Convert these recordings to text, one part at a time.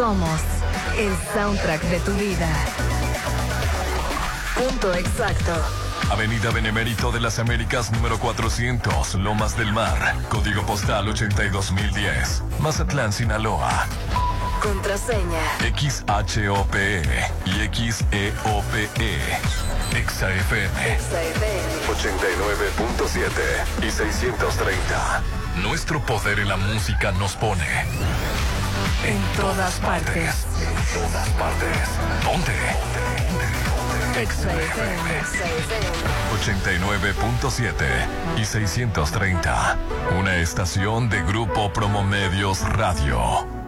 Somos el soundtrack de tu vida. Punto exacto. Avenida Benemérito de las Américas número 400, Lomas del Mar, código postal 82010, Mazatlán, Sinaloa. Contraseña. XHOPE y XEOPE. XAFM XFM. 89.7 y 630. Nuestro poder en la música nos pone. En todas partes. En todas partes. ¿Dónde? XFM. 89.7 y 630. Una estación de Grupo Promomedios Radio.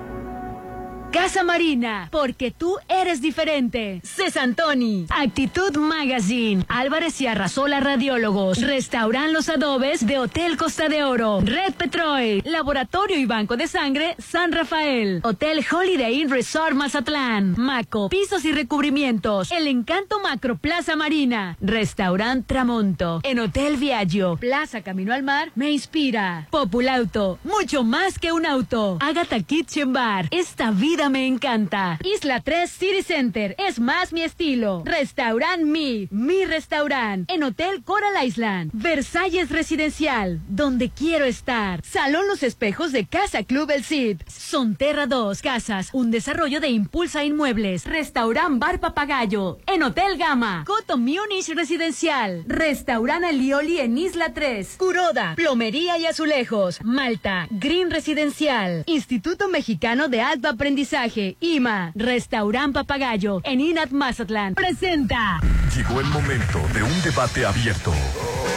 Casa Marina, porque tú eres diferente. Cesantoni, Actitud Magazine, Álvarez y Arrasola Radiólogos, Restauran Los Adobes de Hotel Costa de Oro, Red Petrol, Laboratorio y Banco de Sangre San Rafael, Hotel Holiday Inn Resort Mazatlán, Maco, Pisos y Recubrimientos, El Encanto Macro Plaza Marina, Restaurant Tramonto, en Hotel Viaggio, Plaza Camino al Mar, me inspira. Populauto, mucho más que un auto. Agatha Kitchen Bar, esta vida me encanta. Isla 3 City Center, es más mi estilo. Restaurant Mi, mi restaurant. En Hotel Coral Island. Versalles Residencial, donde quiero estar. Salón Los Espejos de Casa Club El Cid. Sonterra 2 Casas, un desarrollo de Impulsa Inmuebles. Restaurant Bar Papagayo. En Hotel Gama. Coto Munich Residencial. Restaurant Alioli en Isla 3. Curoda, Plomería y Azulejos. Malta, Green Residencial. Instituto Mexicano de Alto Aprendizaje. IMA. Restaurant Papagayo. En Inat Mazatlán. Presenta. Llegó el momento de un debate abierto.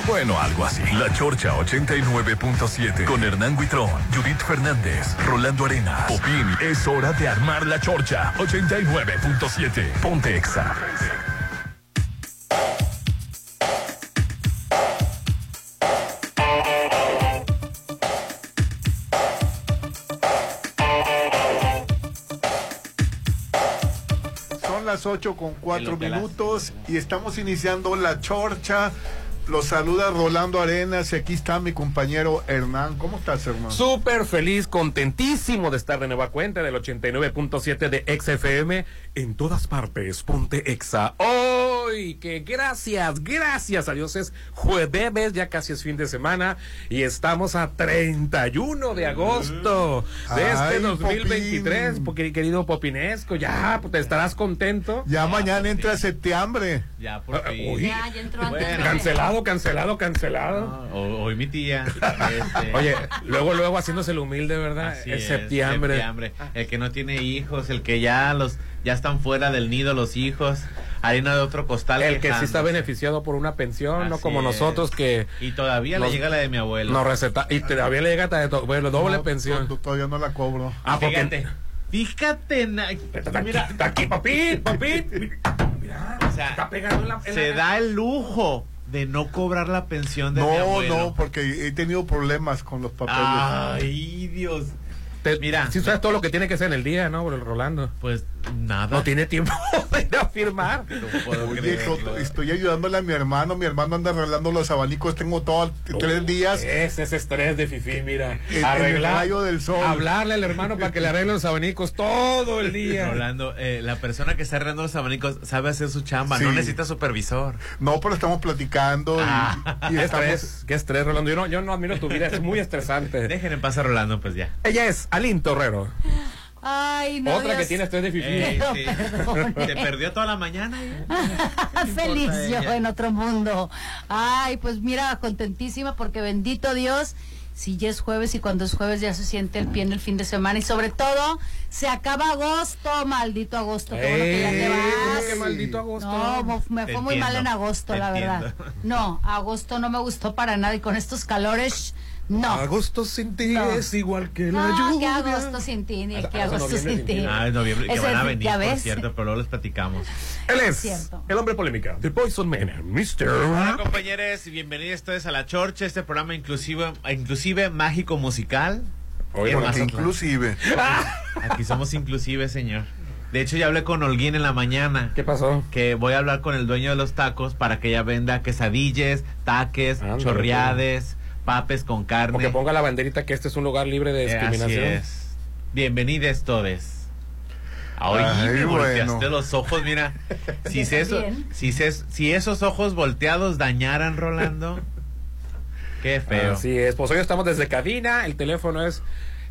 Bueno, algo así. La Chorcha 89.7 con Hernán Guitrón, Judith Fernández, Rolando Arenas. Popín, es hora de armar la Chorcha 89.7. Ponte Exa. Las 8 con 4 lo que las- minutos y estamos iniciando la chorcha. Los saluda Rolando Arenas y aquí está mi compañero Hernán. ¿Cómo estás, hermano? Súper feliz, contentísimo de estar de nueva cuenta del 89.7 de XFM en todas partes. Ponte Exa. Hoy, que gracias, gracias a Dios es jueves, ya casi es fin de semana y estamos a 31 de agosto de Ay, este 2023. Popín. Porque querido Popinesco, ya pues, te estarás contento. Ya mañana entra septiembre. Ya, por Ah, fin. uy. Ya, ya entró antes. Cancelado, cancelado, cancelado. No, ho- hoy mi tía. este, Oye, luego, luego haciéndose el humilde, ¿verdad? así es es, septiembre. septiembre. El que no tiene hijos, el que ya los ya están fuera del nido los hijos, harina de otro costal. El que sí está beneficiado por una pensión, no como es. nosotros que Y todavía Nos- le llega la de mi abuelo. nos receta y todavía le llega de to- bueno, doble No, pensión. to- Todavía no la cobro. Ah, porque- Fíjate. Fíjate, na- Está aquí, mira, está aquí, papi, papi. Mira, o sea, está pegando en la, en se la- da el lujo de no cobrar la pensión de mi No, abuelo. no, porque he tenido problemas con los papeles. Ay, Dios. Te- mira. si sabes todo lo que tiene que hacer en el día, ¿no? Por el Rolando. Pues nada. No tiene tiempo de firmar. No puedo Oye, estoy ayudándole a mi hermano. Mi hermano anda arreglando los abanicos. Tengo todo tres días. Es ese estrés de Fifi, mira. En- en el rayo del sol. Hablarle al hermano para que le arregle los abanicos todo el día. Rolando, eh, la persona que está arreglando los abanicos sabe hacer su chamba, Sí. no necesita supervisor. No, pero estamos platicando y, Ah. y Qué estamos. estrés, qué estrés, Rolando. Yo no, yo no admiro tu vida, es muy estresante. Dejen en paz a Rolando, pues ya. Ella es Aline Torrero. Ay, no. Otra que Dios. tiene estrés de Fifi. Eh, sí. Te perdió toda la mañana. ¿eh? Feliz yo ella. en otro mundo. Ay, pues mira, contentísima porque bendito Dios. Si ya es jueves y cuando es jueves ya se siente el pie en el fin de semana y sobre todo se acaba agosto, maldito agosto, qué bueno que ya te Ey, ¿cómo vas. que maldito agosto? No, me Te fue muy mal en agosto, te la verdad. No, agosto no me gustó para nada y con estos calores, no. Agosto sin ti No. es igual que la No, que lluvia. agosto sin ti, ni que hasta agosto sin ti. Ah, en noviembre, que van a es- venir, por ves. cierto, pero luego les platicamos. Él es Cierto. el hombre polémica de Poison Man, Mr. Hola compañeros y bienvenidos todos a La Chorcha, este programa inclusive, inclusive mágico musical. Porque Mazatlán. inclusive. Aquí somos inclusive, señor. De hecho, ya hablé con Holguín en la mañana. ¿Qué pasó? que voy a hablar con el dueño de los tacos para que ella venda quesadillas, taques, Ándale, chorreades, papes con carne. Porque ponga la banderita que este es un lugar libre de Eh, así discriminación. es. Bienvenidos todos. Ay, Ay, me volteaste bueno. los ojos, mira. Si, eso, si, se- si esos ojos volteados dañaran, Rolando. Qué feo. Así es, pues hoy estamos desde cabina, el teléfono es...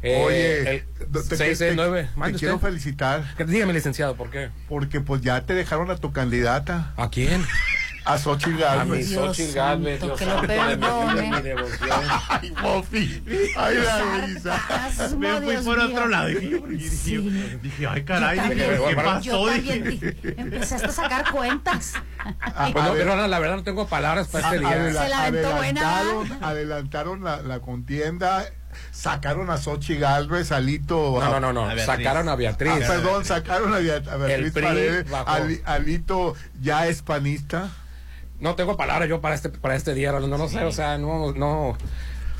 eh, Oye, el te- te- 669. te, quiero felicitar Que- Dígame, licenciado, ¿por qué? porque pues ya te dejaron a tu candidata, ¿A quién? a Xochitl A mi Dios Xochitl Gálvez, Dios que lo perdone. mi devoción. Ay, Mofi. Ay, la risa. Me fui Dios por mío. otro lado. Dije, dije, Sí. dije, ay, caray, ¿qué pasó? yo también Dije, di- empezaste a sacar cuentas. A- Pues la verdad no tengo palabras para este a- día. adela- Se la aventó buena, adelantaron, adelantaron la, la contienda, sacaron a Xochitl Galvez, Alito. No, no, no, no. A Beatriz. Sacaron a Beatriz. Ah, perdón, sacaron a, Bea- a Beatriz El PRI Paredes, Alito ya es panista. No tengo palabras yo para este para este día, Rolando. No sé, o sea, no, no.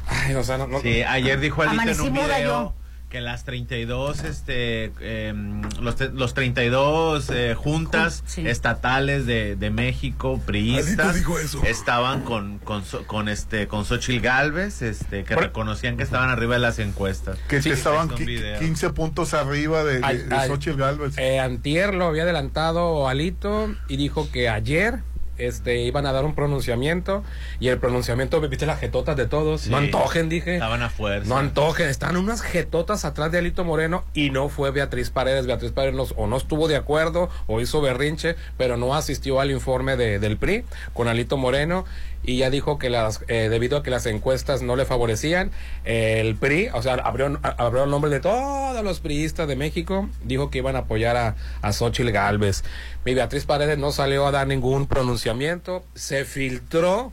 Ay, o sea, no. no Sí, ayer dijo Alito en un video yo. que las 32, este, em, los, los 32 eh, juntas Sí. estatales de, de México, priistas, estaban con, con, con, este, con Xochitl Galvez, este, que reconocían que estaban arriba de las encuestas. Que Sí, estaban está un qui- video. 15 puntos arriba de, de, Ay, de ay, Xochitl Galvez. Eh, Antier lo había adelantado Alito y dijo que ayer este iban a dar un pronunciamiento y el pronunciamiento, viste las jetotas de todos. Sí. No antojen, dije. Estaban a fuerza. No antojen, estaban unas jetotas atrás de Alito Moreno y no fue Beatriz Paredes. Beatriz Paredes no- o no estuvo de acuerdo o hizo berrinche, pero no asistió al informe de, del PRI con Alito Moreno y ya dijo que las eh, debido a que las encuestas no le favorecían, el PRI, o sea, abrió, abrió el nombre de todos los priistas de México, dijo que iban a apoyar a, a Xochitl Galvez. Mi Beatriz Paredes no salió a dar ningún pronunciamiento, se filtró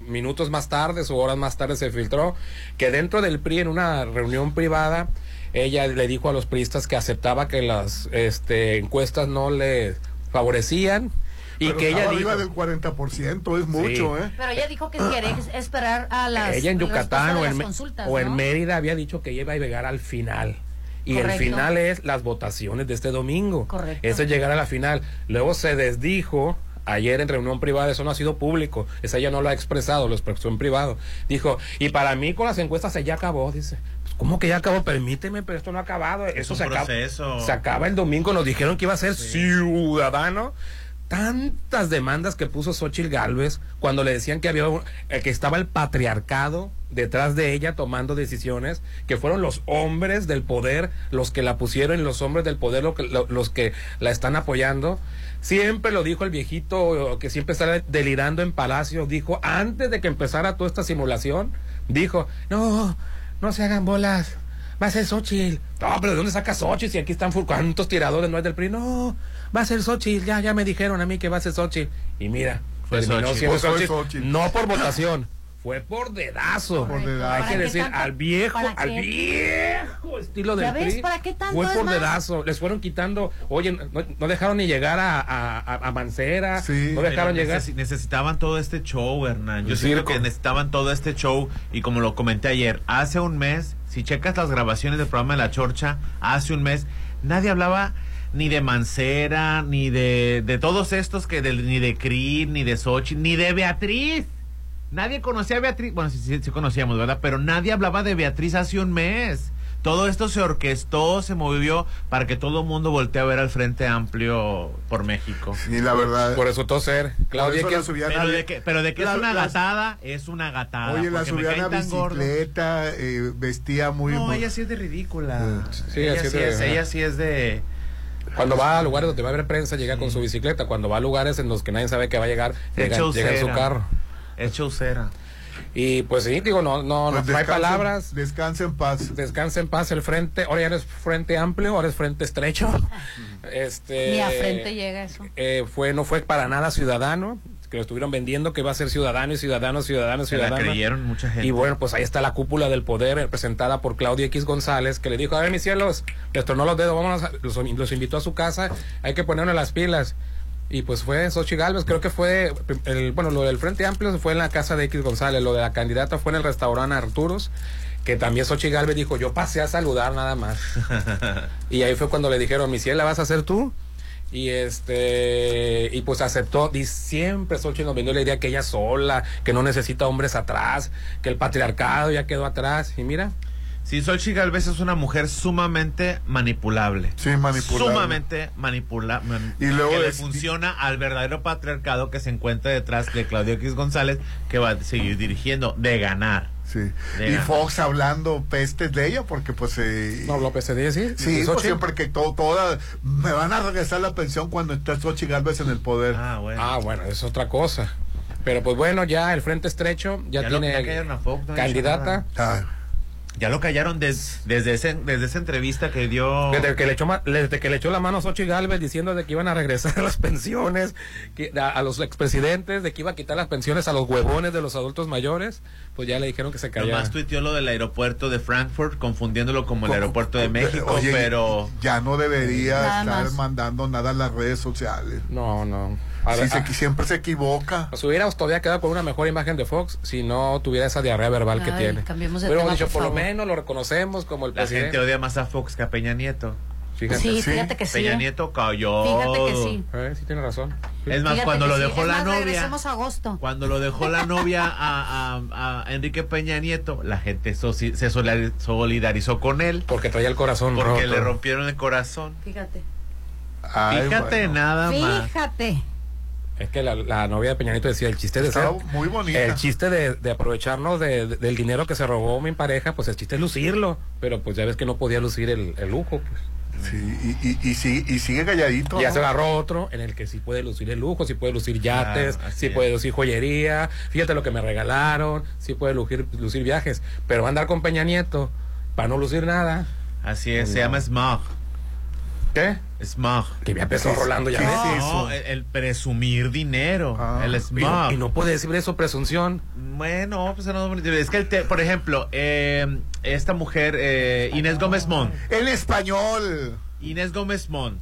minutos más tarde o horas más tarde se filtró que dentro del PRI en una reunión privada ella le dijo a los priistas que aceptaba que las este, encuestas no le favorecían y Pero que ella estaba dijo arriba del 40%, es mucho, ¿eh? Pero ella dijo que quiere esperar a las. ella en Yucatán o, en, consultas, o en ¿no? Mérida había dicho que ella iba a llegar al final. Y el final es las votaciones de este domingo. Correcto. Eso es llegar a la final. Luego se desdijo ayer en reunión privada, eso no ha sido público. Esa ella no lo ha expresado, lo expresó en privado. Dijo, y para mí con las encuestas se ya acabó, dice. Pues, ¿Cómo que ya acabó? Permíteme, pero esto no ha acabado. Eso un se acaba, proceso. se acaba el domingo. Nos dijeron que iba a ser ciudadano. Tantas demandas que puso Xochitl Galvez cuando le decían que había eh, que estaba el patriarcado detrás de ella tomando decisiones, que fueron los hombres del poder los que la pusieron los hombres del poder los que la están apoyando. Siempre lo dijo el viejito eh, que siempre está delirando en Palacio, dijo antes de que empezara toda esta simulación, dijo, no, no se hagan bolas, va a ser Xochitl. No, pero ¿de dónde saca Xochitl? Si aquí están cuántos tiradores no es del PRI. No, va a ser Xochitl. Ya, ya me dijeron a mí que va a ser Xochitl. Y mira, Fue terminó Xochitl. siendo Fue Xochitl, Xochitl. No por votación, fue por dedazo. Por dedazo. Hay ¿Para que decir, tanto? al viejo, ¿Para al qué? viejo estilo del ¿Ya ves? PRI. ¿Para qué tanto? Fue por más- dedazo. Les fueron quitando, oye, no, no dejaron ni llegar a, a, a- a Mancera. Sí. no dejaron llegar. necesi- necesitaban todo este show, Hernán. Yo siento que necesitaban todo este show y como lo comenté ayer, hace un mes, si checas las grabaciones del programa de La Chorcha, hace un mes, nadie hablaba ni de Mancera, ni de, de todos estos que ni de Creed, ni de Sochi, ni de Beatriz. Nadie conocía a Beatriz, bueno, sí, sí, sí conocíamos, ¿verdad? Pero nadie hablaba de Beatriz hace un mes. Todo esto se orquestó, se movió para que todo el mundo voltee a ver al Frente Amplio por México. Sí, la verdad. Por resultó ser. Por Claudia, eso que Pero a- de que, pero de que la- es una gatada, es una gatada. Oye, la subían a bicicleta, eh, vestía muy... No, muy- ella sí es de ridícula. Sí, ella, sí de- es, ella sí es de... Cuando va a lugares donde va a haber prensa, llega con su bicicleta. Cuando va a lugares en los que nadie sabe que va a llegar, llega, llega en su carro. Es chaucera. Y pues sí, digo, no, no, Pues no, no hay palabras. Descanse en paz. Descansa en paz el frente. Ahora ya no es frente amplio, ahora es frente estrecho. Este. Ni a frente llega eso. eh, fue, no fue para nada ciudadano. Que lo estuvieron vendiendo que va a ser ciudadano y ciudadano, ciudadano, ciudadano. creyeron mucha gente. Y bueno, pues ahí está la cúpula del poder representada por Claudia X González, que le dijo, a ver mis cielos, les tornó los dedos, vámonos, a- los, los invitó a su casa, hay que ponernos las pilas. Y pues fue Xochitl Galvez, creo que fue, el, bueno, lo del Frente Amplio fue en la casa de X González, lo de la candidata fue en el restaurante Arturos, que también Xochitl Galvez dijo, yo pasé a saludar nada más. y ahí fue cuando le dijeron, mi ¿la vas a hacer tú? Y este, y pues aceptó, y siempre Xochitl nos vendió la idea que ella sola, que no necesita hombres atrás, que el patriarcado ya quedó atrás, y mira, Sí, Xochitl Galvez es una mujer sumamente manipulable. Sí, manipulable. Sumamente manipulable. Y luego que le es- funciona al verdadero patriarcado que se encuentra detrás de Claudio X González, que va a seguir dirigiendo, de ganar. Sí. De Y. Fox hablando pestes de ella porque pues... Eh, No habló PSD, sí. Sí, pues siempre que todo, toda, me van a regresar la pensión cuando esté Xochitl Galvez en el poder. Ah, bueno. Ah, bueno, es otra cosa. Pero pues bueno, ya el Frente Estrecho ya, Ya tiene ya Fox, no ha dicho candidata. Ah, Ya lo callaron des- desde, ese- desde esa entrevista que dio. Desde que, le echó, desde que le echó la mano a Xochitl Galvez diciendo de que iban a regresar las pensiones que, a, a los expresidentes, de que iba a quitar las pensiones a los huevones de los adultos mayores, pues ya le dijeron que se callara. Nomás tuiteó lo del aeropuerto de Frankfurt, confundiéndolo como el aeropuerto de co- México, oye, pero. Ya no debería Nada estar más. mandando nada a las redes sociales. No, no. Sí, se- ah, siempre se equivoca. Nos hubiéramos todavía quedado con una mejor imagen de Fox si no tuviera esa diarrea verbal que tiene. cambiemos de Hubiéramos tema, dicho, por por lo menos lo reconocemos como el La presidente. gente odia más a Fox que a Peña Nieto. Fíjate. Sí, Sí. fíjate que sí. Peña ¿eh? Nieto cayó. Fíjate que sí. Eh, sí, tiene razón. Sí. Es más, Fíjate cuando lo sí. dejó Es la más, novia. regresemos a agosto. Cuando lo dejó la novia a, a- a Enrique Peña Nieto, la gente soci- se solidar- solidarizó con él Porque traía el corazón porque roto. le rompieron el corazón. Fíjate. Ay, Fíjate bueno. nada más. Fíjate. Es que la, la novia de Peñanito decía, el chiste de ser... Muy bonita. El chiste de, de aprovecharnos de- de- del dinero que se robó mi pareja, pues el chiste es lucirlo. Pero pues ya ves que no podía lucir el, el lujo, pues. Sí, y, y, y sigue, y sigue calladito. Y ya ¿no? se agarró otro en el que sí puede lucir el lujo, sí puede lucir yates, así sí es. puede lucir joyería, fíjate lo que me regalaron, sí puede lucir, lucir viajes, pero va a andar con Peña Nieto para no lucir nada. Así es, se llama Smog. ¿Qué? Smog. Que ya empezó ¿Qué es- Rolando ya qué ves. es No, eso? el, el presumir dinero. Ah. el Y smog. no, y no puede decir eso presunción. Bueno, pues no, es que, el te- por ejemplo, eh, esta mujer, eh, Inés Gómez Mont. En español. Inés Gómez Mont.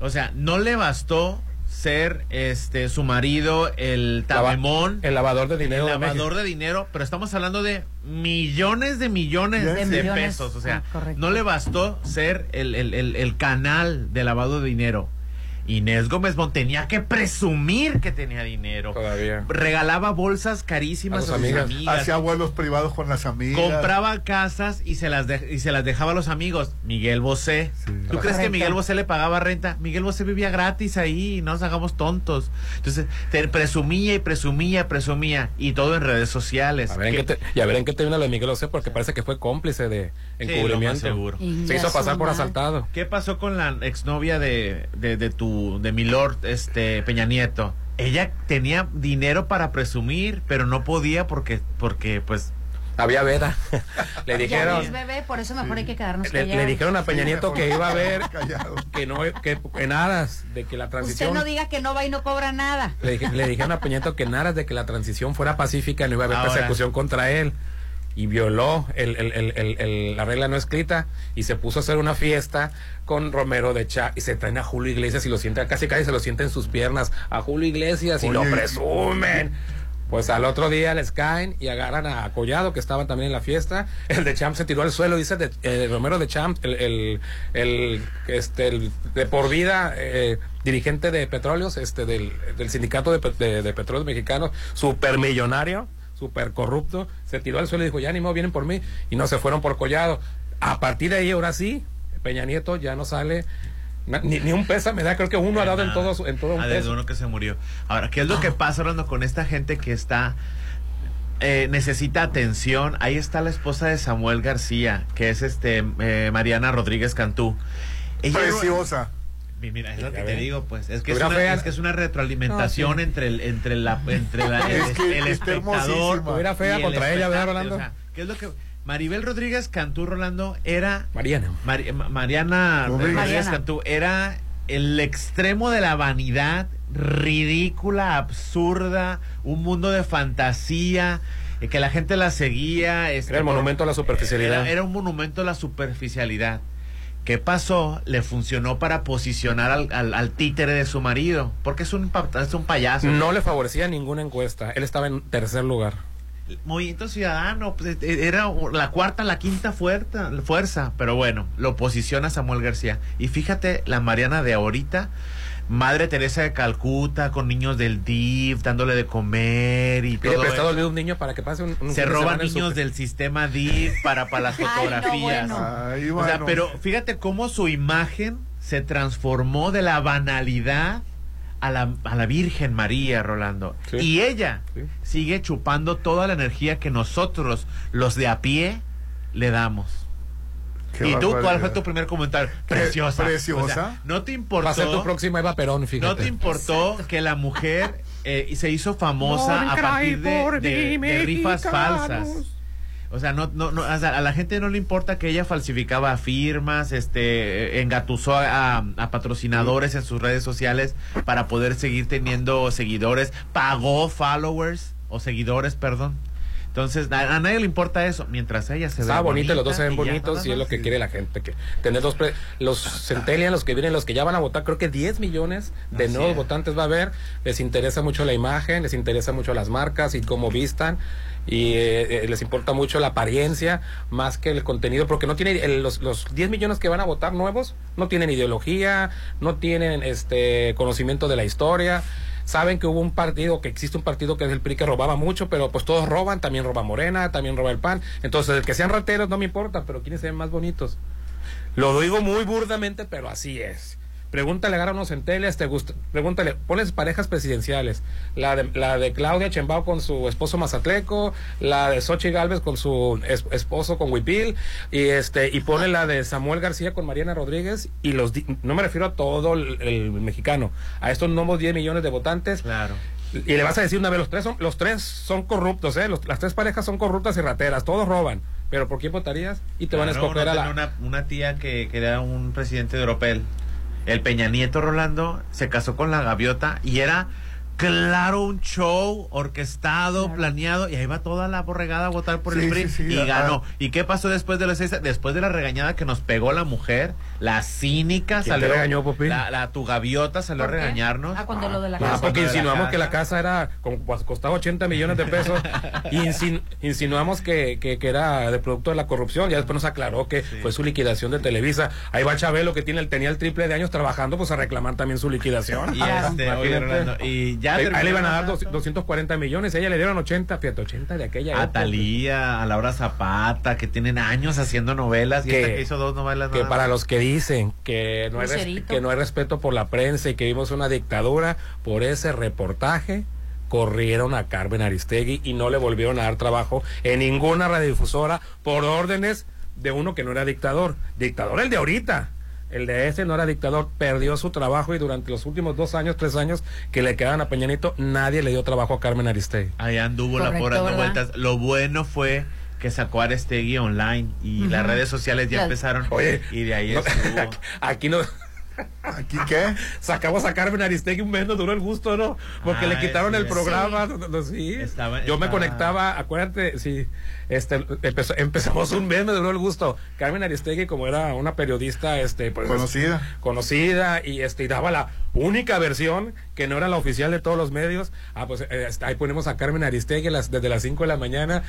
O sea, no le bastó ser este su marido, el Lava- tabemón, El lavador de el dinero. de lavador de dinero, pero estamos hablando de millones de millones De de, millones. pesos. O sea, Ah, no le bastó ser el, el- el- el canal de lavado de dinero. Inés Gómez Mont tenía que presumir que tenía dinero. Todavía. Regalaba bolsas carísimas A a, sus amigas. amigas. Hacía vuelos privados con las amigas. Compraba casas y se las de- y se las dejaba a los amigos. Miguel Bosé. Sí. ¿Tú crees que. Miguel Bosé le pagaba renta? Miguel Bosé vivía gratis ahí, y no nos hagamos tontos. Entonces, te presumía y presumía, presumía y todo en redes sociales. A ver en qué te- y a ver en qué termina lo de Miguel José, porque parece que fue cómplice de Sí, lo encubrimiento. más seguro. Se hizo pasar por asaltado. ¿Qué pasó con la exnovia de, de, de tu de mi lord este Peña Nieto? Ella tenía dinero para presumir, pero no podía porque porque pues Había veda. le dijeron, ves, bebé, por eso mejor hay que quedarnos le, callados. le dijeron a Peña Nieto que iba a haber que no que en aras de que la Usted transición no diga que no va y no cobra nada. le, dije- le dijeron a Peña Nieto que en aras de que la transición fuera pacífica no iba a haber Ahora. persecución contra él y violó el- el- el- la regla no escrita y se puso a hacer una fiesta con Romero de Cha y se traen a Julio Iglesias y lo sienta casi casi se lo sienta en sus piernas a Julio Iglesias y lo presumen. Pues al otro día les caen y agarran a Collado, que estaban también en la fiesta. El de Champ se tiró al suelo, dice de, eh, Romero de Champ, el, el, el, este, el de por vida eh, dirigente de petróleos, este, del, del sindicato de, de, de petróleos mexicanos, supermillonario, super corrupto, se tiró al suelo y dijo, ya ni modo, vienen por mí, y no se fueron por Collado. A partir de ahí, ahora sí, Peña Nieto ya no sale, ni, ni un pésame da, creo que uno ha dado en todo, en todo un Ah, desde peso. uno que se murió. Ahora, ¿qué es lo que pasa hablando con esta gente que está eh, necesita atención? Ahí está la esposa de Samuel García, que es este eh, Mariana Rodríguez Cantú. Ella- Preciosa. Mi- Mira, es lo que te digo, pues. Es que es, una, es que es una retroalimentación No, sí. entre el, entre la, entre la, el, Es que el espectador. Hubiera fea contra ella, ¿verdad. Rolando? O sea, ¿qué es lo que Maribel Rodríguez Cantú, Rolando, era Mariana. Mari- Ma- Mariana Rodríguez. Rodríguez Mariana. Cantú era el extremo de la vanidad ridícula, absurda, un mundo de fantasía, eh, que la gente la seguía. este, Era el monumento a la superficialidad. Era, era un monumento a la superficialidad. ¿Qué pasó? Le funcionó para posicionar al, al- al títere de su marido, porque es un, es un payaso. No le favorecía ninguna encuesta. Él estaba en tercer lugar. Movimiento Ciudadano, pues, e- era la cuarta, la quinta fuerza, fuerza, pero bueno, lo posiciona Samuel García. Y fíjate, la Mariana de ahorita, Madre Teresa de Calcuta, con niños del DIF, dándole de comer y Pide todo. prestado eso. un niño para que pase un, Se roban niños del sistema DIF para, para las Ay, no, fotografías. bueno. Ay, O sea, bueno. pero fíjate cómo su imagen se transformó de la banalidad a la, a la Virgen María, Rolando. Sí. Y ella Sí. sigue chupando toda la energía que nosotros, los de a pie, le damos. Qué ¿Y tú cuál fue tu primer comentario? Preciosa. preciosa. O sea, no te importó. Va a ser tu próxima Eva Perón, fíjate. No te importó que la mujer eh, se hizo famosa a partir de, de- de rifas falsas. O sea, no, no, no, o sea, a la gente no le importa que ella falsificaba firmas, este, engatusó a, a- a patrocinadores en sus redes sociales para poder seguir teniendo seguidores, pagó followers o seguidores, perdón. Entonces, a, a nadie le importa eso, mientras ella se ve Estaba bonita, los dos se ven y bonitos y es lo que quiere la gente. que Tener los, pre- los centennials, los que vienen, los que ya van a votar, creo que 10 millones de Así nuevos es. votantes va a haber. Les interesa mucho la imagen, les interesa mucho las marcas y cómo vistan. Y eh, eh, les importa mucho la apariencia más que el contenido, porque no tiene el- los, los 10 millones que van a votar nuevos, no tienen ideología, no tienen este conocimiento de la historia. Saben que hubo un partido, que existe un partido que es el PRI que robaba mucho, pero pues todos roban, también roba Morena, también roba el PAN. Entonces, el que sean rateros no me importa, pero ¿quiénes se ven más bonitos? Lo digo muy burdamente, pero así es. Pregúntale, agarra unos centeles, te gusta, pregúntale, pones parejas presidenciales, la de, la de Claudia Chembao con su esposo Mazatleco, la de Xochitl Galvez con su es- esposo con Huipil, y este, y pone la de Samuel García con Mariana Rodríguez, y los, no me refiero a todo el, el mexicano, a estos nuevos 10 millones de votantes, Claro. y le vas a decir una vez, los tres son, los tres son corruptos, ¿eh? Los- las tres parejas son corruptas y rateras, todos roban. Pero ¿por quién votarías? Y te van a escoger uno a la... una tía que, que era un presidente de Europel. El Peña Nieto Rolando se casó con la gaviota y era claro un show orquestado, planeado y ahí va toda la borregada a votar por Sí, el PRI sí, sí, y ah, ganó. ¿Y qué pasó después de seis? Después de la regañada que nos pegó la mujer, la cínica ¿Quién te salió regañó, Popi? la, la tu gaviota salió a regañarnos. Ah, cuando lo de la Ah, casa. porque de la insinuamos que la casa era como pues, costaba 80 millones de pesos y insin- insinuamos que, que, que era de producto de la corrupción ya después nos aclaró que fue su liquidación de Televisa ahí va Chabelo que tiene el tenía el triple de años trabajando pues a reclamar también su liquidación Y, este, oye, Imagínate. Rolando, y ya Ahí- ahí le iban a dar mandato. dos- 240 millones ella le dieron 80 fíjate 80 de aquella A época. Talía, a Laura Zapata, que tienen años haciendo novelas y Que- esta que hizo dos novelas. que nada para más. los que dicen que no, hay que no hay respeto por la prensa y que vimos una dictadura, por ese reportaje corrieron a Carmen Aristegui y no le volvieron a dar trabajo en ninguna radiodifusora por órdenes de uno que no era dictador. Dictador el de ahorita. El de ese no era dictador, perdió su trabajo y durante los últimos dos años, tres años que le quedaban a Peñanito, nadie le dio trabajo a Carmen Aristegui. Allá anduvo la Correcto, por dando vueltas. Lo bueno fue que sacó a Arestegui online y las redes sociales ya empezaron. Oye, y de ahí no, estuvo. aquí, aquí no, ¿Aquí qué? sacamos a Carmen Aristegui un mes, nos duró el gusto, ¿no? Porque Ah, le quitaron sí, el sí. programa, no, no, sí. Estaba- Yo me conectaba, acuérdate, sí, este, empezó- empezamos un mes, me duró el gusto. Carmen Aristegui, como era una periodista, este, pues, Conocida. conocida y este y daba la única versión que no era la oficial de todos los medios. Ah, pues eh, ahí ponemos a Carmen Aristegui las, desde las 5 de la mañana.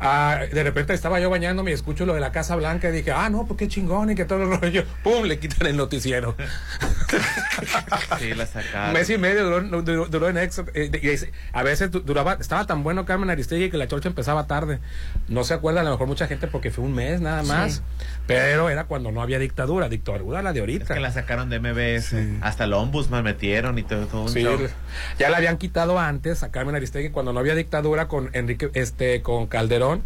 Ah, de repente estaba yo bañándome y escucho lo de la Casa Blanca y dije, ah, no, pues qué chingón y que todo el rollo. ¡Pum! Le quitan el noticiero. Sí, la Un sacaron. mes y medio duró, duró, duró en Exa. eh, y a veces du- duraba, estaba tan bueno Carmen Aristegui que la chorcha empezaba tarde. No se acuerda a lo mejor mucha gente porque fue un mes nada más. Sí. Pero era cuando no había dictadura. Dictadura la de Es ahorita. que la sacaron de MBS. Hasta el ombudsman metieron y todo, todo un Sí, show. ya la habían quitado antes a Carmen Aristegui cuando no había dictadura con Enrique, este, con Calderón,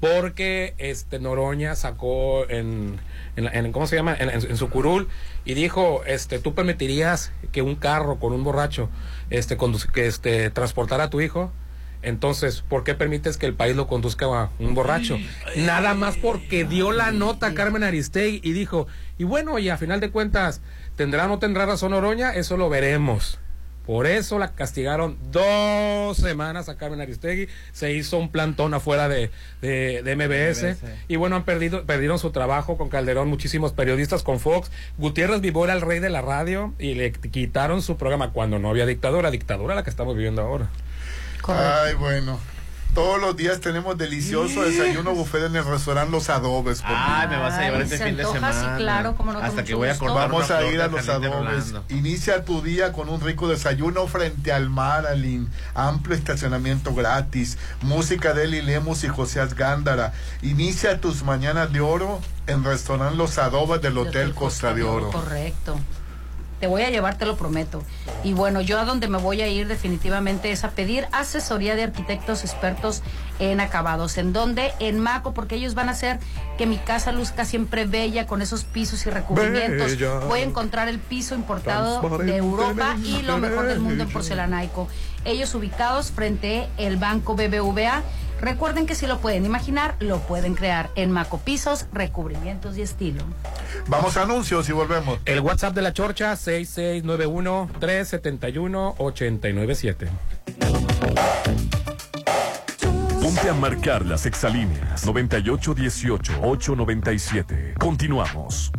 porque este Noroña sacó en, en, ¿cómo se llama? En, su curul y dijo, este, tú permitirías que un carro con un borracho, este, que este, transportara a tu hijo. Entonces, ¿por qué permites que el país lo conduzca a un borracho? Nada más porque dio la nota a Carmen Aristegui y dijo, y bueno, y a final de cuentas, ¿tendrá o no tendrá razón Oroña? Eso lo veremos. Por eso la castigaron dos semanas a Carmen Aristegui. Se hizo un plantón afuera de, de, de MBS. MBS. Y bueno, han perdido, perdieron su trabajo con Calderón, muchísimos periodistas con Fox. Gutiérrez Vivó era el rey de la radio y le quitaron su programa cuando no había dictadura. Dictadura la que estamos viviendo ahora. Correcto. Ay, bueno. Todos los días tenemos delicioso desayuno buffet en el restaurante Los Adobes. Ay, me vas a llevar Ay, este se fin de sí, semana. claro, no, Hasta que voy a cortar Vamos una a ir a los adobes. Inicia tu día con un rico desayuno frente al mar, Aline. Amplio estacionamiento gratis. Música de Eli Lemus y José Gándara. Inicia tus mañanas de oro en restaurante Los Adobes del Hotel Costa de Oro. Correcto. Te voy a llevar, te lo prometo. Y bueno, yo a donde me voy a ir definitivamente es a pedir asesoría de arquitectos expertos en acabados. ¿En dónde? En Maco, porque ellos van a hacer que mi casa luzca siempre bella con esos pisos y recubrimientos. Bella. Voy a encontrar el piso importado de Europa y lo mejor del mundo en porcelanaico. Ellos ubicados frente el Banco BBVA. Recuerden que si lo pueden imaginar, lo pueden crear en Maco Pisos, recubrimientos y estilo. Vamos a anuncios y volvemos. El WhatsApp de la Chorcha, 6691-371-897. Ponte a marcar las exalíneas 9818-897. Continuamos.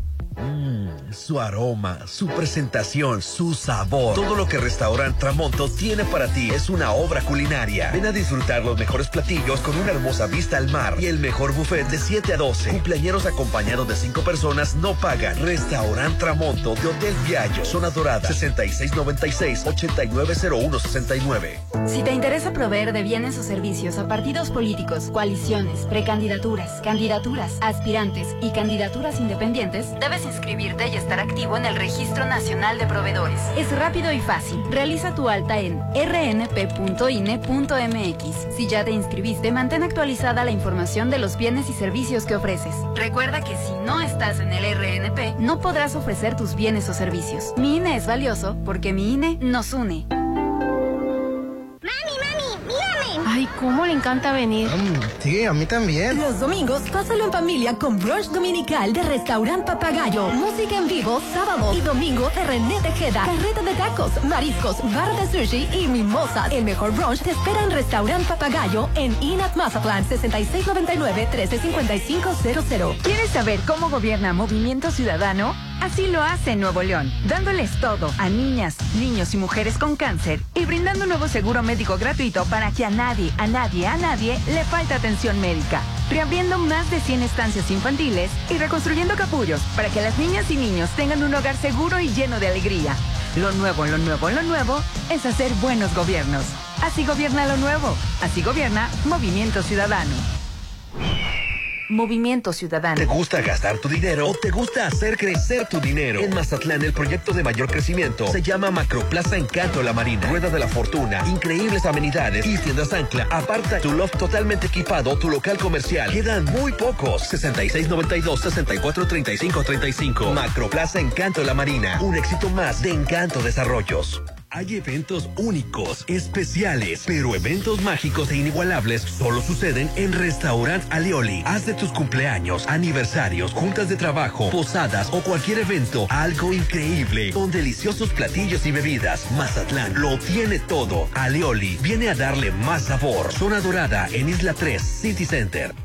Su aroma, su presentación, su sabor. Todo lo que Restaurant Tramonto tiene para ti es una obra culinaria. Ven a disfrutar los mejores platillos con una hermosa vista al mar y el mejor buffet de 7 a 12. Cumpleañeros acompañados de 5 personas no pagan. Restaurant Tramonto de Hotel Viallo, Zona Dorada, 6696-890169. Si te interesa proveer de bienes o servicios a partidos políticos, coaliciones, precandidaturas, candidaturas, aspirantes y candidaturas independientes, debes inscribirte y estar activo en el Registro Nacional de Proveedores. Es rápido y fácil. Realiza tu alta en rnp.ine.mx. Si ya te inscribiste, mantén actualizada la información de los bienes y servicios que ofreces. Recuerda que si no estás en el RNP, no podrás ofrecer tus bienes o servicios. Mi INE es valioso porque mi INE nos une. Ay, cómo le encanta venir. Sí, a mí también. Los domingos, pásalo en familia con brunch dominical de Restaurant Papagayo. Música en vivo, sábado y domingo de René Tejeda. Carreta de tacos, mariscos, barra de sushi y mimosas. El mejor brunch te espera en Restaurant Papagayo en Inat Mazatlán, 6699-135500. ¿Quieres saber cómo gobierna Movimiento Ciudadano? Así lo hace en Nuevo León, dándoles todo a niñas, niños y mujeres con cáncer y brindando un nuevo seguro médico gratuito para que a nadie, a nadie, a nadie le falte atención médica. Reabriendo más de 100 estancias infantiles y reconstruyendo capullos para que las niñas y niños tengan un hogar seguro y lleno de alegría. Lo nuevo, lo nuevo, lo nuevo es hacer buenos gobiernos. Así gobierna lo nuevo. Así gobierna Movimiento Ciudadano. Movimiento Ciudadano. ¿Te gusta gastar tu dinero o te gusta hacer crecer tu dinero? En Mazatlán, el proyecto de mayor crecimiento se llama Macroplaza Encanto La Marina. Rueda de la Fortuna, increíbles amenidades y tiendas ancla. Aparta tu loft totalmente equipado, tu local comercial. Quedan muy pocos. 6692-643535. Macroplaza Encanto La Marina. Un éxito más de Encanto Desarrollos. Hay eventos únicos, especiales, pero eventos mágicos e inigualables solo suceden en Restaurant Alioli. Haz de tus cumpleaños, aniversarios, juntas de trabajo, posadas o cualquier evento algo increíble con deliciosos platillos y bebidas. Mazatlán lo tiene todo. Alioli viene a darle más sabor. Zona Dorada en Isla 3, City Center.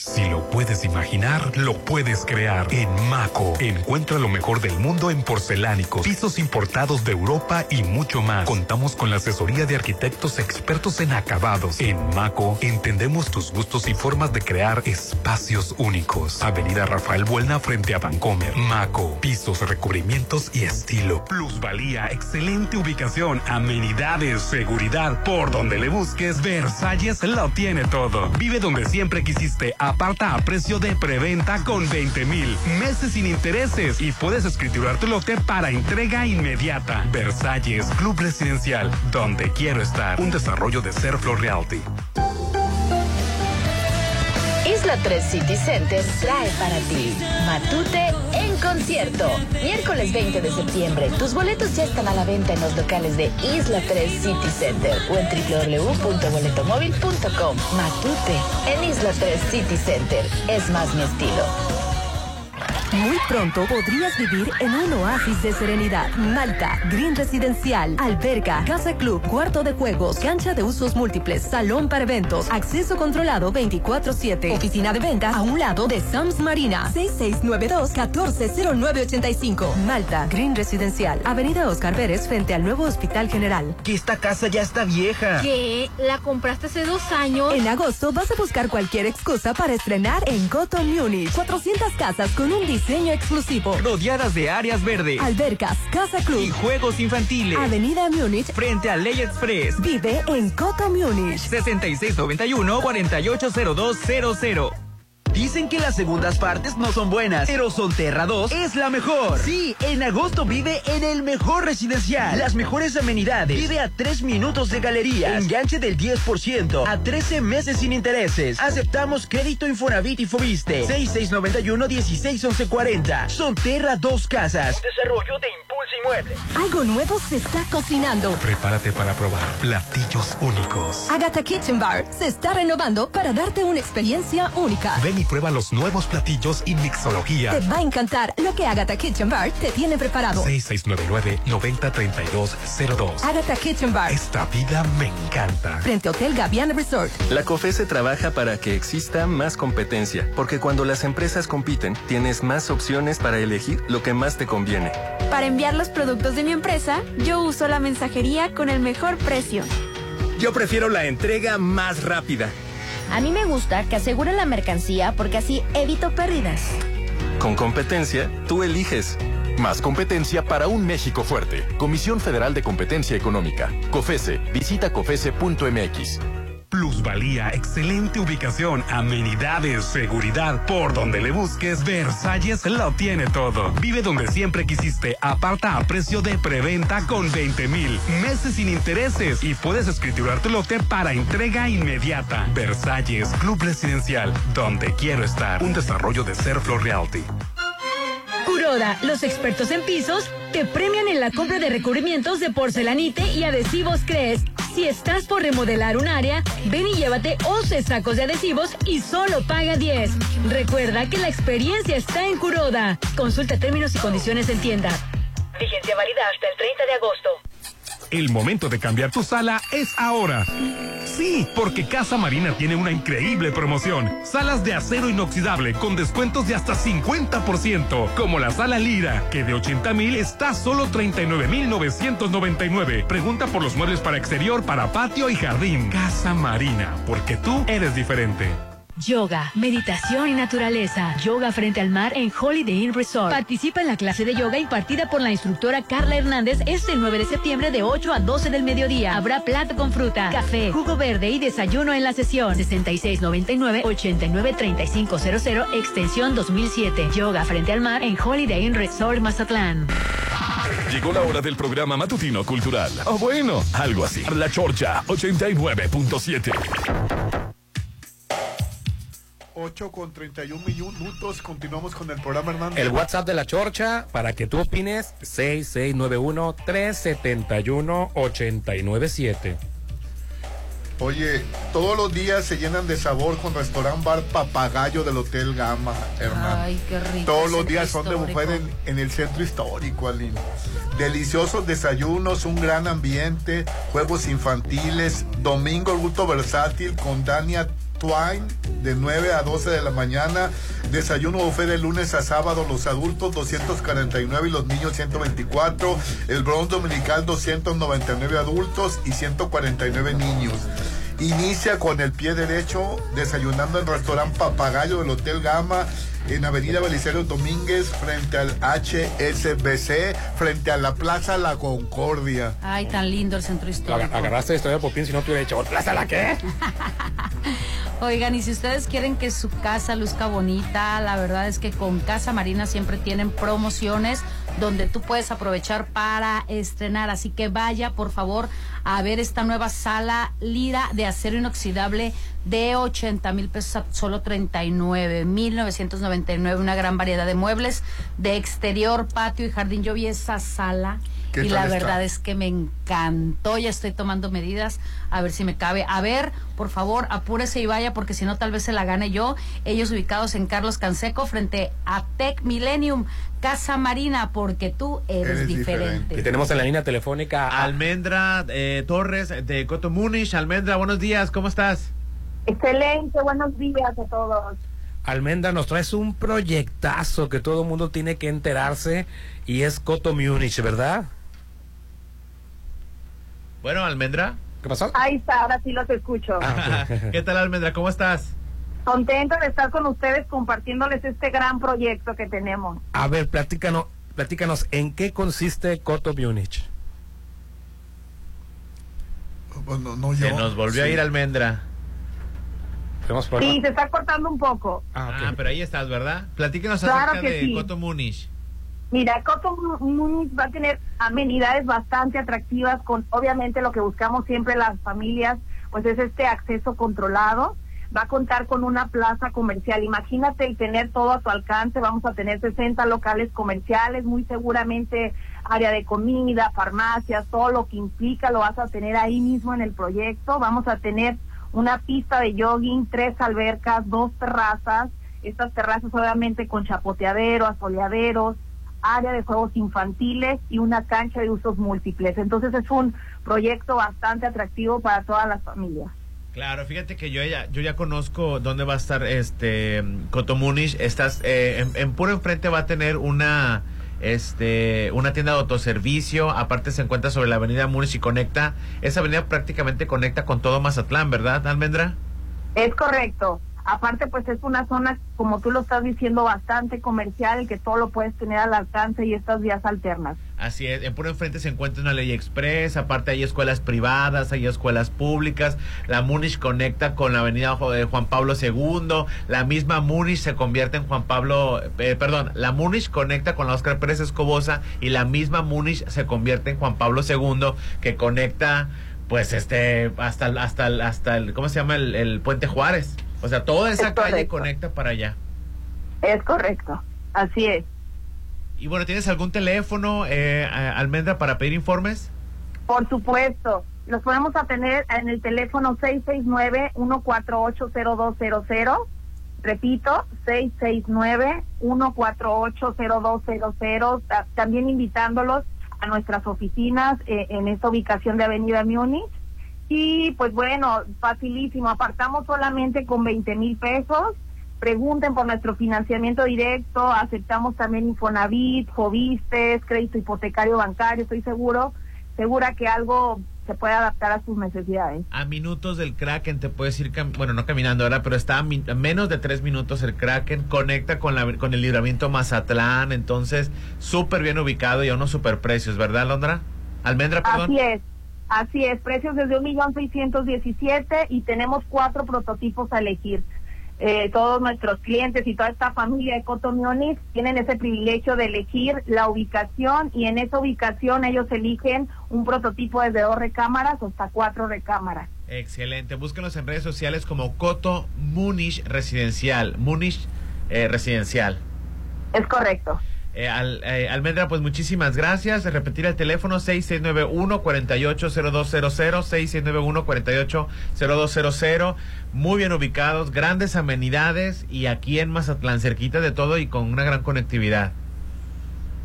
Si lo puedes imaginar, lo puedes crear. En Maco, encuentra lo mejor del mundo en porcelánicos, pisos importados de Europa y mucho más. Contamos con la asesoría de arquitectos expertos en acabados. En Maco, entendemos tus gustos y formas de crear espacios únicos. Avenida Rafael Buelna frente a Vancomer. Maco, pisos, recubrimientos y estilo. Plusvalía, excelente ubicación, amenidades, seguridad. Por donde le busques, Versalles lo tiene todo. Vive donde siempre quisiste. Aparta a precio de preventa con 20 mil meses sin intereses y puedes escriturar tu lote para entrega inmediata. Versalles, Club Residencial, donde quiero estar. Un desarrollo de Serflo Realty. Isla 3 City Center trae para ti Matute en concierto. Miércoles 20 de septiembre. Tus boletos ya están a la venta en los locales de Isla 3 City Center o en www.boletomóvil.com. Matute en Isla 3 City Center. Es más mi estilo. Muy pronto podrías vivir en un oasis de serenidad. Malta, Green Residencial, alberga, casa club, cuarto de juegos, cancha de usos múltiples, salón para eventos, acceso controlado 24-7, oficina de venta a un lado de Sams Marina, 6692-140985. Malta, Green Residencial, Avenida Oscar Pérez frente al nuevo Hospital General. Que esta casa ya está vieja. ¿Qué? ¿La compraste hace dos años? En agosto vas a buscar cualquier excusa para estrenar en Coto Munich. 400 casas con un diseño exclusivo. Rodeadas de áreas verdes. Albercas, casa club. Y juegos infantiles. Avenida Múnich. Frente a Ley Express. Vive en Coto Múnich. 6691-480200. Dicen que las segundas partes no son buenas, pero Sonterra 2 es la mejor. Sí, en agosto vive en el mejor residencial. Las mejores amenidades. Vive a 3 minutos de galerías. Enganche del 10% a 13 meses sin intereses. Aceptamos crédito Infonavit y Fobiste. 6691-161140. Sonterra 2 Casas. Desarrollo de Inmueble. Algo nuevo se está cocinando. Prepárate para probar platillos únicos. Agatha Kitchen Bar se está renovando para darte una experiencia única. Ven y prueba los nuevos platillos y mixología. Te va a encantar lo que Agatha Kitchen Bar te tiene preparado. 6699-903202. Agatha Kitchen Bar. Esta vida me encanta. Frente Hotel Gaviana Resort. La COFESE trabaja para que exista más competencia, porque cuando las empresas compiten, tienes más opciones para elegir lo que más te conviene. Para enviar los productos de mi empresa, yo uso la mensajería con el mejor precio. Yo prefiero la entrega más rápida. A mí me gusta que aseguren la mercancía porque así evito pérdidas. Con competencia, tú eliges. Más competencia para un México fuerte. Comisión Federal de Competencia Económica. COFESE. Visita COFESE.mx. Plusvalía, excelente ubicación, amenidades, seguridad. Por donde le busques, Versalles lo tiene todo. Vive donde siempre quisiste. Aparta a precio de preventa con 20 mil meses sin intereses y puedes escriturar tu lote para entrega inmediata. Versalles, Club Residencial, donde quiero estar. Un desarrollo de Serflo Realty. Kuroda, los expertos en pisos, te premian en la compra de recubrimientos de porcelanite y adhesivos Cres. Si estás por remodelar un área, ven y llévate 11 sacos de adhesivos y solo paga 10. Recuerda que la experiencia está en Kuroda. Consulta términos y condiciones en tienda. Vigencia válida hasta el 30 de agosto. El momento de cambiar tu sala es ahora. Sí, porque Casa Marina tiene una increíble promoción. Salas de acero inoxidable con descuentos de hasta 50%, como la sala Lira, que de 80 mil está solo 39 mil 999. Pregunta por los muebles para exterior, para patio y jardín. Casa Marina, porque tú eres diferente. Yoga, meditación y naturaleza. Yoga frente al mar en Holiday Inn Resort. Participa en la clase de yoga impartida por la instructora Carla Hernández este 9 de septiembre de 8 a 12 del mediodía. Habrá plato con fruta, café, jugo verde y desayuno en la sesión. 6699-893500, extensión 2007. Yoga frente al mar en Holiday Inn Resort Mazatlán. Llegó la hora del programa matutino cultural. O bueno, algo así. La Chorcha 89.7. 8 con 31 minutos. Continuamos con el programa, Hernández. El WhatsApp de la Chorcha para que tú opines 6691-371-897. Oye, todos los días se llenan de sabor con restaurant bar Papagayo del Hotel Gama, hermano. Ay, qué rico. Todos los días son de buffet en, en el centro histórico, Aline. Deliciosos desayunos, un gran ambiente, juegos infantiles, domingo el gusto versátil con Dania Twine de 9 a 12 de la mañana, desayuno buffet de lunes a sábado, los adultos 249 y los niños 124, el bronce dominical 299 adultos y 149 niños. Inicia con el pie derecho desayunando en el restaurante Papagayo del Hotel Gama en Avenida Belisario Domínguez frente al HSBC, frente a la Plaza La Concordia. Ay, tan lindo el centro histórico. Agarraste esto de Popín si no te hubiera dicho, ¿plaza la qué? Oigan, y si ustedes quieren que su casa luzca bonita, la verdad es que con Casa Marina siempre tienen promociones donde tú puedes aprovechar para estrenar. Así que vaya, por favor, a ver esta nueva sala Lira de acero inoxidable de 80 mil pesos a solo 39 mil 999. Una gran variedad de muebles de exterior, patio y jardín. Yo vi esa sala ¿Qué y tal la está? verdad es que me encantó. Ya estoy tomando medidas a ver si me cabe. A ver, por favor, apúrese y vaya porque si no tal vez se la gane yo. Ellos ubicados en Carlos Canseco frente a Tech Millennium, Casa Marina, porque tú eres, diferente. Y tenemos en la línea telefónica a Almendra eh, Torres de Coto Múnich. Almendra, buenos días, ¿cómo estás? Excelente, buenos días a todos. Almendra. Nos traes un proyectazo que todo el mundo tiene que enterarse y es Coto Múnich, ¿verdad? Bueno, Almendra. ¿Qué pasó? Ahí está, ahora sí los escucho. ¿Qué tal, Almendra? ¿Cómo estás? Contento de estar con ustedes compartiéndoles este gran proyecto que tenemos. A ver, platícanos, platícanos, ¿en qué consiste Coto Múnich? Bueno, no Se yo. nos volvió a ir Almendra. Sí, se está cortando un poco. Ah, pero ahí estás, ¿verdad? Platícanos Claro acerca que de sí. Coto Múnich. Mira, Múnich va a tener amenidades bastante atractivas con, obviamente, lo que buscamos siempre las familias, pues es este acceso controlado. Va a contar con una plaza comercial. Imagínate el tener todo a tu alcance. Vamos a tener 60 locales comerciales, muy seguramente área de comida, farmacias, todo lo que implica lo vas a tener ahí mismo en el proyecto. Vamos a tener una pista de jogging, tres albercas, dos terrazas. Estas terrazas obviamente con chapoteadero, asoleaderos, área de juegos infantiles y una cancha de usos múltiples. Entonces es un proyecto bastante atractivo para todas las familias. Claro, fíjate que yo ya, yo ya conozco dónde va a estar este Coto Múnich. Estás, eh, en, en puro enfrente va a tener una este una tienda de autoservicio. Aparte se encuentra sobre la avenida Múnich y conecta. Esa avenida prácticamente conecta con todo Mazatlán, ¿verdad, Almendra? Es correcto. Aparte, pues es una zona, como tú lo estás diciendo, bastante comercial, que todo lo puedes tener al alcance y estas vías alternas. Así es, en puro enfrente se encuentra una ley express, aparte hay escuelas privadas, hay escuelas públicas, la Múnich conecta con la avenida eh, Juan Pablo II, la misma Múnich se convierte en Juan Pablo, eh, perdón, la Múnich conecta con la Oscar Pérez Escobosa y la misma Múnich se convierte en Juan Pablo II que conecta pues este hasta hasta hasta el ¿cómo se llama? el Puente Juárez. O sea, toda esa Es calle correcto. conecta para allá. Es correcto. Así es. Y bueno, ¿tienes algún teléfono, eh, Almendra, para pedir informes? Por supuesto. Los podemos a tener en el teléfono 669-148-0200. Repito, 669-148-0200. Ta- También invitándolos a nuestras oficinas eh, en esta ubicación de Avenida Múnich. Y pues bueno, facilísimo. Apartamos solamente con 20 mil pesos. Pregunten por nuestro financiamiento directo. Aceptamos también Infonavit, Jovistes, crédito hipotecario bancario. Estoy seguro, segura que algo se puede adaptar a sus necesidades. A minutos del Kraken te puedes ir, bueno, no caminando ahora, pero está a, a menos de tres minutos el Kraken, conecta con, la, con el libramiento Mazatlán, entonces súper bien ubicado y a unos super precios, ¿verdad, Londra? Almendra, perdón. Así es, así es. Precios desde un millón seiscientos diecisiete y tenemos cuatro prototipos a elegir. Eh, todos nuestros clientes y toda esta familia de Cotomionis tienen ese privilegio de elegir la ubicación y en esa ubicación ellos eligen un prototipo desde dos recámaras hasta cuatro recámaras. Excelente, búsquenos en redes sociales como Coto Munich Residencial, Munich eh, Residencial. Es correcto. Eh, Al- eh, Almendra, pues muchísimas gracias. Repetir el teléfono 6691-4800, 6691-480200. Muy bien ubicados, grandes amenidades y aquí en Mazatlán, cerquita de todo y con una gran conectividad.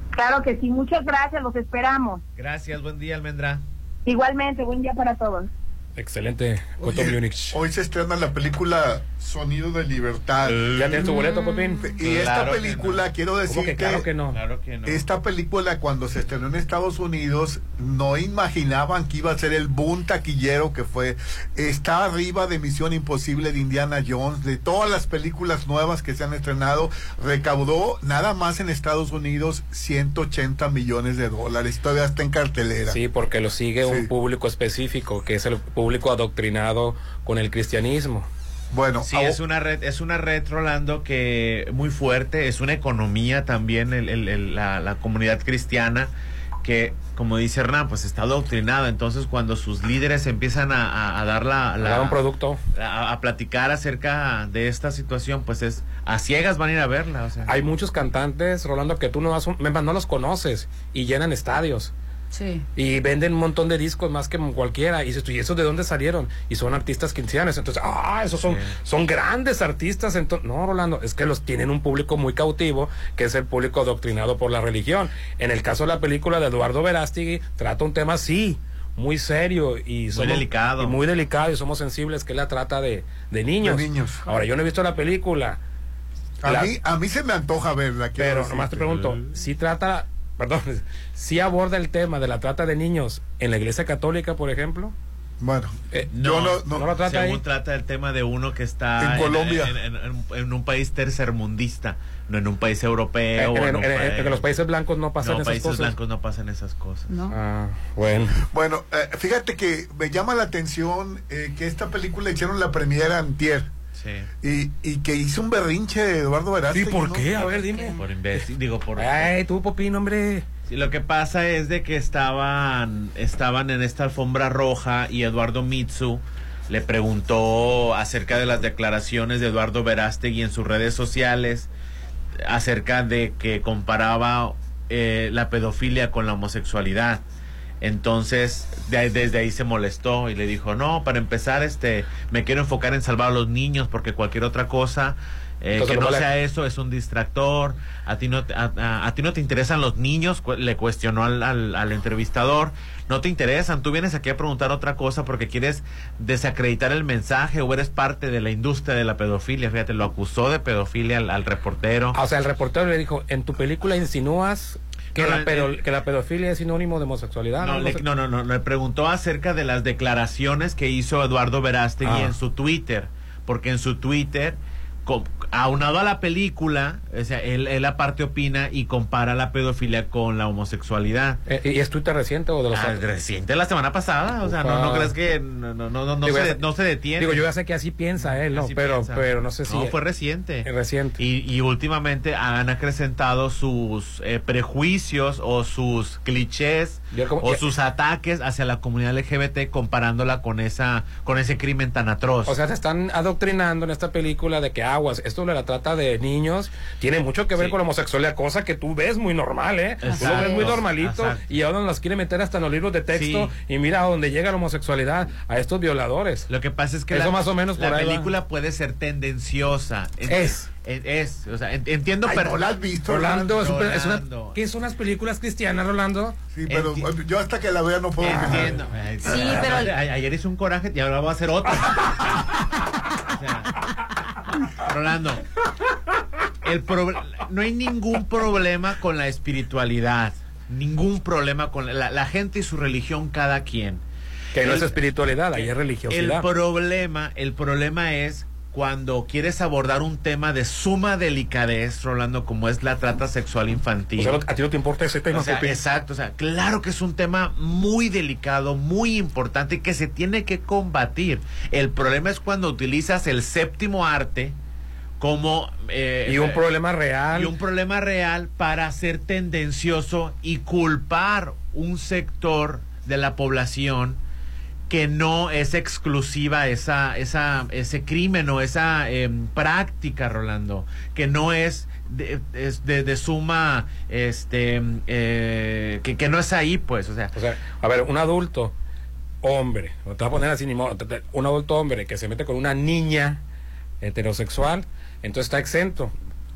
Claro que sí, muchas gracias, los esperamos. Gracias, buen día, Almendra. Igualmente, buen día para todos. Excelente, Coto Oye. Hoy se estrena la película Sonido de Libertad. ¿Ya tienes tu boleto, Popín? Y esta Claro película, no. quiero ¿Cómo decir que claro que no? Claro que no. Esta película, cuando se estrenó en Estados Unidos, no imaginaban que iba a ser el boom taquillero que fue. Está arriba de Misión Imposible de Indiana Jones, de todas las películas nuevas que se han estrenado, recaudó nada más en Estados Unidos 180 millones de dólares. Todavía está en cartelera. Sí, porque lo sigue un público específico, que es el público adoctrinado con el cristianismo. Bueno, Sí, es una red, es una red, Rolando, que muy fuerte, es una economía también, el- el- el- la, la comunidad cristiana, que, como dice Hernán, pues está adoctrinada. Entonces, cuando sus líderes empiezan a, a- a dar la, la- Dar un producto. A, a platicar acerca de esta situación, pues es a ciegas van a ir a verla. O sea. Hay muchos cantantes, Rolando, que tú no, vas, no los conoces y llenan estadios. Sí. Y venden un montón de discos más que cualquiera. Y dices tú, ¿y esos de dónde salieron? Y son artistas cristianos. Entonces, ah, esos son, son grandes artistas. Entonces, no, Rolando, es que los tienen un público muy cautivo, que es el público adoctrinado por la religión. En el caso de la película de Eduardo Verástegui, trata un tema así, muy serio y somos- delicado. Y muy delicado y somos sensibles, que la trata de, de niños. De niños. Ahora, yo no he visto la película. A, La- mí, a mí se me antoja verla. pero decirte. nomás te pregunto, si trata, perdón, si aborda el tema de la trata de niños en la iglesia católica, por ejemplo. Bueno, eh, No, no lo trata según ahí. trata el tema de uno que está En Colombia. en, en- en- en un país tercermundista, no en un país Eh, europeo. en, o en- un en- país- en los países blancos no pasan no, esas países cosas. blancos no pasan esas cosas. Ah, bueno. Bueno, eh, fíjate que me llama la atención eh, que esta película hicieron la premiera antier. Sí. Y, y que hizo un berrinche Eduardo Verástegui. ¿Y por ¿no? qué? A ver, dime. Por imbécil, digo, por... Ay, tú, Popín, hombre. Sí, lo que pasa es de que estaban, estaban en esta alfombra roja y Eduardo Mitsu le preguntó acerca de las declaraciones de Eduardo Verástegui en sus redes sociales acerca de que comparaba eh, la pedofilia con la homosexualidad. Entonces, de desde ahí se molestó y le dijo, no, para empezar, este, me quiero enfocar en salvar a los niños porque cualquier otra cosa eh, que no sea eso es un distractor. A ti no te, a, a- a ti no te interesan los niños, cu- le cuestionó al, al- al entrevistador. No te interesan, tú vienes aquí a preguntar otra cosa porque quieres desacreditar el mensaje o eres parte de la industria de la pedofilia. Fíjate, lo acusó de pedofilia al, al reportero. Ah, O sea, el reportero le dijo, en tu película insinúas que, la, en- pedo- que la pedofilia es sinónimo de homosexualidad. No, ¿no? le, no, no, no, le preguntó acerca de las declaraciones que hizo Eduardo Verástegui Ah. en su Twitter, porque en su Twitter, aunado a la película, o sea, él, él aparte opina y compara la pedofilia con la homosexualidad. Eh, ¿Y es Twitter reciente o de los Ah, reciente la semana pasada, o sea, no, no crees que no, no, no, no Digo, se, ya sé- no se detiene. Digo, yo ya sé que así piensa él, ¿no? Así pero, piensa. pero no sé si... No, fue reciente. Reciente. Y, y últimamente han acrecentado sus eh, prejuicios o sus clichés como- o ya- sus ataques hacia la comunidad LGBT comparándola con esa con ese crimen tan atroz. O sea, se están adoctrinando en esta película de que aguas, esto de la trata de niños tiene mucho que ver Sí. con la homosexualidad, cosa que tú ves muy normal, ¿eh? Tú lo ves muy normalito exacto. y ahora nos quiere meter hasta en los libros de texto y mira a dónde llega la homosexualidad, a estos violadores. Lo que pasa es que Eso la, más o menos la va. película puede ser tendenciosa. En- Es. Es, es, o sea, en- entiendo Ay, pero no la has visto, Rolando, es, un- Rolando. es una, ¿qué son las películas cristianas, Rolando? Sí, pero yo hasta que la vea no puedo. Entiendo. Ay, Sí, pero- Ayer hice un coraje y ahora voy a hacer otro. O sea, Rolando, el no hay ningún problema con la espiritualidad. Ningún problema con la, la gente y su religión, cada quien. Que no El- es espiritualidad, ahí es El religiosidad. problema, el problema es cuando quieres abordar un tema de suma delicadez, Rolando, como es la trata sexual infantil. O sea, a ti no te importa ese tema, O sea, Pepe? exacto, o sea, claro que es un tema muy delicado, muy importante que se tiene que combatir. El problema es cuando utilizas el séptimo arte como eh, Y un problema real. y un problema real para ser tendencioso y culpar un sector de la población que no es exclusiva esa, esa, ese crimen o esa em, práctica, Rolando, que no es de, es de, suma, este, eh, que, que no es ahí, pues, o sea, O sea, a ver, un adulto, hombre, te vas a poner así ni modo, un adulto hombre que se mete con una niña heterosexual, entonces está exento.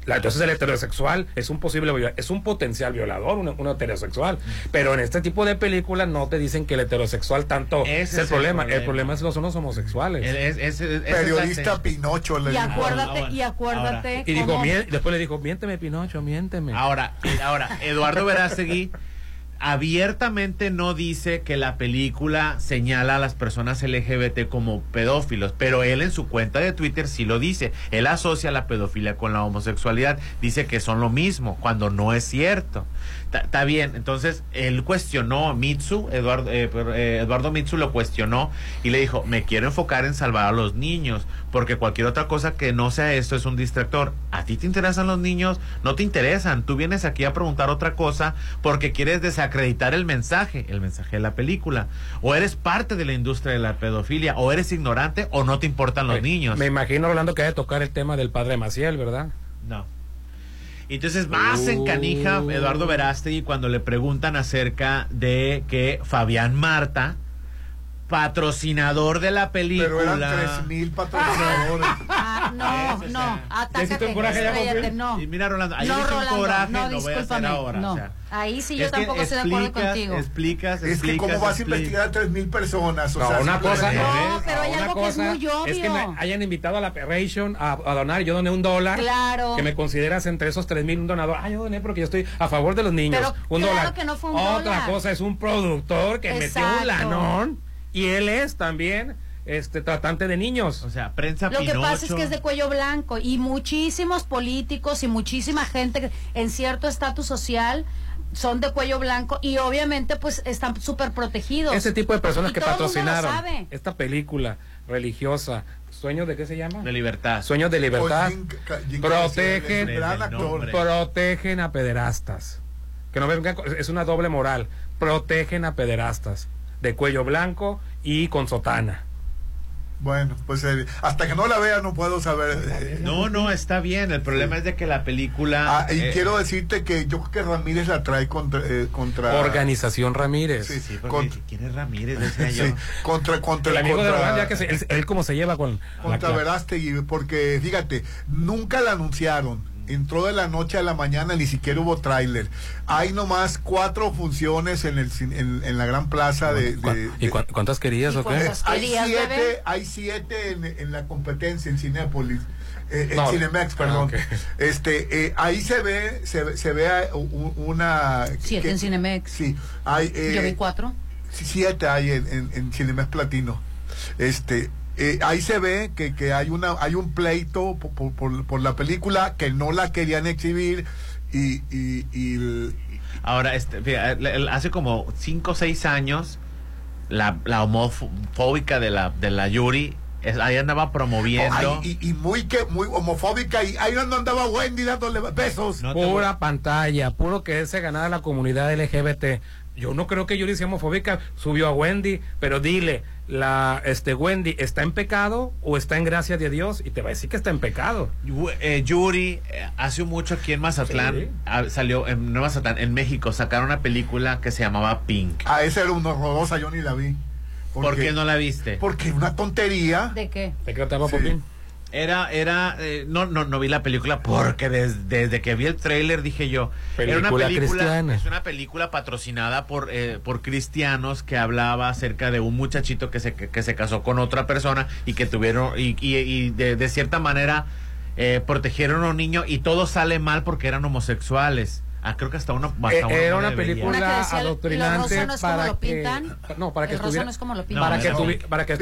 La- entonces el heterosexual es un posible es un potencial violador, un, un heterosexual. Pero en este tipo de películas no te dicen que el heterosexual tanto Ese es es el el problema. El problema. problema es, no son los homosexuales. es- es- es- es- Periodista es- Pinocho le Y acuérdate, ahora, y acuérdate. y dijo, después le dijo, miénteme Pinocho, miénteme. Ahora, ahora Eduardo Verástegui abiertamente no dice que la película señala a las personas LGBT como pedófilos, pero él en su cuenta de Twitter sí lo dice. Él asocia la pedofilia con la homosexualidad, dice que son lo mismo, cuando no es cierto. Está bien, entonces él cuestionó a Mitsu, Eduardo, eh, eh, Eduardo Mitsu lo cuestionó y le dijo, me quiero enfocar en salvar a los niños, porque cualquier otra cosa que no sea esto es un distractor. ¿A ti te interesan los niños? No te interesan. Tú vienes aquí a preguntar otra cosa porque quieres desacreditar el mensaje, el mensaje de la película. O eres parte de la industria de la pedofilia, o eres ignorante o no te importan los niños. Me imagino, Rolando, que hay de tocar el tema del padre Maciel, ¿verdad? No. Entonces, más en canija. Eduardo Verástegui cuando le preguntan acerca de que Fabián Marta, patrocinador de la película. Pero eran tres mil patrocinadores. Ah, no, no, atácate, un coraje ya, estrellate, no. Y mira, Rolando, ahí no, hice un Rolando, coraje, no, lo voy a hacer ahora, no. o sea. Ahí sí yo Es que tampoco estoy de acuerdo explicas, contigo. Explicas, Es que explicas, cómo vas a explicas. investigar a tres mil personas. O No, sea, una cosa, simplemente- No, pero hay una algo que es cosa muy obvio. es que me hayan invitado a la Peration a, a donar, yo doné un dólar. Claro. Que me consideras entre esos tres mil un donador. Ah, yo doné porque yo estoy a favor de los niños. Pero un claro dólar. que no fue un Otra dólar. cosa es un productor que metió un lanón y él es también este tratante de niños. O sea, prensa Lo que pasa es que es de cuello blanco y muchísimos políticos y muchísima gente que en cierto estatus social son de cuello blanco y obviamente pues están súper protegidos. Ese tipo de personas Y que todo el mundo lo patrocinaron sabe. esta película religiosa, ¿Sueños de qué se llama? De libertad. Sueños de libertad. Jim Jim Protegen, protegen a pederastas. Que no vengan, es una doble moral. Protegen a pederastas de cuello blanco y con sotana. Bueno, pues eh, hasta que no la vea no puedo saber. eh, No, no, está bien. El problema es de que la película. Ah, y eh, quiero decirte que yo creo que Ramírez la trae contra. eh, contra Organización Ramírez. Sí, Sí, porque contra, ¿Quién es Ramírez? Decía yo. sí, contra, contra, El amigo de contra- Román, ya que se- él, él cómo se lleva con contra Verástegui, porque fíjate, nunca la anunciaron. Entró de la noche a la mañana, ni siquiera hubo tráiler. Hay nomás cuatro funciones en el en, en la gran plaza de, de- ¿Y cuán- cuántas querías ¿Y o qué? cuántas? hay ¿Querías, siete, bebé? hay siete en, en la competencia en Cinépolis. eh, en No, Cinemex, ah, perdón. Este, eh, ahí se ve, se, ve- se ve una. Siete que- en Cinemex. Sí, hay. eh, Yo vi cuatro. sí, siete hay en, en, en Cinemex Platino. Este, eh, ahí se ve que, que hay una hay un pleito por, por- la película que no la querían exhibir y, y, y el- Ahora, este, fíjate, hace como 5 o 6 años, la, la homofóbica de la, de la Yuri, es- ahí andaba promoviendo. Ay, y, y muy que muy homofóbica y ahí no andaba Wendy dándole besos. No voy- Pura pantalla, puro que se ganara la comunidad LGBT. Yo no creo que Yuri sea homofóbica, subió a Wendy, pero dile, la este Wendy está en pecado o está en gracia de Dios y te va a decir que está en pecado. Eh, Yuri, eh, hace mucho aquí en Mazatlán, Sí. ah, salió en no Mazatlán, en México, sacaron una película que se llamaba Pink. A esa era una horrorosa, yo ni la vi. ¿Por qué no la viste? Porque una tontería. ¿De qué? ¿De qué trataba Sí. Popín? Era, era, eh, no, no, no vi la película porque des- desde que vi el tráiler dije yo, era una Película película, cristiana. es una película patrocinada por, eh, por cristianos que hablaba acerca de un muchachito que se, que, que se casó con otra persona y que tuvieron, y, y, y de, de cierta manera eh, protegieron a un niño y todo sale mal porque eran homosexuales. Ah, creo que hasta Eh, uno era una película Una que decía, "Lo adoctrinante no para lo que pintan". no para que El rosa estuviera no es como lo No, pintan. para que,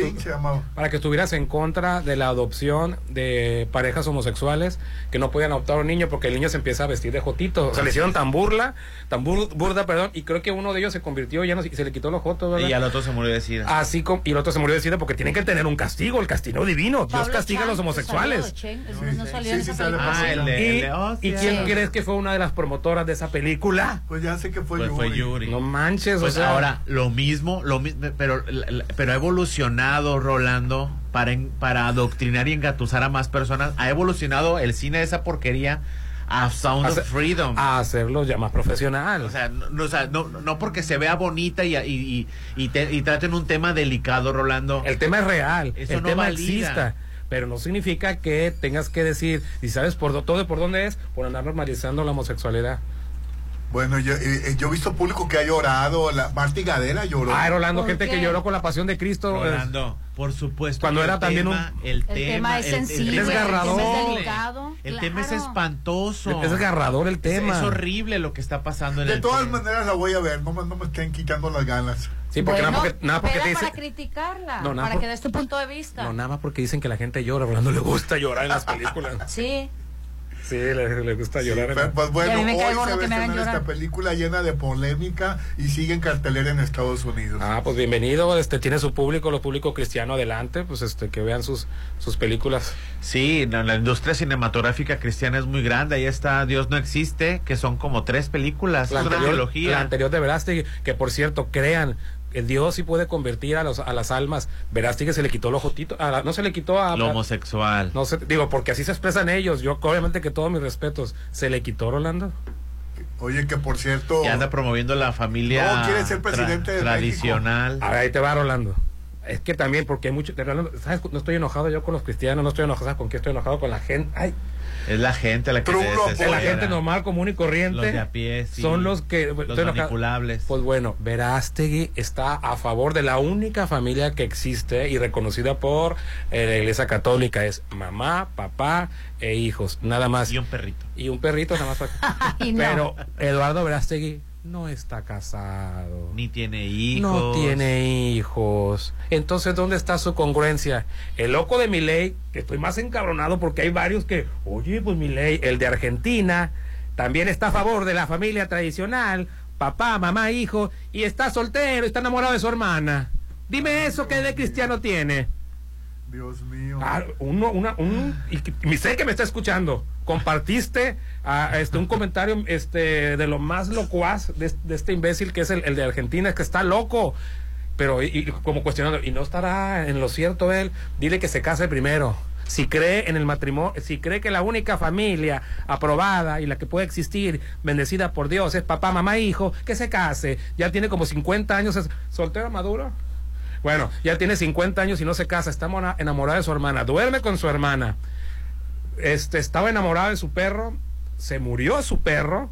para, que estuvieras en contra de la adopción de parejas homosexuales que no podían adoptar a un niño porque el niño se empieza a vestir de jotito. O sea, le hicieron tan burla, tan bur- burda, perdón, y creo que uno de ellos se convirtió ya no, y se le quitó los jotos, ¿verdad? Y al otro se murió de sida. Así como, y el otro se murió de sida porque tienen que tener un castigo, el castigo divino. Dios Pablo castiga a los homosexuales. salió de Chen, no salió Sí, en sí, esa sale película. Ah, el de, ¿Y, el de- oh, ¿y sí, quién ah. crees que fue una de las promotoras de esa película? Pues ya sé que fue Pues fue Yuri. No manches, Pues o sea, ahora lo mismo, lo mismo, pero, pero ha evolucionado Rolando para en- para adoctrinar y engatusar a más personas. Ha evolucionado el cine de esa porquería a Sound Hace- of Freedom. a hacerlo ya más profesional. O sea, no, no, o sea, no, no porque se vea bonita y, y, y, y te- y traten un tema delicado, Rolando. El tema es real, Eso el no tema valida. exista, pero no significa que tengas que decir, si sabes por do- todo por dónde es, por andar normalizando la homosexualidad. Bueno, yo, eh, eh, yo he visto público que ha llorado, la Marti Gadela lloró. Ah, Rolando, gente que lloró con la pasión de Cristo. Rolando, por supuesto. Cuando era también un- El, El tema, es sensible, el- es el- delicado, El tema es espantoso. Es desgarrador el tema. Es, horrible lo que está pasando en De el todas tema. maneras la voy a ver, no, me- no me estén quitando las ganas. Sí, porque Bueno, nada porque, nada porque te para dice. criticarla, No, nada para por- que des tu punto de vista. No, nada más porque dicen que la gente llora. Rolando le gusta llorar en las películas. Sí. Sí, le, le gusta llorar. en Pues, la- pues bueno, hoy se gordo va a que me esta película llena de polémica y sigue en cartelera en Estados Unidos. Ah, pues bienvenido, este tiene su público, lo público cristiano adelante, pues este que vean sus sus películas. Sí, no, la industria cinematográfica cristiana es muy grande. Ahí está Dios no existe, que son como tres películas. La es una anterior, trilogía. la anterior de Verástegui, que por cierto, crean, el Dios sí puede convertir a, los, a las almas. Verástegui se le quitó el ojotito, a la- no se le quitó a... Lo homosexual. No sé, digo, porque así se expresan ellos. Yo, obviamente, que todos mis respetos. ¿Se le quitó, Rolando? Oye, que por cierto... Y anda promoviendo la familia No, quiere ser presidente de tradicional. A ver, ahí te va, Rolando. Es que también, porque hay mucho. de Rolando, ¿sabes? No estoy enojado yo con los cristianos, no estoy enojado. ¿Sabes con qué estoy enojado? Con la gente. Ay, Es la gente la que se es la gente normal, común y corriente. Los de a pie, sí. Son los que. Los manipulables. Pues bueno, Verástegui está a favor de la única familia que existe y reconocida por eh, la Iglesia Católica. Es mamá, papá e hijos, nada más. Y un perrito. Y un perrito, nada más. para- Ay, no. Pero Eduardo Verástegui no está casado. Ni tiene hijos. No tiene hijos. Entonces, ¿dónde está su congruencia? El loco de mi ley, que estoy más encabronado porque hay varios que, oye, pues mi ley, el de Argentina, también está a favor de la familia tradicional, papá, mamá, hijo, y está soltero, está enamorado de su hermana. Dime eso, ¿qué de cristiano tiene? Dios mío. Ah, uno, una, un, y, sé que me está escuchando. Compartiste ah, este, un comentario este, de lo más locuaz de, este imbécil que es el, el de Argentina, que está loco. Pero, y como cuestionando, ¿y no estará en lo cierto él? Dile que se case primero. Si cree en el matrimonio, si cree que la única familia aprobada y la que puede existir, bendecida por Dios, es papá, mamá, hijo, que se case. Ya tiene como 50 años, es soltero maduro. Bueno, ya tiene 50 años y no se casa, está mora- enamorada de su hermana, duerme con su hermana. Este estaba enamorado de su perro, se murió su perro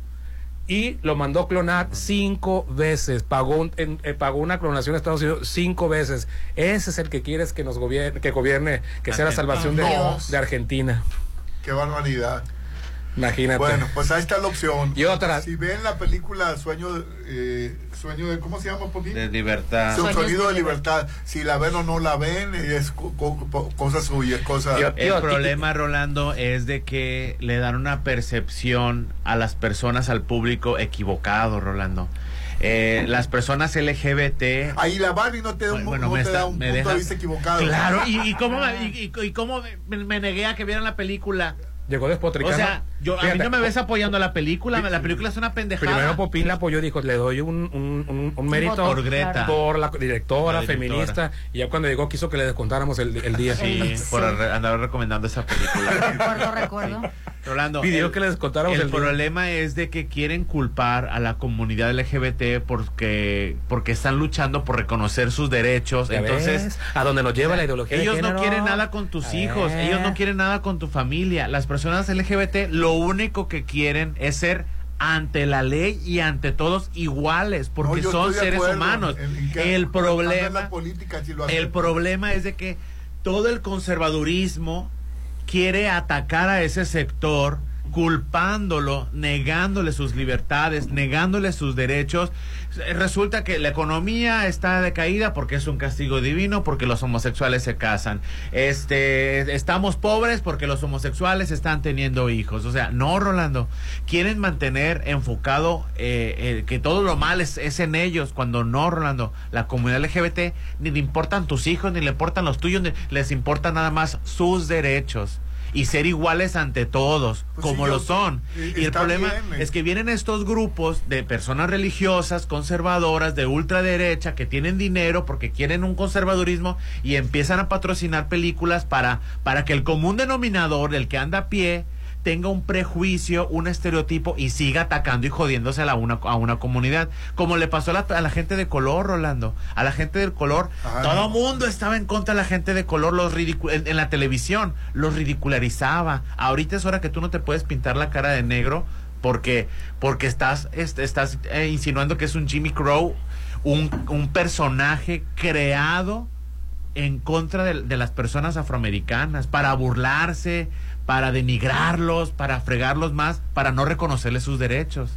y lo mandó clonar cinco veces. Pagó, un- en- eh, pagó una clonación a Estados Unidos cinco veces. Ese es el que quieres que nos gobierne, que gobierne, que sea la salvación de, de Argentina. Qué barbaridad. Imagínate. Bueno, pues ahí está la opción. Y otra. Si ven la película Sueño, de- eh, Sueño de, ¿cómo se llama, Popín? De libertad. Su sonido de libertad. Si la ven o no la ven, es co- co- cosa suya, cosa... El problema, Rolando, es de que le dan una percepción a las personas, al público equivocado, Rolando. Eh, las personas LGBT. Ahí la van y no te da un, Bueno, no me te está- da un me punto deja- de vista equivocado. Claro, y, y cómo, me, y, y- y cómo me, me negué a que vieran la película. Llegó despotricando. O sea, yo, a mí Fíjate, no me ves apoyando la película, la película es una pendejada. Primero Popín la apoyó, dijo, le doy un, un, un- un mérito Por Greta. por la directora, La directora. feminista, y ya cuando llegó quiso que le descontáramos el, el día. Sí, por re- andar recomendando esa película. Recuerdo, recuerdo. Rolando, Pidió el- que le descontáramos el el día. problema es de que quieren culpar a la comunidad LGBT porque porque están luchando por reconocer sus derechos. ¿Ya Entonces, ves? a donde nos lleva la ideología de ellos no quieren nada con tus A hijos, ver. ellos no quieren nada con tu familia. Las personas LGBT lo único que quieren es ser ante la ley y ante todos iguales, porque No, son seres acuerdo humanos. en- en que el problema la política, si lo el problema es de que todo el conservadurismo quiere atacar a ese sector culpándolo, negándole sus libertades, negándole sus derechos. Resulta que la economía está decaída porque es un castigo divino, porque los homosexuales se casan. Este, estamos pobres porque los homosexuales están teniendo hijos. O sea, no, Rolando. Quieren mantener enfocado eh, eh, que todo lo mal es, es en ellos, cuando no, Rolando. La comunidad LGBT ni le importan tus hijos, ni le importan los tuyos, ni les importan nada más sus derechos. Y ser iguales ante todos, Pues como sí, lo son. Y el problema bien, eh. es que vienen estos grupos de personas religiosas, conservadoras, de ultraderecha, que tienen dinero porque quieren un conservadurismo y empiezan a patrocinar películas para, para que el común denominador, el que anda a pie, tenga un prejuicio, un estereotipo y siga atacando y jodiéndose a, la una, a una comunidad. Como le pasó a la, a la gente de color, Rolando. A la gente del color. Todo mundo estaba en contra de la gente de color los ridicu- en, en la televisión. Los ridicularizaba. Ahorita es hora que tú no te puedes pintar la cara de negro Porque, porque estás, est- estás eh, insinuando que es un Jimmy Crow, un, un personaje creado en contra de, de las personas afroamericanas, para burlarse, para denigrarlos, para fregarlos más, para no reconocerles sus derechos.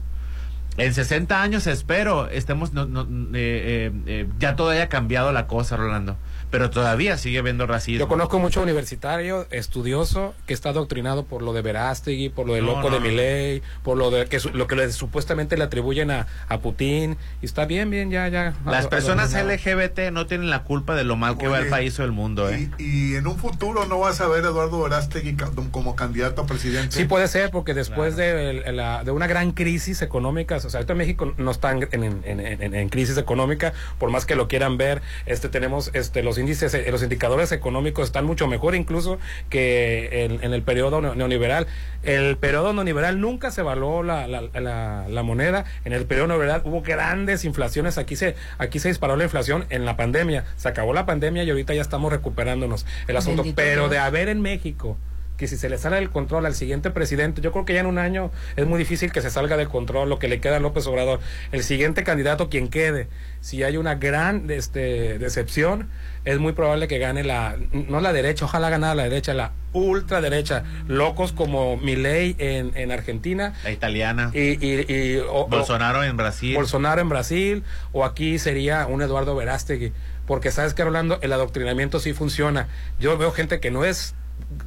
En 60 años espero estemos no, no, eh, eh, eh, ya todo haya cambiado la cosa, Rolando, pero todavía sigue habiendo racismo. Yo conozco mucho universitario, estudioso, que está adoctrinado por lo de Verástegui, por lo de No, loco no, de no. Milei, por lo de que su- lo que le- supuestamente le atribuyen a, a Putin. Y está bien, bien, ya, ya. Las ado- personas adoctrinado. LGBT no tienen la culpa de lo mal que va el Oye, país o el mundo, ¿eh? Y en un futuro no vas a ver a Eduardo Verástegui como candidato a presidente. Sí puede ser, porque después de, el- la- de una gran crisis económica, o sea, ahorita México no está en, en- en- en- en crisis económica, por más que lo quieran ver, este tenemos este los índices, eh, los indicadores económicos están mucho mejor incluso que en, en el periodo neo- neoliberal. El periodo neoliberal nunca se evaluó la, la, la- la moneda, en el periodo neoliberal hubo grandes inflaciones, aquí se, aquí se disparó la inflación en la pandemia, se acabó la pandemia y ahorita ya estamos recuperándonos el asunto, Bendito pero Dios. de haber en México que si se le sale del control al siguiente presidente, yo creo que ya en un año es muy difícil que se salga de control lo que le queda a López Obrador. El siguiente candidato, quien quede, si hay una gran este, decepción, es muy probable que gane la, no la derecha, ojalá ganara la derecha, la ultraderecha. Locos como Milei en, en Argentina. La italiana. Y, y- y- o- o- Bolsonaro en Brasil. Bolsonaro en Brasil, o aquí sería un Eduardo Verástegui. Porque sabes que, Rolando, el adoctrinamiento sí funciona. Yo veo gente que no es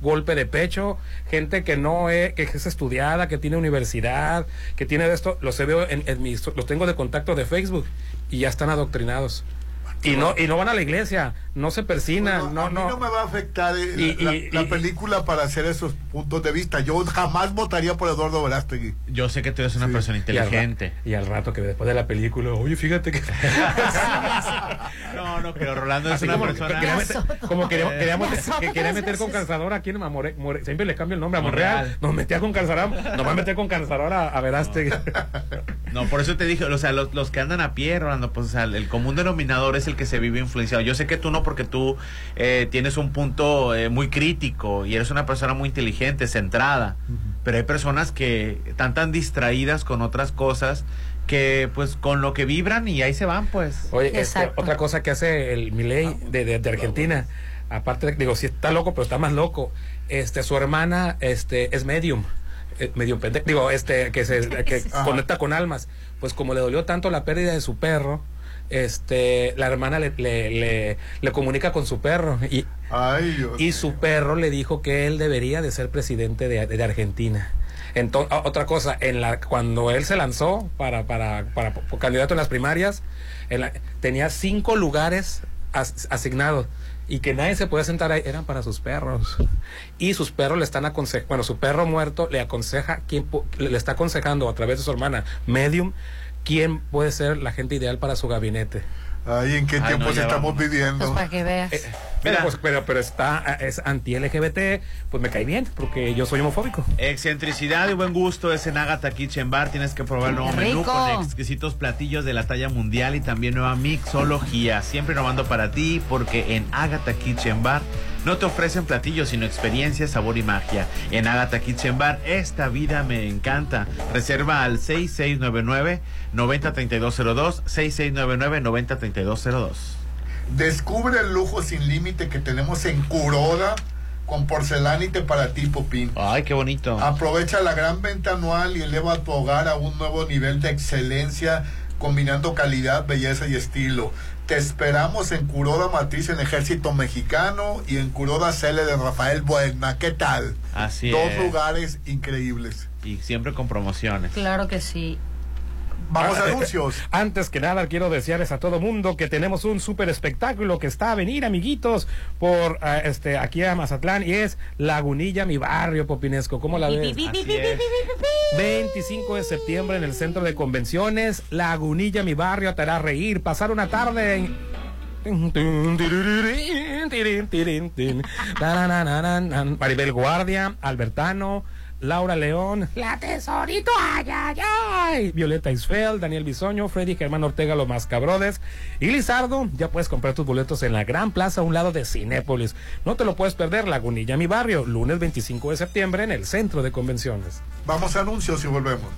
golpe de pecho, gente que no es, que es estudiada, que tiene universidad, que tiene de esto, los veo en, en mis, los tengo de contacto de Facebook y ya están adoctrinados. Y no, y no van a la iglesia, no se persinan, no, a mí no. no me va a afectar eh, Y- la, y- la y- película para hacer esos puntos de vista. Yo jamás votaría por Eduardo Verástegui. Yo sé que tú eres una persona Y al, ra- inteligente. y al rato que después de la película, oye, fíjate que No, no, pero Rolando es Así una como, persona. quería meter, como quería, quería Me meter- azotas que quería meter con calzador aquí en More- More- siempre le cambio el nombre a Monreal, nos metía con calzador, nos va a meter con calzador a, a Verástegui. No, por eso te dije, o sea, los, los que andan a pie, Rolando, pues o sea, el común denominador es el que se vive influenciado. Yo sé que tú no, porque tú eh, tienes un punto eh, muy crítico y eres una persona muy inteligente, centrada, pero hay personas que están tan distraídas con otras cosas que pues con lo que vibran y ahí se van, pues. Oye, este, otra cosa que hace el Milei de, de, de Argentina, aparte, de- digo, sí está loco, pero está más loco. Este, su hermana, este, es medium. eh, Medium pendejo, digo, este, que se que conecta con almas. Pues como le dolió tanto la pérdida de su perro, este, la hermana le, le, le, le comunica con su perro y, Ay, Dios y su perro le dijo que él debería de ser presidente de, de Argentina. Entonces, otra cosa, en la, cuando él se lanzó para, para, para, po- candidato en las primarias, en la- tenía cinco lugares as- asignados y que nadie se podía sentar ahí, eran para sus perros. Y sus perros le están aconsejando, bueno, su perro muerto le aconseja, quién pu- le está aconsejando a través de su hermana, Medium, quién puede ser la gente ideal para su gabinete. Ay, ¿en qué Ay, tiempos no, estamos vamos. viviendo? Pues para que veas. Eh, pero, pues, pero, pero está, es anti-LGBT, pues me cae bien, porque yo soy homofóbico. Excentricidad y buen gusto es en Agatha Kitchen Bar. Tienes que probar el nuevo ¡Qué menú con exquisitos platillos de la talla mundial y también nueva mixología. Siempre innovando para ti porque en Agatha Kitchen Bar no te ofrecen platillos sino experiencia, sabor y magia. En Agatha Kitchen Bar esta vida me encanta. Reserva al 6699 903202 6699 903202. Descubre el lujo sin límite que tenemos en Curoda con porcelánite para ti, Popín. Ay, qué bonito. Aprovecha la gran venta anual y eleva tu hogar a un nuevo nivel de excelencia, combinando calidad, belleza y estilo. Te esperamos en Curoda Matriz en Ejército Mexicano y en Curoda Cele de Rafael Buena. ¿Qué tal? Así Dos es. lugares increíbles. Y siempre con promociones. Claro que sí. Vamos a Ah, anuncios. Antes que nada, quiero desearles a todo mundo que tenemos un súper espectáculo que está a venir, amiguitos, por ah, este aquí a Mazatlán y es Lagunilla, mi barrio popinesco. ¿Cómo la ves? Así es. 25 de septiembre en el centro de convenciones, Lagunilla, mi barrio, te hará reír, pasar una tarde en. Maribel Guardia, Albertano, Laura León, La Tesorito, ay, ay, ay. Violeta Isfel, Daniel Bisoño, Freddy Germán Ortega, los más cabrones. Y Lizardo, ya puedes comprar tus boletos en la Gran Plaza a un lado de Cinépolis. No te lo puedes perder, Lagunilla, mi barrio, lunes 25 de septiembre en el Centro de Convenciones. Vamos a anuncios y volvemos.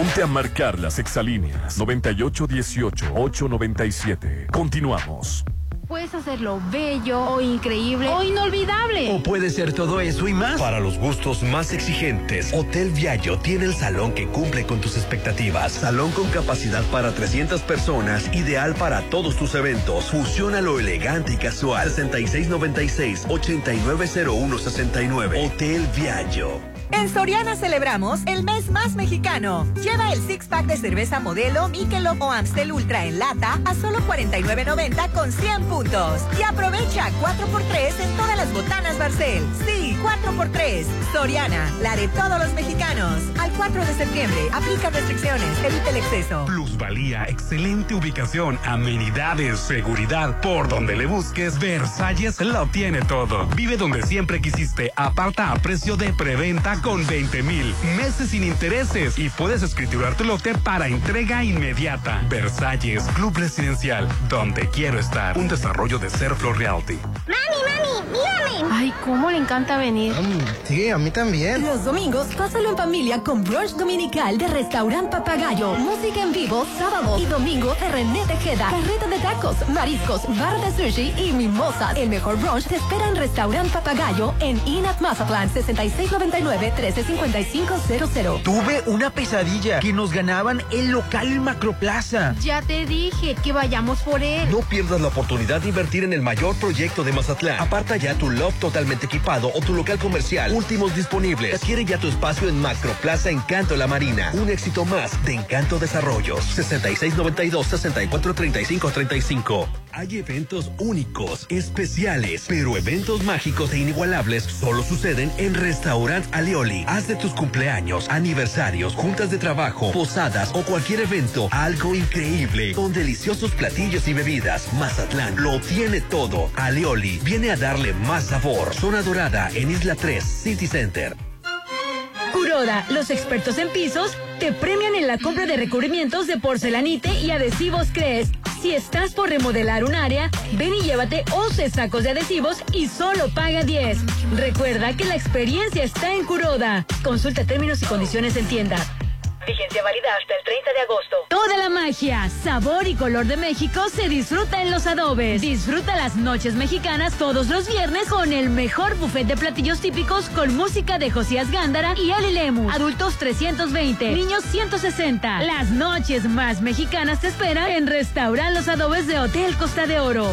Ponte a marcar las exalíneas 9818-897. Continuamos. Puedes hacerlo bello o increíble o inolvidable. O puede ser todo eso y más. Para los gustos más exigentes, Hotel Viallo tiene el salón que cumple con tus expectativas. Salón con capacidad para 300 personas, ideal para todos tus eventos. Fusiona lo elegante y casual. 6696-890169. Hotel Viallo. En Soriana celebramos el mes más mexicano. Lleva el six pack de cerveza modelo Michelob o Amstel Ultra en lata a solo 49.90 con 100 puntos. Y aprovecha 4x3 en todas las botanas Barcel. Sí, 4x3. Soriana, la de todos los mexicanos. Al 4 de septiembre, aplica restricciones, evita el exceso. Plusvalía, excelente ubicación, amenidades, seguridad. Por donde le busques, Versalles lo tiene todo. Vive donde siempre quisiste. Aparta a precio de preventa con 20 mil meses sin intereses y puedes escriturar tu lote para entrega inmediata. Versalles, Club Residencial, donde quiero estar. Un desarrollo de Serflo Realty. Mami, mami, mírame. Ay, cómo le encanta venir. Sí, a mí también. Los domingos, pásalo en familia con brunch dominical de Restaurant Papagayo. Música en vivo, sábado y domingo de René Tejeda. Carreta de tacos, mariscos, bar de sushi y mimosas. El mejor brunch te espera en Restaurant Papagayo en Inat Mazatlán 6699-135500. Tuve una pesadilla que nos ganaban el local Macroplaza. Ya te dije que vayamos por él. No pierdas la oportunidad de invertir en el mayor proyecto de Mazatlán. Aparta ya tu loft totalmente equipado o tu local comercial. Últimos disponibles. Adquiere ya tu espacio en Macroplaza Encanto La Marina. Un éxito más de Encanto Desarrollos. 6692-643535. Hay eventos únicos, especiales, pero eventos mágicos e inigualables solo suceden en Restaurant Alioli. Haz de tus cumpleaños, aniversarios, juntas de trabajo, posadas o cualquier evento algo increíble con deliciosos platillos y bebidas. Mazatlán lo tiene todo. Alioli viene a darle más sabor. Zona Dorada en Isla 3, City Center. Kuroda, los expertos en pisos, te premian en la compra de recubrimientos de porcelanite y adhesivos Cres. Si estás por remodelar un área, ven y llévate 11 sacos de adhesivos y solo paga 10. Recuerda que la experiencia está en Kuroda. Consulta términos y condiciones en tienda. Vigencia válida hasta el 30 de agosto. Toda la magia, sabor y color de México se disfruta en los adobes. Disfruta las noches mexicanas todos los viernes con el mejor buffet de platillos típicos con música de Josías Gándara y Ali Lemus. Adultos 320, niños 160. Las noches más mexicanas te esperan en Restaurant Los Adobes de Hotel Costa de Oro.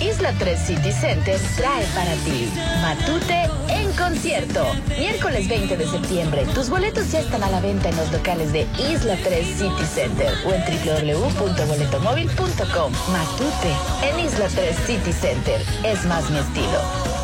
Isla 3 City Center trae para ti Matute en concierto. Miércoles 20 de septiembre. Tus boletos ya están a la venta en los locales de Isla 3 City Center o en www.boletomóvil.com. Matute en Isla 3 City Center. Es más mi estilo.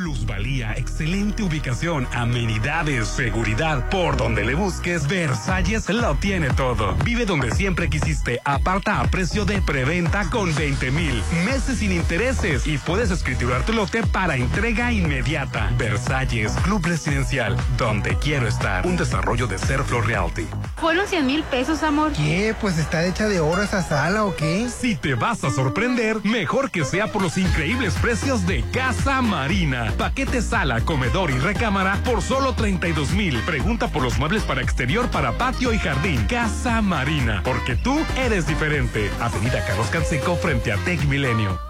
Plusvalía, excelente ubicación, amenidades, seguridad. Por donde le busques, Versalles lo tiene todo. Vive donde siempre quisiste. Aparta a precio de preventa con 20 mil meses sin intereses y puedes escriturar tu lote para entrega inmediata. Versalles, Club Residencial, donde quiero estar. Un desarrollo de Serflo Realty. Fueron 100 mil pesos, amor. ¿Qué? Pues está hecha de oro esa sala o qué? Si te vas a sorprender, mejor que sea por los increíbles precios de Casa Marina. Paquete sala, comedor y recámara por solo 32 mil. Pregunta por los muebles para exterior, para patio y jardín. Casa Marina, porque tú eres diferente. Avenida Carlos Canseco frente a Tech Milenio.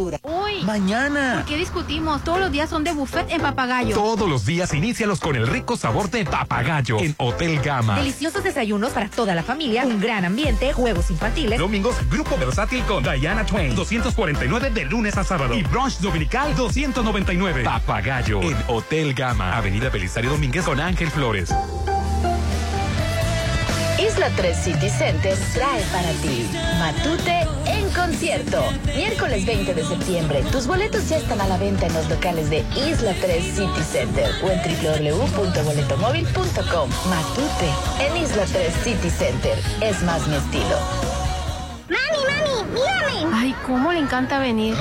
Uy. Mañana. ¿Por qué discutimos? Todos los días son de buffet en Papagayo. Todos los días inícialos con el rico sabor de papagayo en Hotel Gama. Deliciosos desayunos para toda la familia, un gran ambiente, juegos infantiles. Domingos, grupo versátil con Diana Twain, 249 de lunes a sábado. Y brunch dominical, 299. Papagayo en Hotel Gama, Avenida Belisario Domínguez con Ángel Flores. Isla 3 City Center trae para ti Matute en concierto. Miércoles 20 de septiembre. Tus boletos ya están a la venta en los locales de Isla 3 City Center o en www.boletomóvil.com. Matute en Isla 3 City Center. Es más mi estilo. Mami, mírame. Ay, cómo le encanta venir.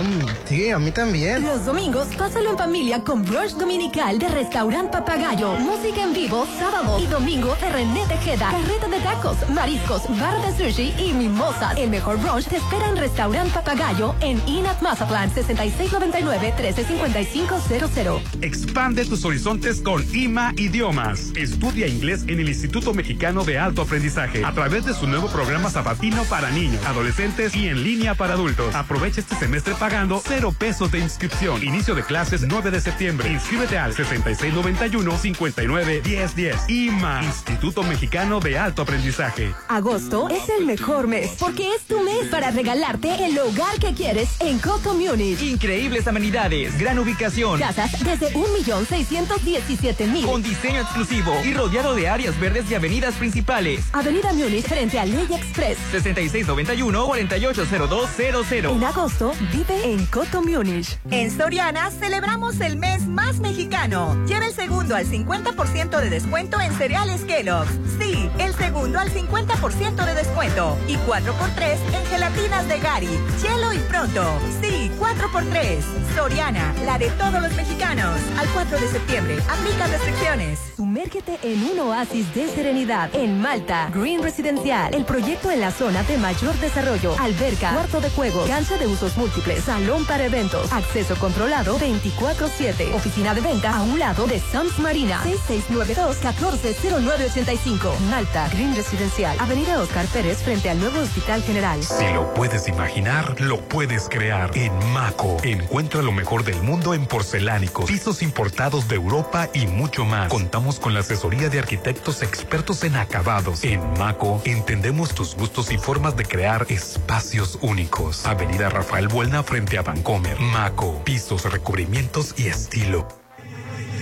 Sí, a mí también. Los domingos, pásalo en familia con brunch dominical de Restaurant Papagayo. Música en vivo, sábado y domingo de René Tejeda. Carreta de tacos, mariscos, bar de sushi y mimosas. El mejor brunch te espera en Restaurant Papagayo en Inat Mazatlán, 6699-135500. Expande tus horizontes con IMA Idiomas. Estudia inglés en el Instituto Mexicano de Alto Aprendizaje a través de su nuevo programa sabatino para niños, adolescentes y en línea para adultos. Aprovecha este semestre pagando cero pesos de inscripción. Inicio de clases 9 de septiembre. Inscríbete al 6691-591010. IMA, Instituto Mexicano de Alto Aprendizaje. Agosto es el mejor mes porque es tu mes para regalarte el hogar que quieres en Coto Munich. Increíbles amenidades, gran ubicación. Casas desde 1.617.000. Con diseño exclusivo y rodeado de áreas verdes y avenidas principales. Avenida Múnich frente a Ley Express. 6691-480200. En agosto vive en Coto Munich. En Soriana celebramos el mes más mexicano. Lleva el segundo al 50% de descuento en cereales Kellogg's. Sí, el segundo al 50% de descuento. Y 4x3 en gelatinas de Gary. Hielo y pronto. Sí, 4x3. Soriana, la de todos los mexicanos. Al 4 de septiembre. Aplica restricciones. Sumérgete en un oasis de serenidad en Malta. Green Residencial, el proyecto en la zona de mayor desarrollo. Alberca, cuarto de juegos, cancha de usos múltiples, salón para eventos, acceso controlado 24-7. Oficina de venta a un lado de Sams Marina. 6692-140985. Malta, Green Residencial, Avenida Oscar Pérez frente al nuevo Hospital General. Si lo puedes imaginar, lo puedes crear. En Maco, encuentra lo mejor del mundo en porcelánicos, pisos importados de Europa y mucho más. Contamos con la asesoría de arquitectos expertos en acabados. En Maco, entendemos tus gustos y formas de crear espacios únicos. Avenida Rafael Buelna frente a Vancomer. Maco, pisos, recubrimientos y estilo.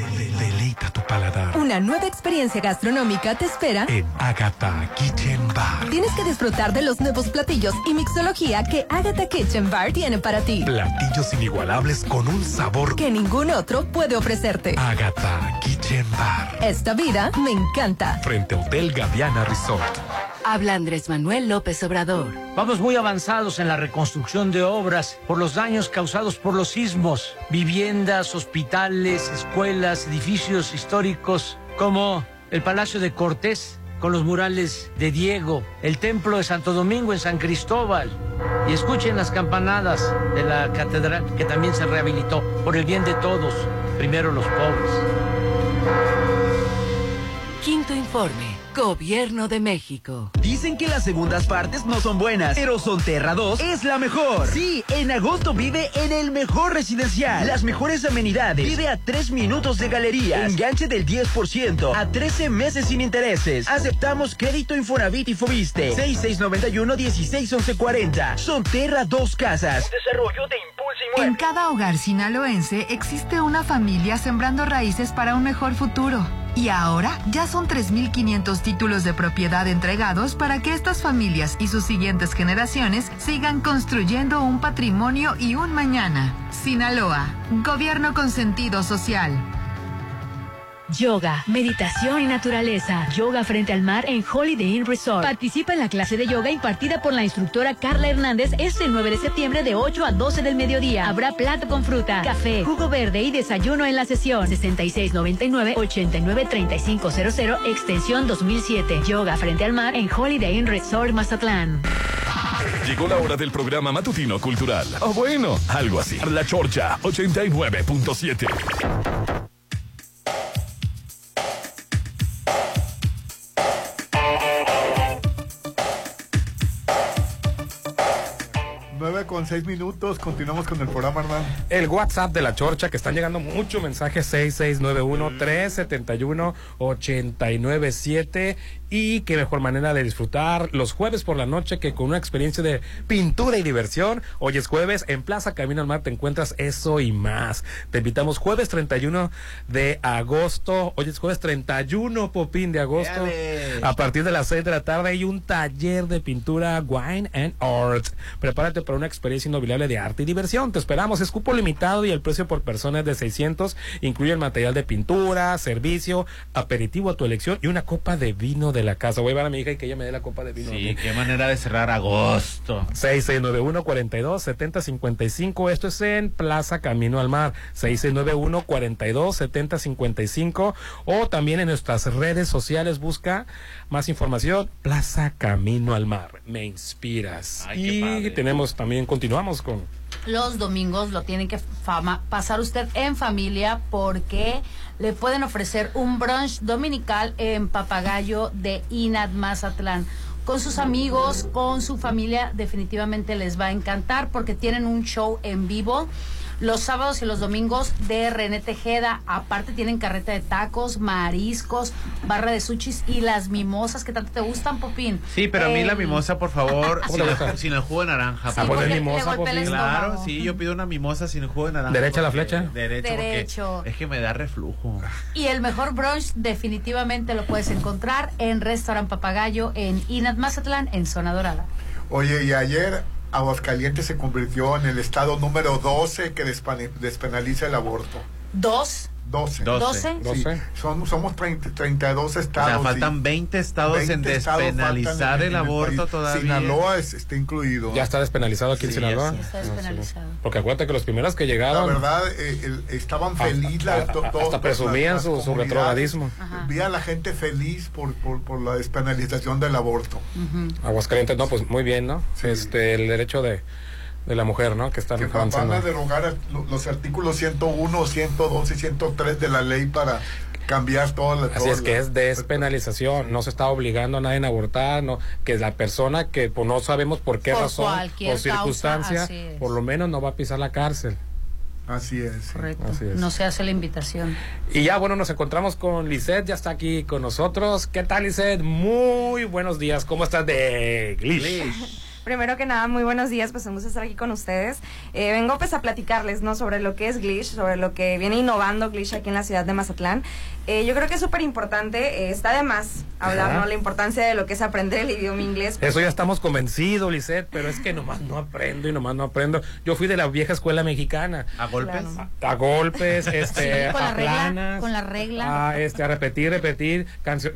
Deleita tu paladar. Una nueva experiencia gastronómica te espera En Agatha Kitchen Bar. Tienes que disfrutar de los nuevos platillos y mixología que Agatha Kitchen Bar tiene para ti. Platillos inigualables con un sabor Que ningún otro puede ofrecerte. Agatha Kitchen Bar. Esta vida me encanta. Frente a Hotel Gaviana Resort. Habla Andrés Manuel López Obrador. Vamos muy avanzados en la reconstrucción de obras por los daños causados por los sismos. Viviendas, hospitales, escuelas, edificios históricos como el Palacio de Cortés con los murales de Diego, el Templo de Santo Domingo en San Cristóbal. Y escuchen las campanadas de la catedral que también se rehabilitó por el bien de todos, primero los pobres. Quinto informe. Gobierno de México. Dicen que las segundas partes no son buenas, pero Sonterra 2 es la mejor. Sí, en agosto vive en el mejor residencial. Las mejores amenidades. Vive a 3 minutos de galería. Enganche del 10% a 13 meses sin intereses. Aceptamos crédito Infonavit y Fobiste. 6691-161140. Sonterra 2 Casas. Desarrollo de impulso En cada hogar sinaloense existe una familia sembrando raíces para un mejor futuro. Y ahora ya son 3.500 títulos de propiedad entregados para que estas familias y sus siguientes generaciones sigan construyendo un patrimonio y un mañana. Sinaloa, gobierno con sentido social. Yoga, meditación y naturaleza. Yoga frente al mar en Holiday Inn Resort. Participa en la clase de yoga impartida por la instructora Carla Hernández este 9 de septiembre de 8 a 12 del mediodía. Habrá plato con fruta, café, jugo verde y desayuno en la sesión. 6699-893500, extensión 2007. Yoga frente al mar en Holiday Inn Resort Mazatlán. Llegó la hora del programa matutino cultural. O bueno, algo así. La Chorcha 89.7. con seis minutos, continuamos con el programa, hermano. El WhatsApp de la Chorcha, que están llegando muchos mensajes, 6691-371-897. Y qué mejor manera de disfrutar los jueves por la noche que con una experiencia de pintura y diversión. Hoy es jueves, en Plaza Camino al Mar te encuentras eso y más. Te invitamos jueves 31 de agosto. Hoy es jueves 31, Popín, de agosto. Dale. A partir de las 6 de la tarde hay un taller de pintura Wine and Art. Prepárate para una experiencia inolvidable de arte y diversión. Te esperamos. Es cupo limitado y el precio por persona es de 600. Incluye el material de pintura, servicio, aperitivo a tu elección y una copa de vino de la casa. Voy a llevar a mi hija y que ella me dé la copa de vino. Sí, qué manera de cerrar agosto. 6691 42 70 55 Esto es en Plaza Camino al Mar. 6691 42 70 55 O también en nuestras redes sociales busca más información. Plaza Camino al Mar. Me inspiras. Ay, qué y tenemos también, continuamos con. Los domingos lo tiene que pasar usted en familia porque le pueden ofrecer un brunch dominical en Papagayo de Inat Mazatlán. Con sus amigos, con su familia, definitivamente les va a encantar porque tienen un show en vivo los sábados y los domingos de René Tejeda. Aparte tienen carreta de tacos, mariscos, barra de sushis y las mimosas que tanto te gustan, Popín. Sí, pero a mí la El- mimosa, por favor, ¿Cómo sin, el, gusta? sin el jugo de naranja. Sí, por porque mimosa, Popín. Claro, sí, yo pido una mimosa sin el jugo de naranja. ¿Derecha la flecha? Derecho, Derecho. es que me da reflujo. Y el mejor brunch definitivamente lo puedes encontrar en Restaurant Papagayo en Inat Mazatlán, en Zona Dorada. Oye, y ayer Aguascalientes se convirtió en el estado número 12 que despenaliza el aborto. Dos. 12. Doce. Sí, Doce. son, somos 30 32 O estados. sea, y faltan 20 estados en 20 estados despenalizar faltan en- el en aborto país. todavía. Sinaloa es- está incluido. Ya está despenalizado aquí en Sí, Sinaloa. ya Sí, está sí. despenalizado. Porque acuérdate que los primeros que La llegaron. verdad, eh, el- estaban Hasta- felices. la- hasta todos- presumían las- su- las su retrogradismo. Vi a la gente feliz por, por, por la despenalización del aborto. Aguascalientes, no, pues muy bien, ¿no? Sí. Este, el derecho de, de la mujer, ¿no? Que están Que van a derogar lo- los artículos 101, 102 y 103 de la ley para cambiar todas las... Así es que es despenalización, no se está obligando a nadie a abortar, no, que la persona que pues, no sabemos por qué Por razón o circunstancia, causa, por lo menos no va a pisar la cárcel. Así es. Correcto. Así es. No se hace la invitación. Y ya bueno, nos encontramos con Lisette, ya está aquí con nosotros. ¿Qué tal Lisette? Muy buenos días, ¿cómo estás de Glish? Primero que nada, muy buenos días, pues un gusto estar aquí con ustedes. Eh, vengo pues a platicarles, ¿no? Sobre lo que es Glish, sobre lo que viene innovando Glish aquí en la ciudad de Mazatlán. Eh, yo creo que es súper importante, eh, está de más hablar, Ajá. ¿no? La importancia de lo que es aprender el idioma inglés. Eso ya estamos convencidos, Lisette, pero es que nomás no aprendo y nomás no aprendo. Yo fui de la vieja escuela mexicana. ¿A golpes? Claro. A golpes, este, Sí, con la a regla, planas. con la regla. A, este, a repetir, repetir. Canción,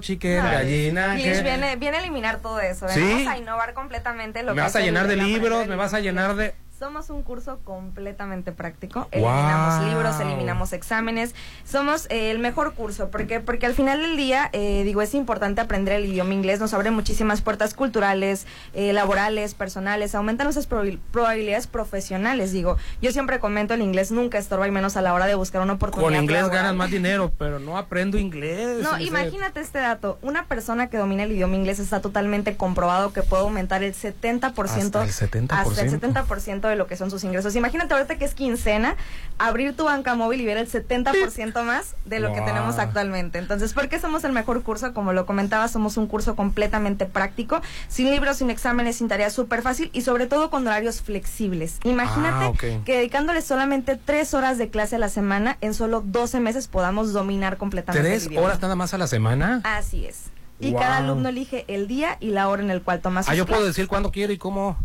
chicken, Ah, gallina. ¿qué? viene, viene a eliminar todo eso. Sí. Venimos a innovar completamente lo Me que vas es a llenar de aprender libros, me vas a llenar de... Somos un curso completamente práctico. Wow. Eliminamos libros, eliminamos exámenes. Somos eh, el mejor curso. porque Porque al final del día, eh, digo, es importante aprender el idioma inglés. Nos abre muchísimas puertas culturales, eh, laborales, personales. Aumenta nuestras probabil- probabilidades profesionales. Digo, yo siempre comento, el inglés nunca estorba y menos a la hora de buscar una oportunidad. Con inglés laboral. ganas más dinero, pero no aprendo inglés. No, imagínate este dato. Una persona que domina el idioma inglés está totalmente comprobado que puede aumentar el 70%. Hasta el 70%. Hasta el 70% de lo que son sus ingresos. Imagínate ahorita que es quincena, abrir tu banca móvil y ver el 70% más de lo que tenemos actualmente. Entonces, ¿por qué somos el mejor curso? Como lo comentaba, somos un curso completamente práctico, sin libros, sin exámenes, sin tareas, súper fácil y sobre todo con horarios flexibles. Imagínate Ah, que dedicándole solamente tres horas de clase a la semana, en solo 12 meses podamos dominar completamente ¿Tres horas nada más a la semana? Así es. Y Wow. cada alumno elige el día y la hora en el cual toma sus Ah, yo puedo decir cuándo quiero y cómo.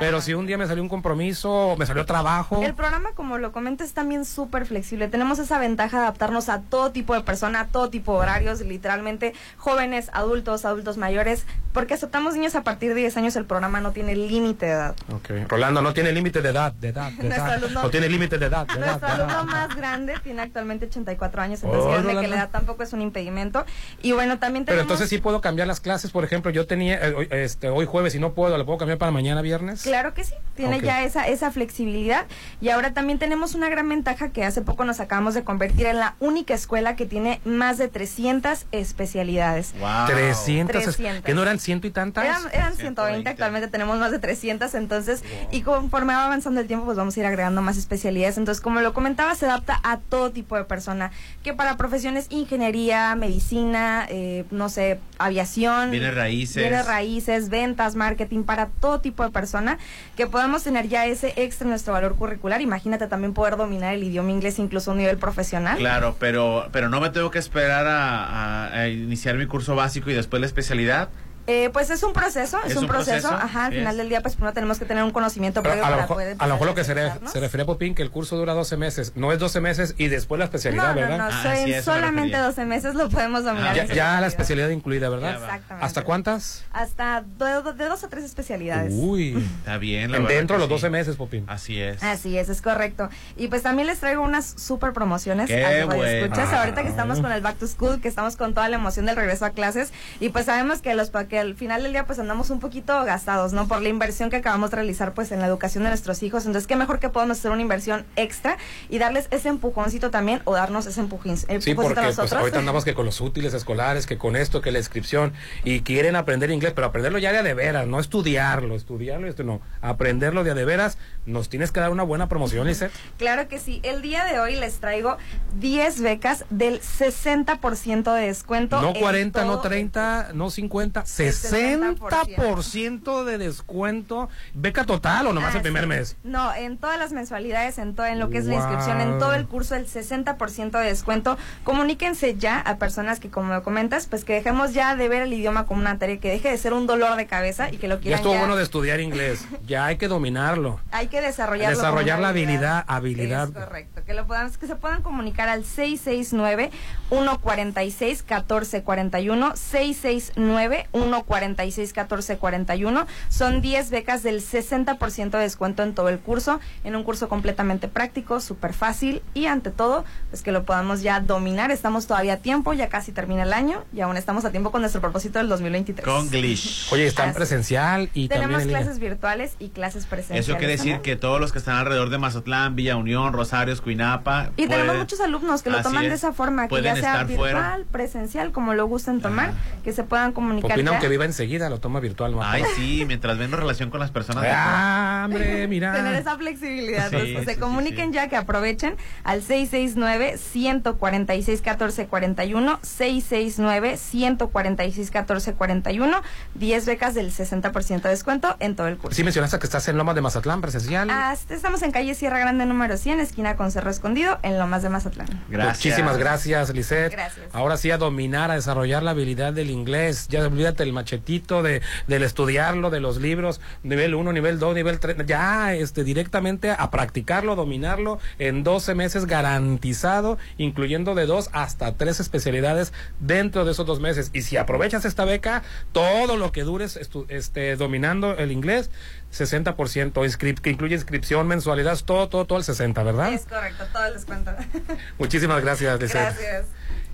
Pero si un día me salió un compromiso, me salió trabajo. El programa, como lo comento, es también súper flexible. Tenemos esa ventaja de adaptarnos a todo tipo de persona, a todo tipo de horarios, literalmente jóvenes, adultos, adultos mayores, porque aceptamos niños a partir de 10 años. El programa no tiene límite de edad. Ok. Rolando no tiene límite de edad, de edad, de Nuestro edad. alumno- No tiene límite de edad, de edad. Nuestro de edad. alumno más grande tiene actualmente 84 años, entonces Oh, que la edad tampoco es un impedimento. Y bueno, también Pero tenemos... entonces sí puedo cambiar las clases, por ejemplo, yo tenía eh, hoy- este, hoy jueves y no puedo, ¿lo puedo cambiar para mañana viernes? Claro que sí, tiene ya esa, esa flexibilidad. Y ahora también tenemos una gran ventaja que hace poco nos acabamos de convertir en la única escuela que tiene más de 300 especialidades. 300, 300. que no eran ciento y tantas. Eran, eran 120, actualmente tenemos más de 300, entonces, y conforme va avanzando el tiempo, pues vamos a ir agregando más especialidades. Entonces, como lo comentaba, se adapta a todo tipo de persona, que para profesiones ingeniería, medicina, eh, no sé, aviación, Bienes raíces. bienes raíces, ventas, marketing, para todo tipo de persona, que podamos tener ya ese extra en nuestro valor curricular. Imagínate también poder dominar el idioma inglés incluso a un nivel profesional. Claro, pero, pero no me tengo que esperar a, a- a iniciar mi curso básico y después la especialidad. Eh, pues es un proceso, es, ¿Es un un proceso. proceso? Ajá, al final del día, pues primero tenemos que tener un conocimiento previo a, lo para mejor, poder a lo mejor lo que se, re- se refiere Popín que el curso dura 12 meses. No es 12 meses y después la especialidad, No, no, ¿verdad? no, soy- en solamente 12 meses lo podemos dominar. ya, en ya la especialidad incluida, ¿verdad? Exactamente. ¿Hasta cuántas? Hasta do- de, dos a tres especialidades. Uy. Está bien, la verdad dentro de los sí. 12 meses, Popín. Así es. Así es, es correcto. Y pues también les traigo unas super promociones Qué a bueno. escuchas. Ahorita que estamos Ah. con el Back to School, que estamos con toda la emoción del regreso a clases. Y pues sabemos que, los, que al final del día pues andamos un poquito gastados, ¿no? Por la inversión que acabamos de realizar pues en la educación de nuestros hijos. Entonces, qué mejor que podamos hacer una inversión extra y darles ese empujoncito también o darnos ese empujín, Sí, empujoncito porque a pues, nosotros. ahorita andamos que con los útiles escolares, que con esto, que la inscripción, y quieren aprender inglés, pero aprenderlo ya de a de veras, no estudiarlo, estudiarlo, esto no, aprenderlo de a de veras, nos tienes que dar una buena promoción, Lizeth. Claro que sí. El día de hoy les traigo 10 becas del 60% de descuento. No en 40, no todo- 30, no 50, 60% de descuento. ¿Beca total o nomás el Ah, primer sí. mes? No, en todas las mensualidades, en todo, en lo que es la inscripción, en todo el curso, el 60% de descuento. Comuníquense ya a personas que, como comentas, pues que dejemos ya de ver el idioma como una tarea, que deje de ser un dolor de cabeza y que lo Ya quieran estuvo ya- bueno de estudiar inglés, ya hay que dominarlo. Hay que desarrollarlo como Desarrollar la habilidad, habilidad. Es correcto, que lo puedan, que se puedan comunicar al 669 146 1441 669 146 1441. Son 10 becas del 60% de descuento en todo el curso, en un curso completamente práctico, súper fácil y ante todo, pues que lo podamos ya dominar. Estamos todavía a tiempo, ya casi termina el año y aún estamos a tiempo con nuestro propósito del 2023. Conglish. Oye, está en Así. presencial y Tenemos también en línea. clases virtuales y clases presenciales. Eso quiere decir que todos los que están alrededor de Mazatlán, Villa Unión, Rosario, Escuinapa. Y tenemos muchos alumnos que lo toman de es. esa forma, que ya sea virtual, fuera. presencial, como lo gusten tomar, que se puedan comunicar. Popín, ya. aunque viva enseguida, lo toma virtual. Ay, sí, mientras ven relación con las personas. Ah, hombre, mira. Tener esa flexibilidad. Sí, se sí, comuniquen ya que aprovechen al 669-146-1441, 669-146-1441, 10 becas del 60% de descuento en todo el curso. Sí mencionaste que estás en Lomas de Mazatlán, presencial. Ah, estamos en calle Sierra Grande número 100, esquina con Cerro Escondido, en Lomas de Mazatlán. Muchísimas gracias, Lisette. Gracias. Ahora sí a dominar, a desarrollar la habilidad del inglés. Ya olvídate el machetito de, del estudiarlo, de los libros, nivel 1, nivel 2, nivel 3. Ya este, directamente a practicarlo, dominarlo en 12 meses garantizado, incluyendo de dos hasta tres especialidades dentro de esos dos meses. Y si aprovechas esta beca, todo lo que dures estu- este, dominando el inglés, 60%, inscrip- que incluye inscripción, mensualidades, todo, todo, todo el 60, ¿verdad? Es correcto, todo el descuento. Muchísimas gracias, Lisette. Gracias.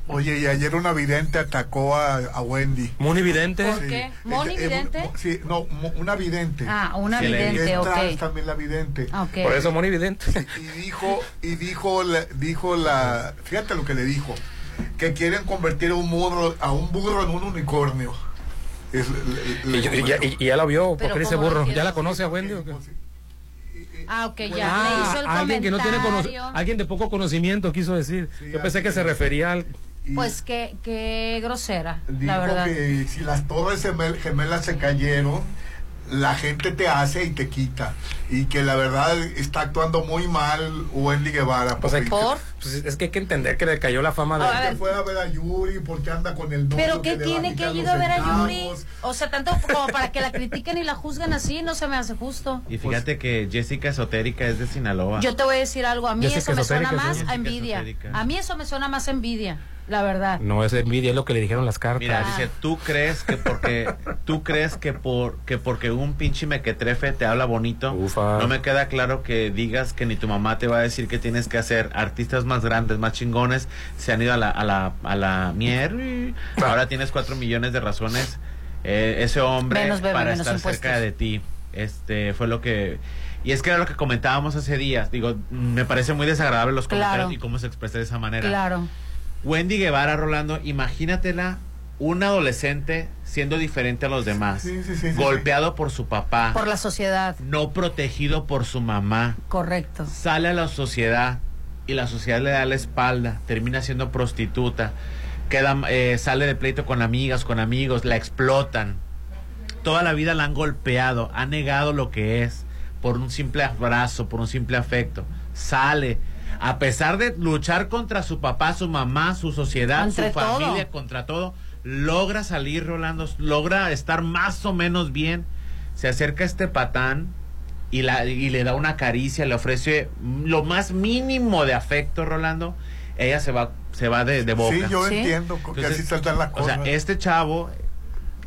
Oye, y ayer una vidente atacó a, a Wendy. ¿Muy vidente? ¿Por qué? ¿Moni Eh, eh, vidente? mo- sí, no, mo- una vidente. Ah, una le- vidente, es ok. trans también la vidente. Ah, ok. Por eso Moni Vidente. Y dijo, y dijo, la, dijo la, fíjate lo que le dijo, que quieren convertir a un burro, a un burro en un unicornio. Es- le- le- Y, y- y ya, y- y ya la vio, porque dice ¿cómo burro. ¿Ya la conoce a Wendy? o qué? Ah, ok, ya. Ah, le hizo el alguien que no tiene cono- alguien de poco conocimiento quiso decir. Yo pensé que se refería al Pues qué, qué grosera, dijo la verdad. que si las torres gemel- gemelas se cayeron, la gente te hace y te quita. Y que la verdad está actuando muy mal Wendy Guevara. Pues, porque- ¿Por? Pues es que hay que entender que le cayó la fama de... A ver. que fue a ver a Yuri porque anda con el novio. Pero ¿qué le tiene que ir a ver a. Yuri? O sea, tanto como para que la critiquen y la juzguen así, no se me hace justo. Y fíjate que Jessica Esotérica es de Sinaloa. Yo te voy a decir algo, a mí Jessica eso me suena más a envidia. A mí eso me suena más a envidia, la verdad. No es envidia, es lo que le dijeron las cartas. Mira, dice, tú crees que porque tú crees que por que porque un pinche mequetrefe te habla bonito, no me queda claro que digas que ni tu mamá te va a decir que tienes que hacer. Artistas más grandes, más chingones, se han ido a la a la a la mier. y Ahora tienes cuatro millones de razones. Eh, ese hombre Menos bebé, para menos estar impuestos. cerca de ti. Este fue lo que y es que era lo que comentábamos hace días. Digo, me parece muy desagradable los Claro. comentarios y cómo se expresa de esa manera. Claro. Wendy Guevara, Rolando, imagínatela un adolescente siendo diferente a los demás, Sí, sí, sí, sí, golpeado por su papá, Por la sociedad, no protegido por su mamá, correcto. sale a la sociedad y la sociedad le da la espalda, termina siendo prostituta, queda, eh, sale de pleito con amigas, con amigos, la explotan. Toda la vida la han golpeado, ha negado lo que es por un simple abrazo, por un simple afecto. Sale, a pesar de luchar contra su papá, su mamá, su sociedad, Entre su familia, todo. contra todo, logra salir, Rolando, logra estar más o menos bien. Se acerca este patán y, la, y le da una caricia, le ofrece lo más mínimo de afecto, Rolando. Ella se va, se va de, de boca. Sí, yo entiendo que así saltan las O sea, cosas. este chavo,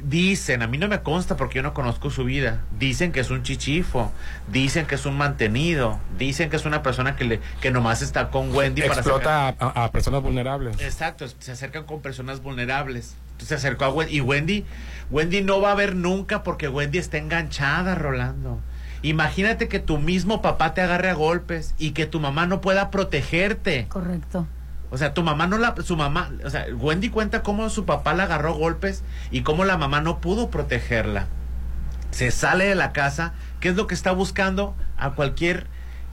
dicen, a mí no me consta porque yo no conozco su vida, dicen que es un chichifo, dicen que es un mantenido, dicen que es una persona que, le, que nomás está con Wendy para Explota a, a- a personas vulnerables. Exacto, se acercan con personas vulnerables. Se acercó a Wendy y Wendy, Wendy no va a ver nunca porque Wendy está enganchada, Rolando. Imagínate que tu mismo papá te agarre a golpes y que tu mamá no pueda protegerte. Correcto. O sea, tu mamá no la, su mamá, o sea, Wendy cuenta cómo su papá la agarró a golpes y cómo la mamá no pudo protegerla. Se sale de la casa, ¿qué es lo que está buscando? A cualquier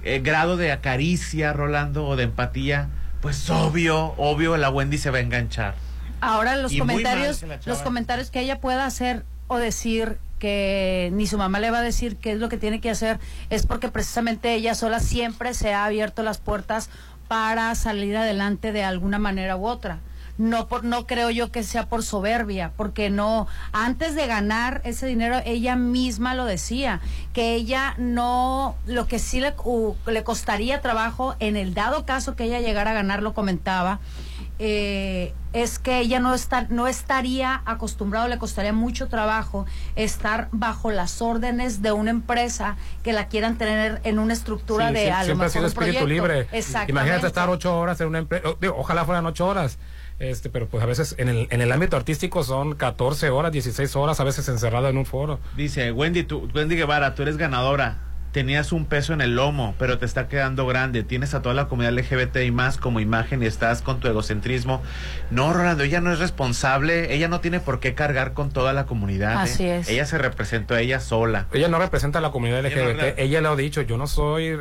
eh, grado de acaricia, Rolando, o de empatía, pues obvio, obvio, la Wendy se va a enganchar. Ahora los Y comentarios, los comentarios que ella pueda hacer o decir que ni su mamá le va a decir qué es lo que tiene que hacer es porque precisamente ella sola siempre se ha abierto las puertas para salir adelante de alguna manera u otra. No por no creo yo que sea por soberbia, porque no antes de ganar ese dinero ella misma lo decía, que ella no lo que sí le, u- le costaría trabajo en el dado caso que ella llegara a ganar lo comentaba eh, es que ella no está no estaría acostumbrado le costaría mucho trabajo estar bajo las órdenes de una empresa que la quieran tener en una estructura Sí, de sí, a lo siempre ha sido espíritu proyecto. libre. Exactamente. Imagínate estar ocho horas en una empresa. Ojalá fueran ocho horas. Este, pero pues a veces en el, en el ámbito artístico son 14 horas, 16 horas, a veces encerrado en un foro. Dice, Wendy, tú, Wendy Guevara, tú eres ganadora. Tenías un peso en el lomo, pero te está quedando grande. Tienes a toda la comunidad LGBT y más como imagen y estás con tu egocentrismo. No, Rolando, ella no es responsable. Ella no tiene por qué cargar con toda la comunidad. ¿eh? Así es. Ella se representó a ella sola. Ella no representa a la comunidad Ella no LGBT. re- Ella lo ha dicho, yo no soy...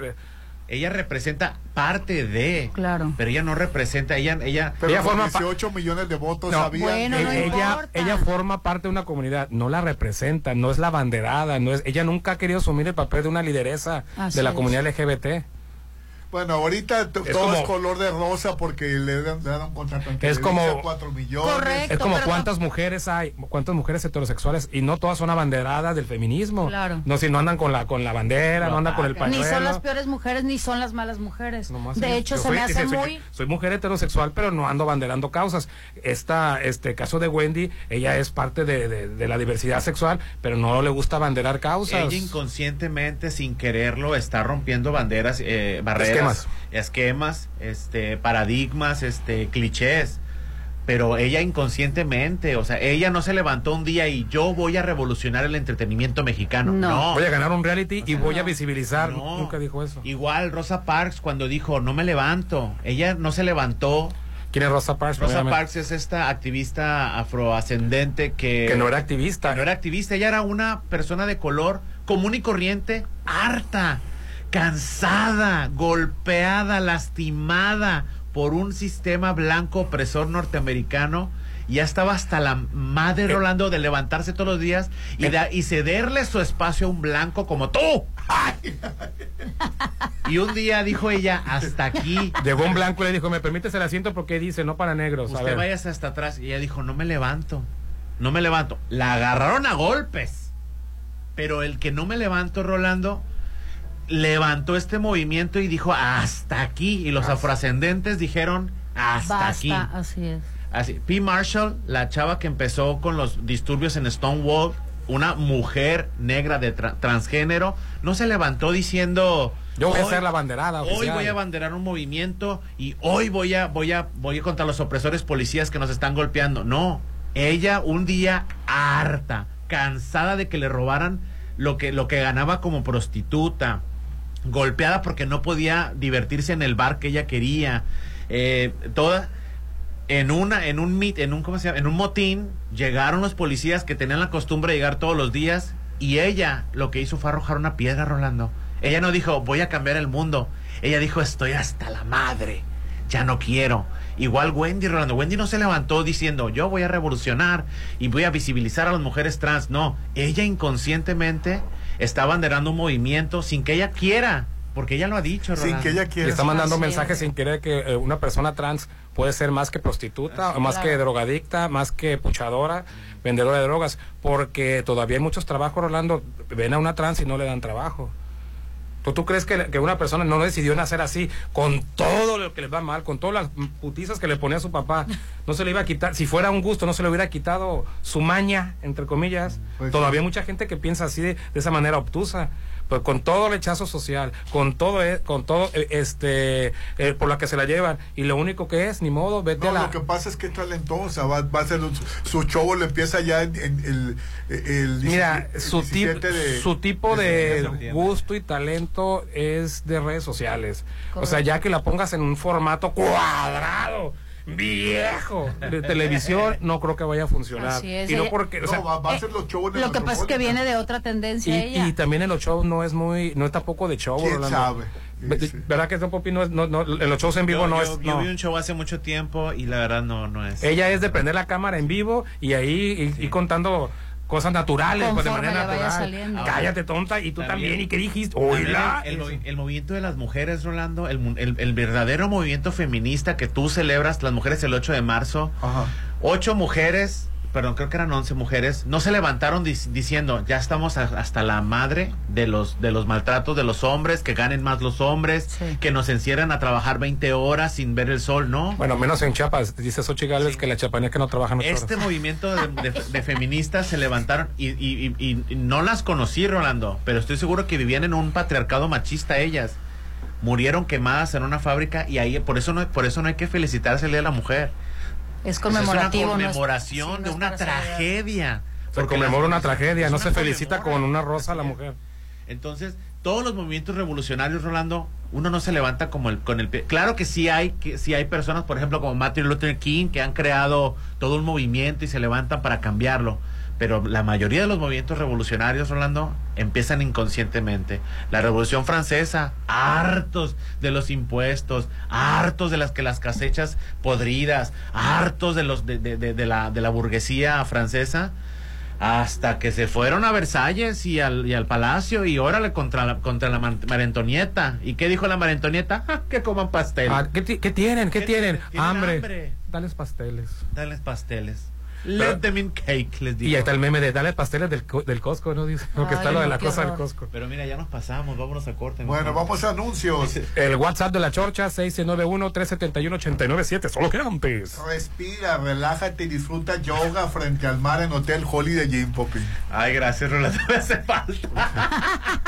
Ella representa parte de. Claro. Pero ella no representa, ella, ella, Pero ella forma pa- 18 millones de votos No, habían. e- ella, ella forma parte de una comunidad, no la representa, no es la banderada, no es, ella nunca ha querido asumir el papel de una lideresa Así de la es. comunidad LGBT. Bueno, ahorita todo como- es color de rosa porque le dan, le dan un contrato en Es como- Televisa, cuatro millones. es como cuántas mujeres hay, cuántas mujeres heterosexuales y no todas son abanderadas del feminismo. Claro. No, si no andan con la con la bandera, no, andan con el Ni pañuelo. son las peores mujeres ni son las malas mujeres. Nomás de hecho, yo se soy- me hace soy- muy Soy mujer heterosexual, pero no ando banderando causas. Esta, este caso de Wendy, ella es parte de, de- de la diversidad sexual, pero no le gusta banderar causas. Ella inconscientemente, sin quererlo, está rompiendo banderas, eh, barreras, Esquemas. esquemas, este, paradigmas, este, clichés. Pero ella inconscientemente, o sea, ella no se levantó un día y yo voy a revolucionar el entretenimiento mexicano. No. Voy a ganar un reality y voy a visibilizar. Nunca dijo eso. Igual Rosa Parks cuando dijo no me levanto, ella no se levantó. ¿Quién es Rosa Parks? Rosa. Parks es esta activista afroascendente que Que no era activista. que no era activista, ella era una persona de color común y corriente, harta, cansada, golpeada, lastimada por un sistema blanco opresor norteamericano ya estaba hasta la madre Rolando de levantarse todos los días y, da- y cederle su espacio a un blanco como tú. Y un día dijo ella, hasta aquí. Llegó un blanco y le dijo, me permites el asiento porque dice, no para negros. A Usted ver. váyase hasta atrás. Y ella dijo, no me levanto. No me levanto. La agarraron a golpes. Pero el que no me levanto, Rolando, levantó este movimiento y dijo, hasta aquí. Y los afroascendentes dijeron, hasta Basta, aquí. así es. Así. P. Marshall, la chava que empezó con los disturbios en Stonewall, una mujer negra de tra- transgénero, no se levantó diciendo Yo voy a "Hoy- ser la banderada Hoy oficial". voy a abanderar un movimiento y hoy voy a voy a voy a contra los opresores policías que nos están golpeando. No, ella un día harta, cansada de que le robaran lo que lo que ganaba como prostituta, golpeada porque no podía divertirse en el bar que ella quería, eh, toda en una en un mit, en un ¿cómo se llama? en un motín llegaron los policías que tenían la costumbre de llegar todos los días y ella lo que hizo fue arrojar una piedra Rolando. Ella no dijo voy a cambiar el mundo. Ella dijo estoy hasta la madre. Ya no quiero. Igual Wendy Rolando. Wendy no se levantó diciendo yo voy a revolucionar y voy a visibilizar a las mujeres trans. No, ella inconscientemente está banderando un movimiento sin que ella quiera. Porque ella lo ha dicho, Rolando. Y está mandando mensajes sin querer que eh, una persona trans puede ser más que prostituta, o más claro. que drogadicta, más que puchadora, vendedora de drogas, porque todavía hay muchos trabajos, Rolando. Ven a una trans y no le dan trabajo. ¿Tú, tú crees que, que una persona no decidió nacer así, con todo lo que le va mal, con todas las putizas que le ponía a su papá? No se le iba a quitar, si fuera un gusto, no se le hubiera quitado su maña, entre comillas. Pues Todavía sí. hay mucha gente que piensa así, de, de esa manera obtusa. Pues con todo el rechazo social, con todo, eh, con todo, eh, este, eh, por la que se la llevan, y lo único que es, ni modo, vete No, a la... lo que pasa es que es talentosa, va, va a ser su show le empieza ya en, en el, el Mira, 17 su, tip- 17 de- su tipo de gusto y talento es de redes sociales. O sea, ya que la pongas en un formato cuadrado, viejo, de televisión, no creo que vaya a funcionar. Así es, Y no porque, o sea, va, va a ser los shows en el Lo que pasa es que viene de otra tendencia y, ella. y también en los shows no es muy, no es tampoco de show. ¿Verdad que este Popi no es, no, no, en los shows en vivo Yo- no yo- es? Yo vi un show hace mucho tiempo y la verdad no, no es. Ella es de prender la cámara en vivo y ahí y, y contando cosas naturales, pues de manera natural. Cállate tonta y tú también, y qué dijiste, oíla. El, el movi- el movimiento de las mujeres, Rolando, el, mu- el- el verdadero movimiento feminista que tú celebras, las mujeres el 8 de marzo. Ocho mujeres, perdón, creo que eran 11 mujeres, no se levantaron dic- diciendo, ya estamos a- hasta la madre de los, de los maltratos de los hombres, que ganen más los hombres, que nos encierran a trabajar 20 horas sin ver el sol, ¿no? Bueno, menos en Chiapas, dice Xochitl Gálvez que la chapanía que no trabajan Este horas. movimiento de, de- de feministas se levantaron y, y- y- y no las conocí, Rolando, pero estoy seguro que vivían en un patriarcado machista ellas. Murieron quemadas en una fábrica y ahí por eso no por eso no hay que felicitarse el Día de la Mujer. Es conmemorativo. Es no una es- conmemoración sí, no de es una tragedia. Porque conmemora una tragedia, es no una se felicita con una rosa a la mujer. Entonces, todos los movimientos revolucionarios, Rolando, uno no se levanta como el, con el pie. Claro que sí hay, que sí hay personas, por ejemplo, como Martin Luther King, que han creado todo un movimiento y se levantan para cambiarlo. Pero la mayoría de los movimientos revolucionarios, Rolando, empiezan inconscientemente. La Revolución Francesa, hartos de los impuestos, hartos de las que las cosechas podridas, hartos de los de, de- de- de la, de la burguesía francesa, hasta que se fueron a Versalles y al, y al palacio y órale contra la, contra la Mar- María Antonieta. ¿Y qué dijo la María Antonieta? ¡Ja, que coman pastel. Ah, ¿qué, ti- qué tienen? ¿Qué, tienen? tienen hambre. hambre. Dales pasteles. Dales pasteles. Let them in cake, les digo. Y ahí está el meme de dale pasteles del, del Costco, ¿no? Dice, porque Ay, está lo de la cosa del. Costco. Pero mira, ya nos pasamos, vámonos a corte. Bueno, vamos a anuncios. El WhatsApp de la Chorcha, 691-371-897. Solo que antes. Respira, relájate y disfruta yoga frente al mar en Hotel Holiday Inn, Popi. Ay, gracias, Rolando. Me hace falta.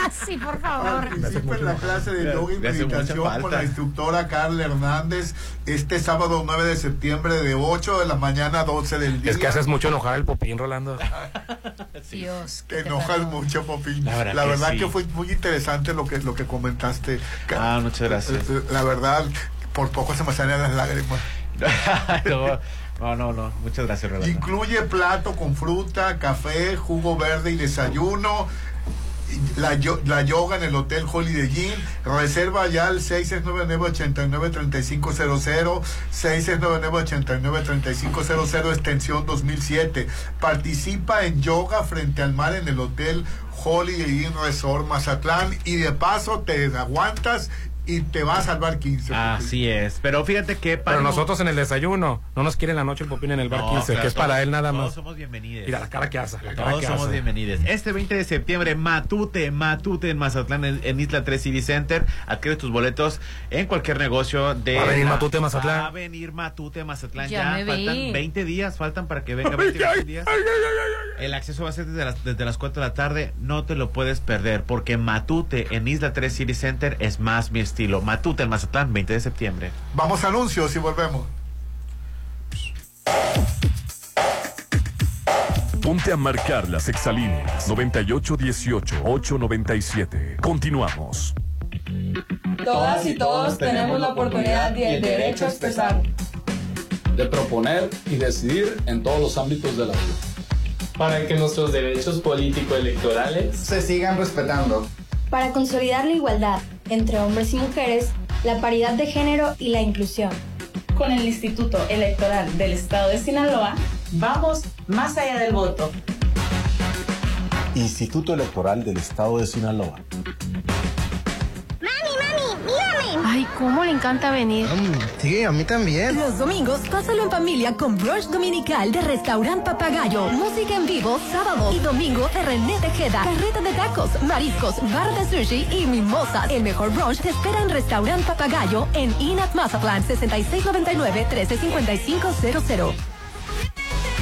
sí, por favor. Participa en la clase de yoga y meditación con la instructora Carla Hernández este sábado 9 de septiembre de 8 de la mañana a 12 del día. Es que haces mucho enojar al popín, Rolando. Dios. Te enojas mucho, Popín. La La verdad que fue muy interesante lo que, lo que comentaste. Ah, muchas gracias. La verdad, por poco se me salen las lágrimas. no, no, no, no. Muchas gracias, Rolando. Incluye plato con fruta, café, jugo verde y desayuno. La, yo- la yoga en el Hotel Holiday Inn. Reserva ya al 669-89-3500, 669-89-3500, extensión 2007. Participa en yoga frente al mar en el Hotel Holiday Inn Resort Mazatlán y de paso te aguantas y te va a salvar 15. Así es. Pero fíjate que Pero nosotros en el desayuno, no nos quiere la noche el popín en el bar No, 15, claro, que es para todos- él nada todos más. somos bienvenidos. Mira la cara que hace, la cara Todos que somos hace. bienvenidos. Este 20 de septiembre, Matute, Matute en Mazatlán, en, en Isla 3 City Center. Adquiere tus boletos en cualquier negocio de. Va a venir la- Matute, Mazatlán. Va a venir Matute, Mazatlán. Ya Ya, me faltan vi. 20 días, faltan para que venga 20, 20 días. El acceso va a ser desde las, desde las 4 de la tarde. No te lo puedes perder porque Matute en Isla 3 City Center es más mi estilo. Matute en Mazatlán, 20 de septiembre. Vamos a anuncios y volvemos. Ponte a marcar las exalíneas 9818-897. Continuamos. Todas y todos tenemos la oportunidad y el derecho a expresar. de proponer y decidir en todos los ámbitos de la vida. Para que nuestros derechos político-electorales se sigan respetando. Para consolidar la igualdad entre hombres y mujeres, la paridad de género y la inclusión. Con el Instituto Electoral del Estado de Sinaloa, vamos más allá del voto. Instituto Electoral del Estado de Sinaloa. Ay, cómo le encanta venir. Sí, a mí también. Los domingos, pásalo en familia con brunch dominical de Restaurant Papagayo. Música en vivo, sábado y domingo de René Tejeda. Carreta de tacos, mariscos, bar de sushi y mimosas. El mejor brunch te espera en Restaurant Papagayo en Inat Mazatlán, 6699-135500.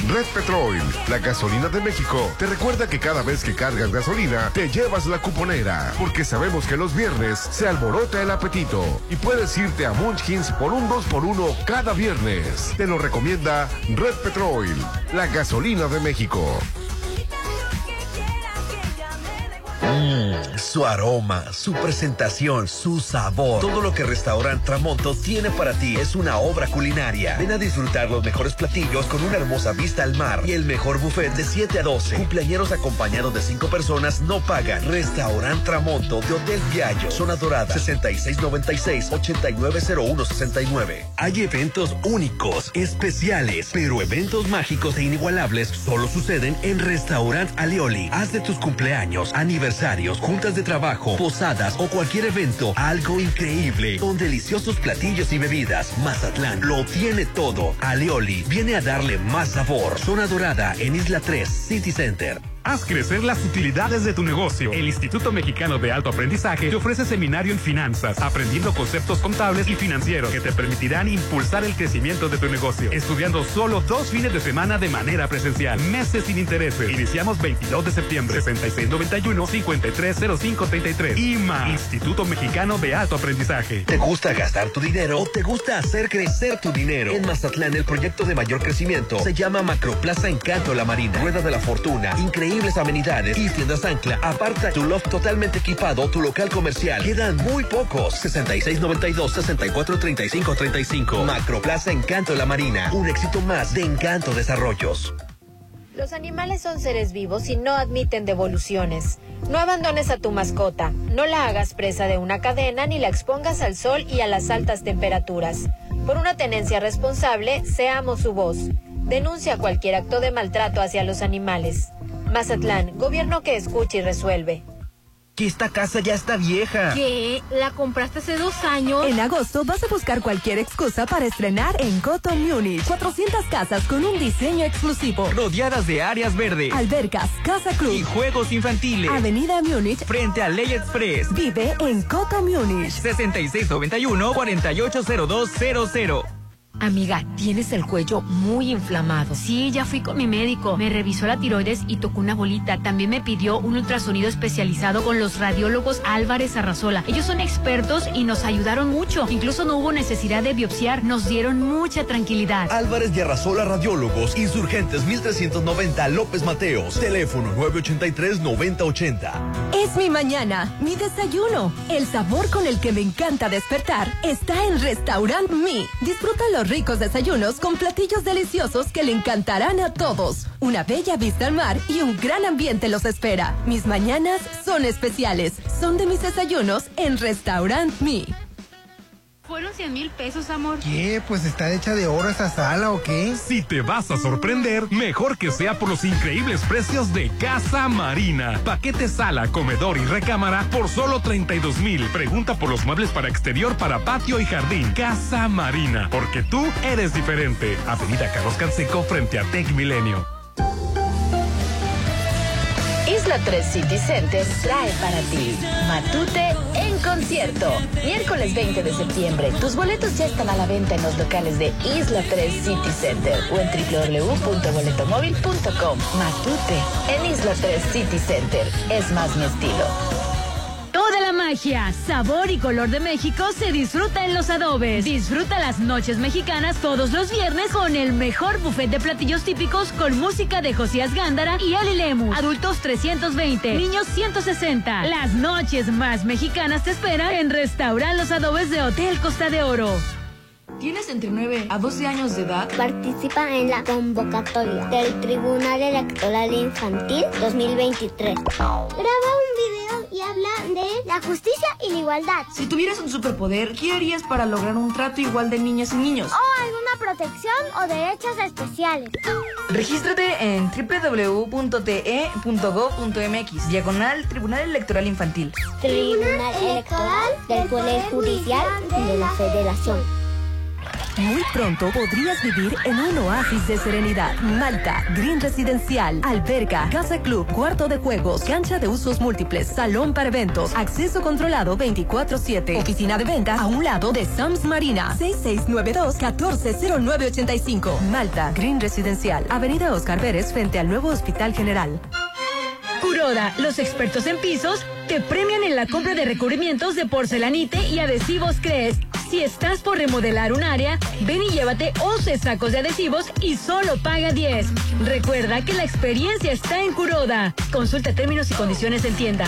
Red Petrol, la gasolina de México, te recuerda que cada vez que cargas gasolina, te llevas la cuponera, porque sabemos que los viernes se alborota el apetito y puedes irte a Munchkins por un 2x1 cada viernes. Te lo recomienda Red Petrol, la gasolina de México. Mm, su aroma, su presentación, su sabor. Todo lo que Restaurant Tramonto tiene para ti es una obra culinaria. Ven a disfrutar los mejores platillos con una hermosa vista al mar y el mejor buffet de 7 a 12. Cumpleañeros acompañados de 5 personas no pagan. Restaurant Tramonto de Hotel Viallo, Zona Dorada, 6696-890169. Hay eventos únicos, especiales, pero eventos mágicos e inigualables solo suceden en Restaurant Alioli. Haz de tus cumpleaños, aniversarios, juntas de trabajo, posadas o cualquier evento algo increíble con deliciosos platillos y bebidas. Mazatlán lo tiene todo. Alioli viene a darle más sabor. Zona Dorada en Isla 3 City Center. Haz crecer las utilidades de tu negocio. El Instituto Mexicano de Alto Aprendizaje te ofrece seminario en finanzas, aprendiendo conceptos contables y financieros que te permitirán impulsar el crecimiento de tu negocio. Estudiando solo dos fines de semana de manera presencial, meses sin intereses. Iniciamos 22 de septiembre, 6691-530533. IMA, Instituto Mexicano de Alto Aprendizaje. ¿Te gusta gastar tu dinero o te gusta hacer crecer tu dinero? En Mazatlán, el proyecto de mayor crecimiento se llama Macroplaza Encanto La Marina. Rueda de la Fortuna, increíbles amenidades y tiendas ancla. Aparta tu loft totalmente equipado, tu local comercial. Quedan muy pocos. 6692-643535. Macroplaza Encanto La Marina. Un éxito más de Encanto Desarrollos. Los animales son seres vivos y no admiten devoluciones. No abandones a tu mascota, no la hagas presa de una cadena ni la expongas al sol y a las altas temperaturas. Por una tenencia responsable, seamos su voz. Denuncia cualquier acto de maltrato hacia los animales. Mazatlán, gobierno que escucha y resuelve. Que esta casa ya está vieja. ¿Qué? ¿La compraste hace dos años? En agosto vas a buscar cualquier excusa para estrenar en Coto Munich. 400 casas con un diseño exclusivo. Rodeadas de áreas verdes. Albercas, casa club. Y juegos infantiles. Avenida Múnich. Frente a Ley Express. Vive en Coto Múnich. 6691-480200. Amiga, tienes el cuello muy inflamado. Sí, ya fui con mi médico. Me revisó la tiroides y tocó una bolita. También me pidió un ultrasonido especializado con los radiólogos Álvarez Arrazola. Ellos son expertos y nos ayudaron mucho. Incluso no hubo necesidad de biopsiar. Nos dieron mucha tranquilidad. Álvarez y Arrasola Radiólogos, Insurgentes 1390 López Mateos, teléfono 983-9080. Es mi mañana, mi desayuno. El sabor con el que me encanta despertar está en Restaurant Mi. Disfruta ricos desayunos con platillos deliciosos que le encantarán a todos. Una bella vista al mar y un gran ambiente los espera. Mis mañanas son especiales. Son de mis desayunos en Restaurant Me. Fueron 100 mil pesos, amor. ¿Qué? Pues está hecha de oro esa sala o qué? Si te vas a sorprender, mejor que sea por los increíbles precios de Casa Marina. Paquete sala, comedor y recámara por solo 32 mil. Pregunta por los muebles para exterior, para patio y jardín. Casa Marina, porque tú eres diferente. Avenida Carlos Canseco frente a Tech Milenio. Isla 3 City Center trae para ti Matute en concierto. Miércoles 20 de septiembre. Tus boletos ya están a la venta en los locales de Isla 3 City Center o en www.boletomóvil.com. Matute en Isla 3 City Center. Es más mi estilo. Magia, sabor y color de México se disfruta en los adobes. Disfruta las noches mexicanas todos los viernes con el mejor buffet de platillos típicos con música de Josías Gándara y Ali Lemus. Adultos 320, niños 160. Las noches más mexicanas te esperan en Restaurant Los Adobes de Hotel Costa de Oro. ¿Tienes entre 9 a 12 años de edad? Participa en la convocatoria del Tribunal Electoral Infantil 2023. Graba un video y habla de la justicia y la igualdad. Si tuvieras un superpoder, ¿qué harías para lograr un trato igual de niñas y niños? O alguna protección o derechos especiales. Regístrate en www.te.gov.mx, diagonal Tribunal Electoral Infantil. Tribunal Electoral del Poder Judicial de la Federación. Muy pronto podrías vivir en un oasis de serenidad. Malta, Green Residencial, alberga, casa club, cuarto de juegos, cancha de usos múltiples, salón para eventos, acceso controlado 24-7, oficina de venta a un lado de Sams Marina, 6692-140985. Malta, Green Residencial, Avenida Oscar Pérez frente al nuevo Hospital General. Kuroda, los expertos en pisos, te premian en la compra de recubrimientos de porcelanite y adhesivos Cres. Si estás por remodelar un área, ven y llévate 11 sacos de adhesivos y solo paga 10. Recuerda que la experiencia está en Kuroda. Consulta términos y condiciones en tienda.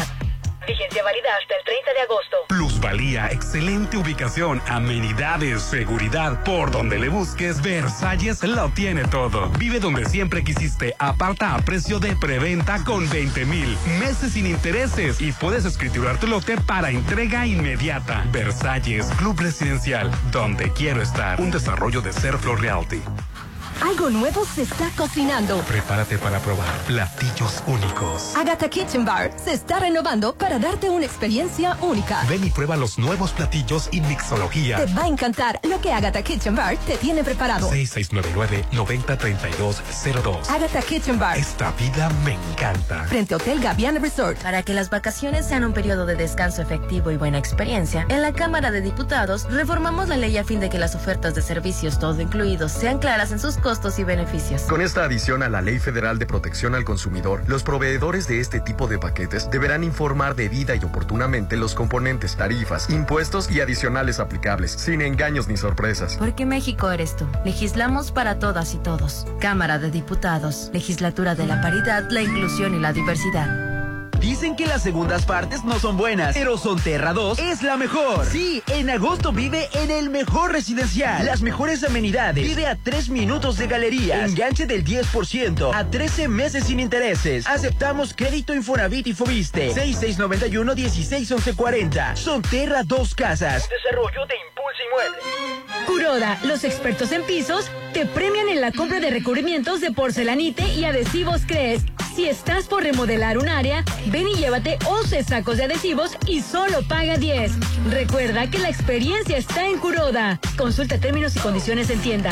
Vigencia válida hasta el 30 de agosto. Plusvalía, excelente ubicación, amenidades, seguridad. Por donde le busques, Versalles lo tiene todo. Vive donde siempre quisiste. Aparta a precio de preventa con 20 mil meses sin intereses y puedes escriturar tu lote para entrega inmediata. Versalles, Club Residencial, donde quiero estar. Un desarrollo de Serflo Realty. Algo nuevo se está cocinando. Prepárate para probar platillos únicos. Agatha Kitchen Bar se está renovando para darte una experiencia única. Ven y prueba los nuevos platillos y mixología. Te va a encantar lo que Agatha Kitchen Bar te tiene preparado. 6699-903202. Agatha Kitchen Bar. Esta vida me encanta. Frente a Hotel Gaviana Resort. Para que las vacaciones sean un periodo de descanso efectivo y buena experiencia, en la Cámara de Diputados reformamos la ley a fin de que las ofertas de servicios todo incluidos sean claras en sus costos y beneficios. Con esta adición a la Ley Federal de Protección al Consumidor, los proveedores de este tipo de paquetes deberán informar debida y oportunamente los componentes, tarifas, impuestos y adicionales aplicables, sin engaños ni sorpresas. Porque México eres tú. Legislamos para todas y todos. Cámara de Diputados. Legislatura de la Paridad, la Inclusión y la Diversidad. Dicen que las segundas partes no son buenas, pero Sonterra 2 es la mejor. Sí, en agosto vive en el mejor residencial. Las mejores amenidades. Vive a 3 minutos de galerías. Enganche del 10% a 13 meses sin intereses. Aceptamos crédito Infonavit y Fobiste. 6691-161140. Sonterra 2 Casas. Desarrollo de Kuroda, los expertos en pisos, te premian en la compra de recubrimientos de porcelanite y adhesivos Cres. Si estás por remodelar un área, ven y llévate 11 sacos de adhesivos y solo paga 10. Recuerda que la experiencia está en Kuroda. Consulta términos y condiciones en tienda.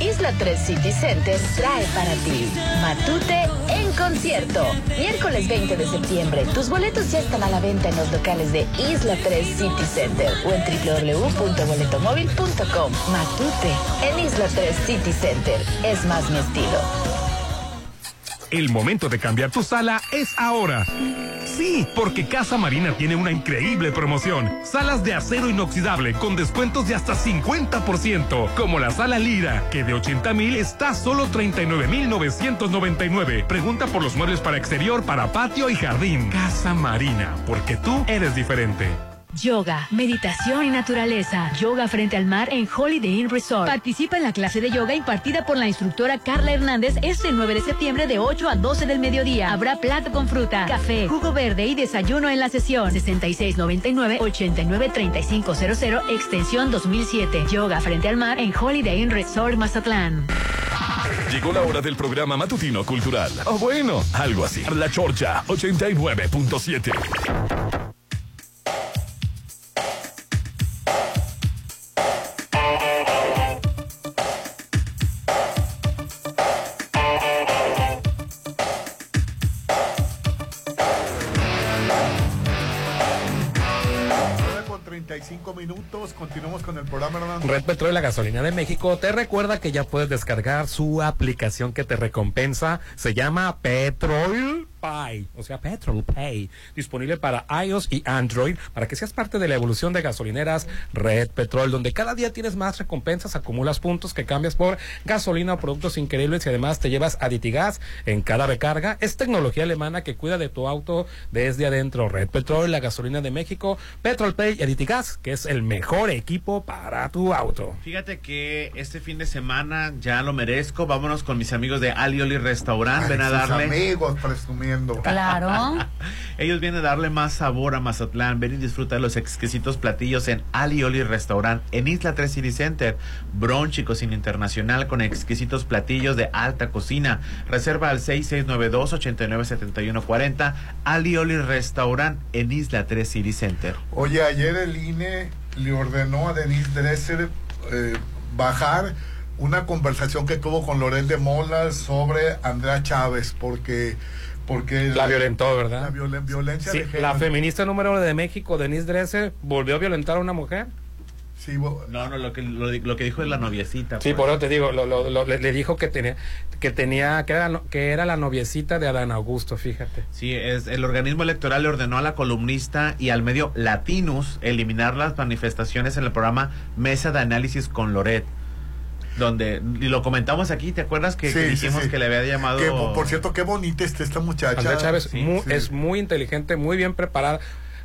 Isla 3 City Center trae para ti Matute en concierto. Miércoles 20 de septiembre. Tus boletos ya están a la venta en los locales de Isla 3 City Center o en www.boletomóvil.com. Matute en Isla 3 City Center. Es más mi estilo. El momento de cambiar tu sala es ahora. Sí, porque Casa Marina tiene una increíble promoción. Salas de acero inoxidable con descuentos de hasta 50%, como la sala Lira, que de 80 mil está solo 39 mil 999. Pregunta por los muebles para exterior, para patio y jardín. Casa Marina, porque tú eres diferente. Yoga, meditación y naturaleza. Yoga frente al mar en Holiday Inn Resort. Participa en la clase de yoga impartida por la instructora Carla Hernández este 9 de septiembre de 8 a 12 del mediodía. Habrá plato con fruta, café, jugo verde y desayuno en la sesión. 6699-893500, extensión 2007. Yoga frente al mar en Holiday Inn Resort Mazatlán. Llegó la hora del programa matutino cultural. O bueno, algo así. La Chorcha 89.7. minutos, continuamos con el programa. Red Petrol y la gasolina de México te recuerda que ya puedes descargar su aplicación que te recompensa. Se llama Petrol Pay, o sea, Petrol Pay, disponible para iOS y Android para que seas parte de la evolución de gasolineras Red Petrol, donde cada día tienes más recompensas, acumulas puntos que cambias por gasolina o productos increíbles y además te llevas Aditigas en cada recarga. Es tecnología alemana que cuida de tu auto desde adentro. Red Petrol, la gasolina de México, Petrol Pay y Aditigas, que es el mejor equipo para tu auto. Fíjate que este fin de semana ya lo merezco. Vámonos con mis amigos de Alioli Restaurant. Ven a darle. amigos Claro. Ellos vienen a darle más sabor a Mazatlán. Ven y disfruta de los exquisitos platillos en Alioli Restaurant en Isla 3 City Center. Brunch y cocina internacional con exquisitos platillos de alta cocina. Reserva al 6692-897140. Alioli Restaurant en Isla 3 City Center. Oye, ayer el INE le ordenó a Denise Dresser eh, bajar una conversación que tuvo con Lorel de Mola sobre Andrea Chávez, porque porque La violentó, ¿verdad? La violen- violencia Sí, de género. la feminista número uno de México, Denise Dresser, volvió a violentar a una mujer. No, no, lo que, lo, lo que dijo es la noviecita. Sí, pues. por eso te digo, lo- lo- lo- le, le dijo que tenía, que tenía, que era, no- que era la noviecita de Adán Augusto, fíjate. Sí, es, el organismo electoral le ordenó a la columnista y al medio Latinus eliminar las manifestaciones en el programa Mesa de Análisis con Loret. Donde, y lo comentamos aquí, ¿te acuerdas que, Sí, dijimos sí. que le había llamado... Que, por, cierto, qué bonita está esta muchacha. Andrea Chávez Sí, mu- sí. es muy inteligente, muy bien preparada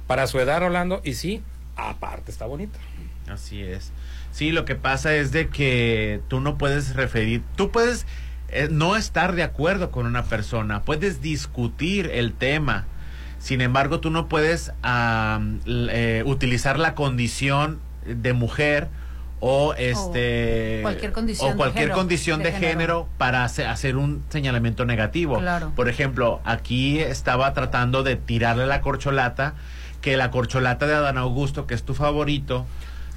para su edad, Rolando, y sí, aparte está bonita. Así es. Sí, lo que pasa es de que tú no puedes referir, tú puedes eh, no estar de acuerdo con una persona, puedes discutir el tema. Sin embargo, tú no puedes ah, eh, utilizar la condición de mujer o este cualquier condición o de cualquier género, condición de de, género. género para hace- hacer un señalamiento negativo. Claro. Por ejemplo, aquí estaba tratando de tirarle la corcholata, que la corcholata de Adán Augusto, que es tu favorito,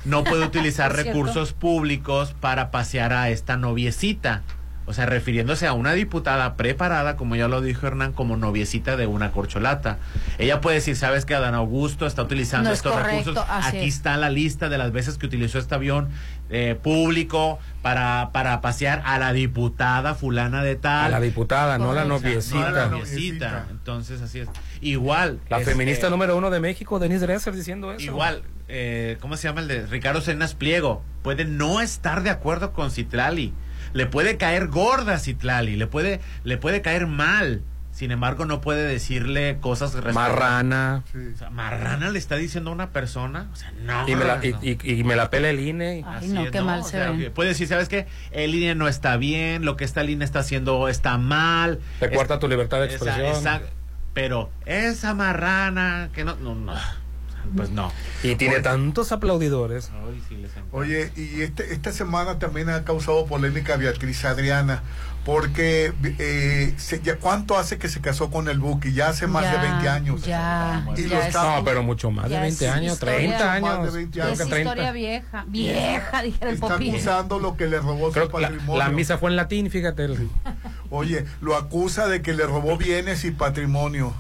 no puede utilizar recursos públicos para pasear a esta noviecita. O sea, refiriéndose a una diputada preparada, como ya lo dijo Hernán, como noviecita de una corcholata. Ella puede decir, sabes que Adán Augusto está utilizando No es estos correcto, recursos. así Aquí es. está la lista de las veces que utilizó este avión eh, público para, para pasear a la diputada fulana de tal. A la diputada, no la noviecita. no a la noviecita. Entonces, así es. Igual. La este, feminista número uno de México, Denise Dresser, diciendo eso. Igual, eh, ¿cómo se llama el de Ricardo Cenas Pliego? Puede no estar de acuerdo con Citlali. Le puede caer gorda a Citlali, le puede, le puede caer mal. Sin embargo, no puede decirle cosas respecto- Marrana. O sea, marrana le está diciendo a una persona. O sea, no. Y me la, y, no. y- y me la pela el INE. Ay, no, es, qué mal O se sea, ve. Puede decir, ¿sabes qué? El INE no está bien, lo que esta línea está haciendo está mal. Te cuarta tu libertad de Esa- expresión. esa- pero esa marrana que no, no, no. Pues no. Y tiene tantos aplaudidores. Oye, y este, esta semana también ha causado polémica Beatriz Adriana, porque eh, se- ya, ¿cuánto hace que se casó con el Buki? Ya hace más de Ya, 20 años. Ya, Y ya lo es- está- No, pero mucho más de Ya 20 es años, historia. 30 Más de años. 20 creo es que 30. historia vieja, vieja, dijera el Está acusando lo que le robó Creo su que la, patrimonio. la misa fue en latín, fíjate. el- Oye, lo acusa de que le robó bienes y patrimonio.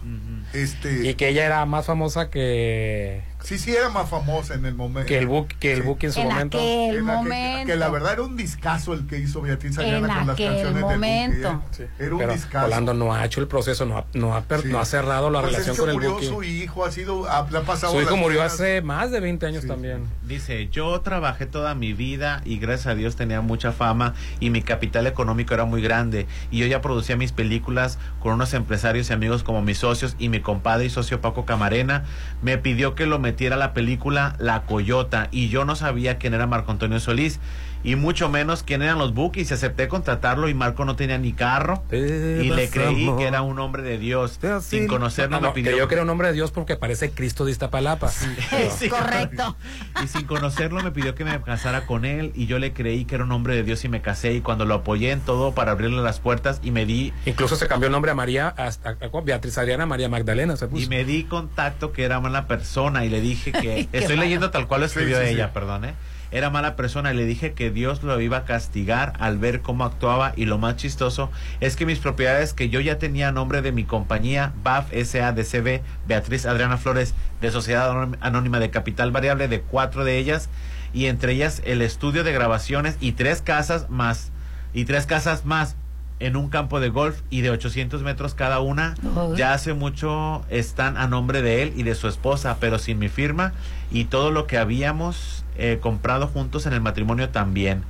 Este, Y que ella era más famosa que Sí, sí, era más famosa en el momento. Que el Buki, que el Buki en su En momento. aquel En aquel- momento. que la verdad era un discazo el que hizo Beatriz En con las canciones momento. de Buki. ¿eh? Era un Pero discazo. Rolando no ha hecho el proceso, no ha, no ha, per- Sí. no ha cerrado la Pues es relación que con el murió Buki. su hijo, ha sido, ha, pasado Su hijo murió hace más de 20 años también. Dice, yo trabajé toda mi vida y gracias a Dios tenía mucha fama y mi capital económico era muy grande y yo ya producía mis películas con unos empresarios y amigos como mis socios y mi compadre y socio Paco Camarena me pidió que lo metiera a la película La Coyota y yo no sabía quién era Marco Antonio Solís y mucho menos quién eran los Bookies y acepté contratarlo y Marco no tenía ni carro y le creí que era un hombre de Dios sin conocerlo No, me pidió que yo que era un hombre de Dios porque parece Cristo de Iztapalapa. Sí, correcto. Y sin conocerlo me pidió que me casara con él y yo le creí que era un hombre de Dios y me casé y cuando lo apoyé en todo para abrirle las puertas y me di Incluso se cambió el nombre a María, hasta, a- a Beatriz Adriana María Magdalena se puso. y me di contacto que era mala persona y le dije que estoy leyendo tal cual lo escribió Sí, sí, sí. ella, perdón, ¿eh? Era mala persona y le dije que Dios lo iba a castigar al ver cómo actuaba y lo más chistoso es que mis propiedades que yo ya tenía a nombre de mi compañía BAF SADCB Beatriz Adriana Flores de Sociedad Anónima- de Capital Variable de cuatro de ellas y entre ellas el estudio de grabaciones y tres casas más y tres casas más en un campo de golf y de 800 metros cada una. Ya hace mucho están a nombre de él y de su esposa, pero sin mi firma y todo lo que habíamos eh, comprado juntos en el matrimonio también.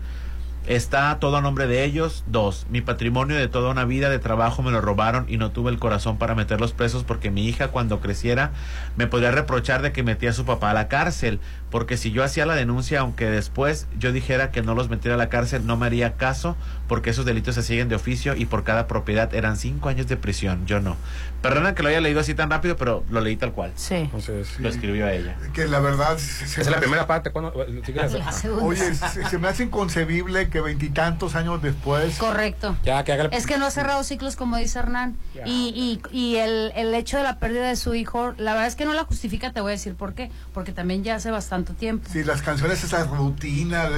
Está todo a nombre de ellos. Dos, mi patrimonio de toda una vida de trabajo me lo robaron y no tuve el corazón para meterlos presos porque mi hija cuando creciera me podría reprochar de que metía a su papá a la cárcel. Porque si yo hacía la denuncia, aunque después yo dijera que no los metiera a la cárcel, no me haría caso porque esos delitos se siguen de oficio y por cada propiedad eran cinco años de prisión. Yo no. Perdona que lo haya leído así tan rápido, pero lo leí tal cual. Sí. Entonces, Lo escribió a ella. Que la verdad. se- se es la hace- primera parte. segunda. Oye, se, se me hace inconcebible que veintitantos años después. Correcto. Ya, que haga el- Es que no ha cerrado ciclos, como dice Hernán. Ya. Y, y, y el, el hecho de la pérdida de su hijo, la verdad es que no la justifica, te voy a decir por qué. Porque también ya hace bastante tiempo. Sí, las canciones, esa rutina,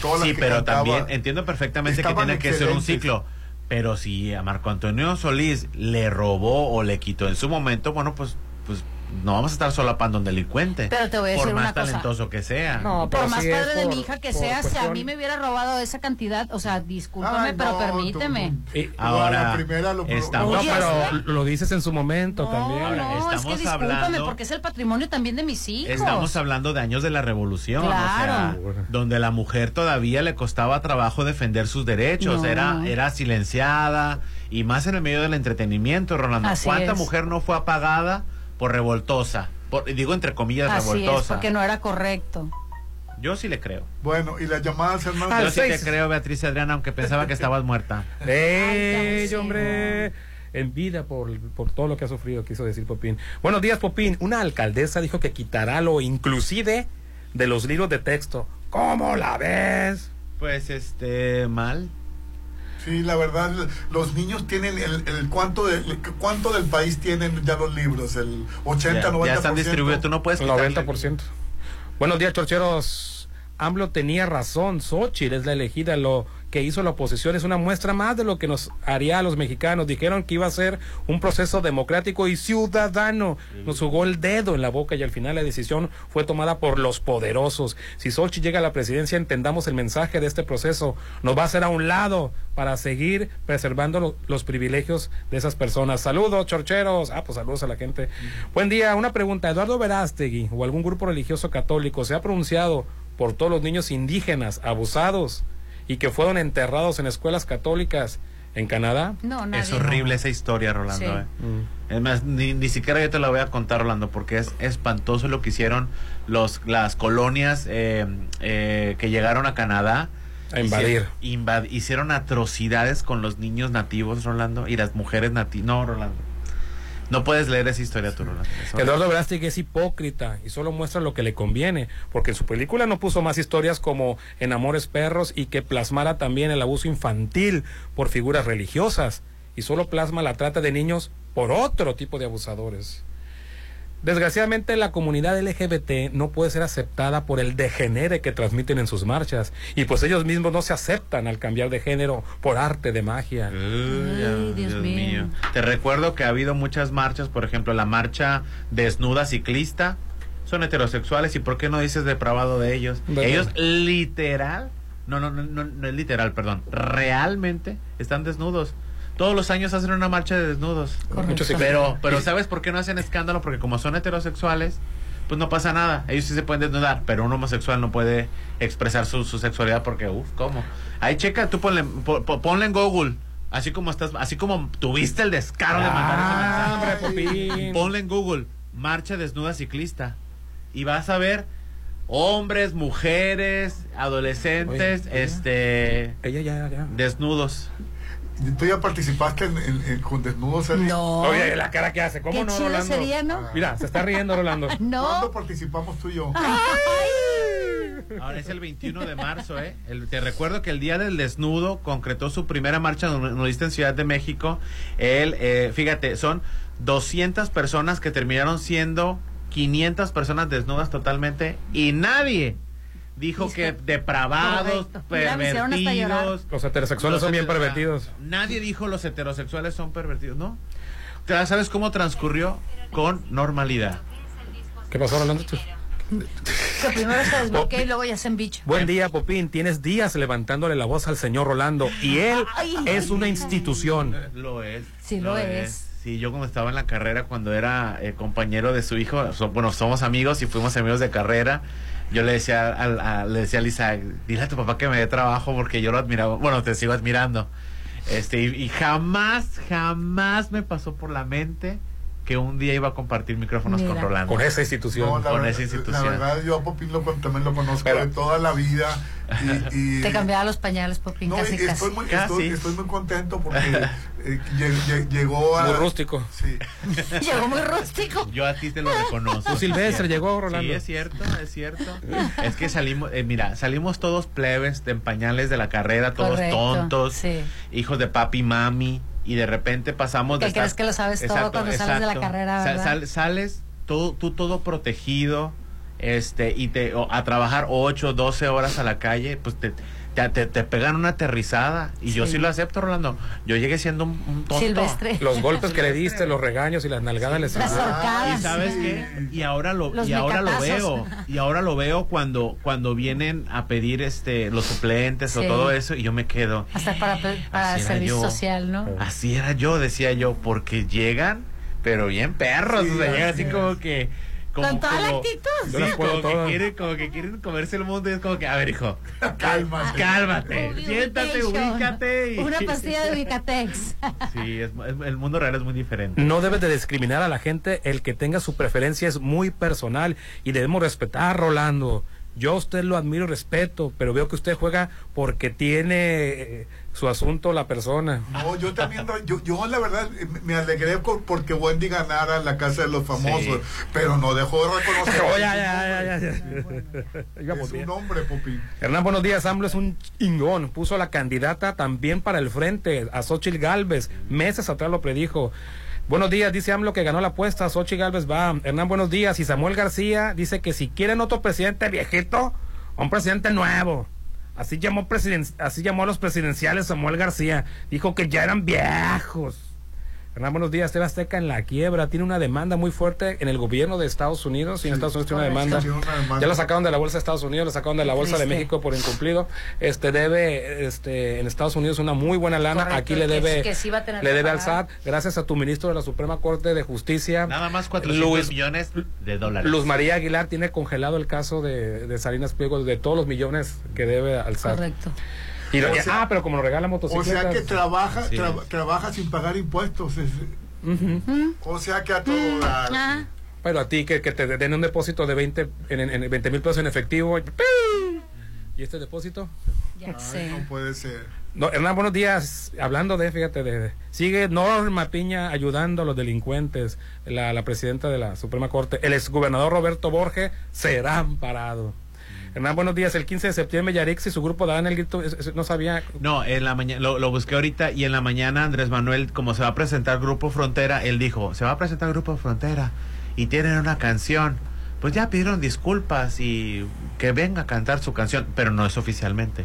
todas las Sí, que pero cantaba, también entiendo perfectamente que tiene que ser un ciclo. Pero si a Marco Antonio Solís le robó o le quitó en su momento, bueno, pues, pues no vamos a estar solapando a un delincuente. Pero te voy a por decir más una cosa. talentoso que sea. No, por más padre de por- mi hija que por sea, si a mí me hubiera robado esa cantidad, o sea, discúlpame, Ay, pero permíteme. Y- Ahora, la primera lo- estamos, no, pero lo dices en su momento No, también. Ahora, no, es que estamos discúlpame, hablando- porque es el patrimonio también de mis hijos. Estamos hablando de años de la revolución, Claro. o sea, donde la mujer todavía le costaba trabajo defender sus derechos, No. era, era silenciada y más en el medio del entretenimiento, Rolando. Así ¿Cuánta es. mujer no fue apagada por revoltosa? Por- digo entre comillas Así es, revoltosa. porque no era correcto. Yo sí le creo. Bueno, y las llamadas. Al Yo sí te creo, Beatriz Adriana, aunque pensaba que estabas muerta. ¡Ey, sí. hombre! En vida por, por todo lo que ha sufrido, quiso decir Popín. Buenos días, Popín. Una alcaldesa dijo que quitará lo inclusive de los libros de texto. ¿Cómo la ves? Pues este, mal. Sí, la verdad, los niños tienen el, el cuánto, de, cuánto del país tienen ya los libros, el 80, Ya, 90%. ya están distribuidos, tú no puedes El quitarle. 90%. Buenos días, chorcheros. AMLO tenía razón. Xochitl es la elegida. Lo que hizo la oposición es una muestra más de lo que nos haría a los mexicanos. Dijeron que iba a ser un proceso democrático y ciudadano. Nos jugó el dedo en la boca y al final la decisión fue tomada por los poderosos. Si Xochitl llega a la presidencia, entendamos el mensaje de este proceso. Nos va a hacer a un lado para seguir preservando lo- los privilegios de esas personas. Saludos, chorcheros. Ah, pues saludos a la gente. Buen día. Una pregunta. Eduardo Verástegui o algún grupo religioso católico se ha pronunciado por todos los niños indígenas abusados y que fueron enterrados en escuelas católicas en Canadá. No, nadie. Es horrible esa historia, Rolando. Sí. ¿eh? Mm. Es más, ni, ni siquiera yo te la voy a contar, Rolando, porque es espantoso lo que hicieron los, las colonias eh, eh, que llegaron a Canadá. A invadir. Hicieron, invad- hicieron atrocidades con los niños nativos, Rolando, y las mujeres nativas. No, Rolando. No puedes leer esa historia tú, Rolando. Es Eduardo Verástegui es hipócrita y solo muestra lo que le conviene, porque en su película no puso más historias como En Amores Perros y que plasmara también el abuso infantil por figuras religiosas y solo plasma la trata de niños por otro tipo de abusadores. Desgraciadamente la comunidad LGBT no puede ser aceptada por el degenere que transmiten en sus marchas y pues ellos mismos no se aceptan al cambiar de género por arte de magia. Ay, Dios mío. Te recuerdo que ha habido muchas marchas, por ejemplo, la marcha desnuda ciclista. son heterosexuales y por qué no dices depravado de ellos. ¿Verdad? Ellos literal, no, no, no, no, no es literal, perdón, realmente están desnudos. Todos los años hacen una marcha de desnudos. Pero, pero ¿sabes por qué no hacen escándalo? Porque como son heterosexuales, pues no pasa nada. Ellos sí se pueden desnudar, pero un homosexual no puede expresar su, su sexualidad porque, uff, ¿cómo? Ahí checa, tú ponle, po- po- ponle en Google. Así como estás, así como tuviste el descaro de mandar ese Ah, hombre, mensaje. Ponle en Google, marcha desnuda ciclista. Y vas a ver hombres, mujeres, adolescentes, Oye, este, Ella ya, ya. desnudos. ¿Tú ya participaste en, en- en- con desnudos? No. Oye, la cara que hace, ¿cómo Qué no, chido Rolando? sería, ¿no? Mira, se está riendo Rolando. No. ¿Cuándo participamos tú y yo? Ahora es el 21 de marzo, ¿eh? El- te recuerdo que el día del desnudo concretó su primera marcha nudista en Ciudad de México. Él, eh, fíjate, son 200 personas que terminaron siendo 500 personas desnudas totalmente y nadie dijo que depravados, Correcto. Pervertidos. Los heterosexuales Los son bien pervertidos. Nadie dijo los heterosexuales son pervertidos, ¿no? ¿Te- ¿Sabes cómo transcurrió? Con normalidad. ¿Qué pasó, Rolando? Tú- Que primero se desbloquea y luego ya se bicho. Buen día, Popín. Tienes días levantándole la voz al señor Rolando y él Ay. es una institución. Lo es. Sí, lo es. Sí, yo como estaba en la carrera cuando era eh, compañero de su hijo, so- bueno, somos amigos y fuimos amigos de carrera. Yo le decía a, le decía a Lisa, dile a tu papá que me dé trabajo porque yo lo admiraba. Bueno, te sigo admirando. Este, y jamás, jamás me pasó por la mente que un día iba a compartir micrófonos con Mira. Rolando. Con esa institución. No, la, Con verdad, esa institución. la verdad, yo a Popín lo, con- también lo conozco Pero- de toda la vida. Y, y- Te cambiaba los pañales, Popín, no, casi, y casi. estoy, muy, Casi. estoy, estoy muy contento porque eh, lle- lle- llegó a... Muy rústico. Sí. Llegó muy rústico. Yo a ti te lo reconozco. Silvestre llegó, Rolando. Sí, es cierto, es cierto. Es que salimos, eh, mira, salimos todos plebes de pañales de la carrera, todos Correcto, tontos, sí. hijos de papi y mami, y de repente pasamos de Que crees que lo sabes todo cuando sales de la carrera, Sa- ¿verdad? sal- sales todo, tú todo protegido, este, y te, o- a trabajar 8, 12 horas a la calle, pues te, te, te- te pegan una aterrizada. Y yo Sí. sí lo acepto, Rolando. Yo llegué siendo un, un tonto. Silvestre. Los golpes que le diste, los regaños y las nalgadas les Las horcadas. Y sabes qué? Y ahora lo Los y ahora lo veo. Y ahora lo veo cuando cuando vienen a pedir este los suplentes o Sí. todo eso y yo me quedo. Hasta para, para servicio yo. social, ¿no? Así era yo, decía yo, porque llegan pero bien perros, Sí, o sea, llegan así como que como, Con toda la actitud. Sí, como que quieren, como que quieren comerse el mundo y es como que, a ver, hijo, Cálmate. cálmate, siéntate, ubícate. y- Una pastilla de Ubicatex. Sí, es- es- el mundo real es muy diferente. No debes de discriminar a la gente, el que tenga su preferencia es muy personal y debemos respetar, Rolando. Yo a usted lo admiro y respeto, pero veo que usted juega porque tiene eh, su asunto la persona. No, yo también, no, yo, yo la verdad me alegré por- porque Wendy ganara en la Casa de los Famosos, Sí. pero no dejó de reconocer. Oh, ya, ya, ya, ya, Es un hombre, Popín. Hernán, buenos días. AMLO es un chingón. Puso a la candidata también para el frente, a Xochitl Galvez. Meses atrás lo predijo. Buenos días, dice AMLO que ganó la apuesta. Xochitl Galvez va. Hernán, buenos días. Y Samuel García dice que si quieren otro presidente viejito, un presidente nuevo. Así llamó, así llamó a los presidenciales Samuel García. Dijo que ya eran viejos. Hernán, buenos días. TV Azteca en la quiebra. Tiene una demanda muy fuerte en el gobierno de Estados Unidos. Y en Estados Unidos tiene una demanda. Ya la sacaron de la bolsa de Estados Unidos, la sacaron de la bolsa de. México por incumplido. Este debe este en Estados Unidos una muy buena lana. Correcto, Aquí le debe que sí va a tener le debe al. SAT gracias a tu ministro de la Suprema Corte de Justicia. Nada más 400 Luis- millones de dólares. Luz María Aguilar tiene congelado el caso de, de Salinas Pliego de todos los millones que debe al SAT. Correcto. Y lo- O sea- ah, pero como nos regala O motocicletas. sea que trabaja, Sí. tra- trabaja sin pagar impuestos. es- o sea que a todo dar. Ah, Pero a ti que, que te den un depósito de 20 en, en 20 mil pesos en efectivo. ¿Y este depósito? ya Ay, sé. no puede ser. No, Hernán, buenos días. Hablando de, fíjate, de, de- sigue Norma Piña ayudando a los delincuentes, la, la presidenta de la Suprema Corte. El exgobernador Roberto Borges será amparado. Hernán, buenos días. El 15 de septiembre, Yarix y su grupo daban el grito. no sabía. No, en la mañana lo, lo busqué ahorita y en la mañana Andrés Manuel, como se va a presentar Grupo Frontera, él dijo, se va a presentar Grupo Frontera y tienen una canción. Pues ya pidieron disculpas y que venga a cantar su canción, pero no es oficialmente.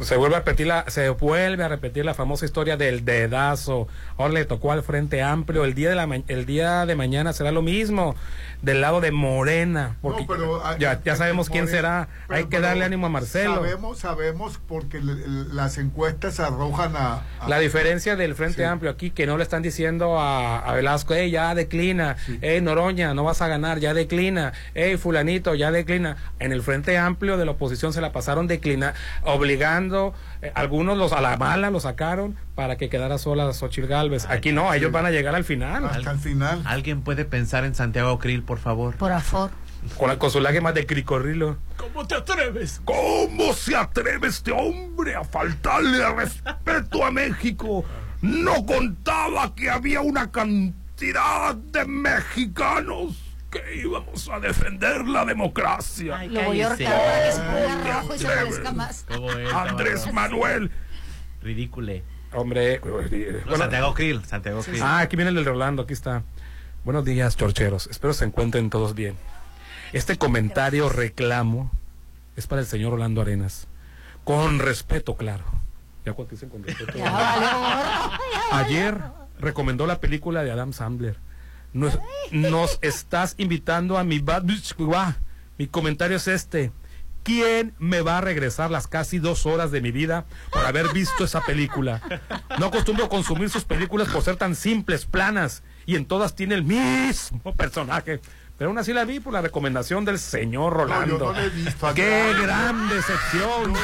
Se vuelve a repetir la, se vuelve a repetir la famosa historia del dedazo. Ahora le tocó al Frente Amplio. El día de la ma- el día de mañana será lo mismo del lado de Morena, porque pero, ya, ya sabemos quién Morena- será. pero- Hay que pero darle ánimo a Marcelo. Sabemos, sabemos porque le- le- las encuestas arrojan a, a- La diferencia del Frente Amplio aquí, que no le están diciendo a, a Velasco, hey, ya declina, hey, Noroña, no vas a ganar, ya declina, hey, fulanito, ya declina. En el Frente Amplio de la oposición se la pasaron declina, obligando, eh, algunos los a la mala lo sacaron para que quedara sola Xochitl Galvez. Aquí no, ellos van a llegar al final. al final. ¿Alguien puede pensar en Santiago Krill, por favor? Por favor. Con, la- con su lágrima de cricorrilo. ¿Cómo te atreves? ¿Cómo se atreve este hombre a faltarle al respeto a México? No contaba que había una cantidad de mexicanos que íbamos a defender la democracia. Lo voy a ahorcar para que se ponga rojo y se parezca más. Andrés Manuel. Ridículo. Hombre, No, Santiago Krill, Santiago Krill. Ah, aquí viene el de Rolando, aquí está. Buenos días, chorcheros. Espero se encuentren todos bien. Este comentario reclamo es para el señor Rolando Arenas. Con respeto, claro. Ya cuando dicen con respeto. Ayer recomendó la película de Adam Sandler. Nos, estás invitando a mi bad. Mi comentario es este. ¿Quién me va a regresar las casi dos horas de mi vida por haber visto esa película? No acostumbro consumir sus películas por ser tan simples, planas, y en todas tiene el mismo personaje. Pero aún así la vi por la recomendación del señor Rolando. No, yo no la he visto. ¡Qué gran decepción!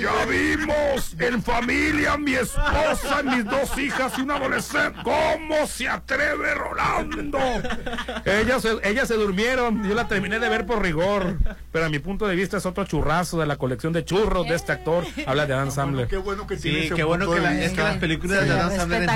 Ya vimos en familia mi esposa, mis dos hijas y un adolescente. ¿Cómo se atreve Rolando? Ellas, se- ellas se durmieron, yo la terminé de ver por rigor, pero a mi punto de vista es otro churrazo de la colección de churros de este actor. Habla de Adam Sandler. Qué bueno que Sí, tiene ese qué bueno punto que de la- es que las películas de Adam Sandler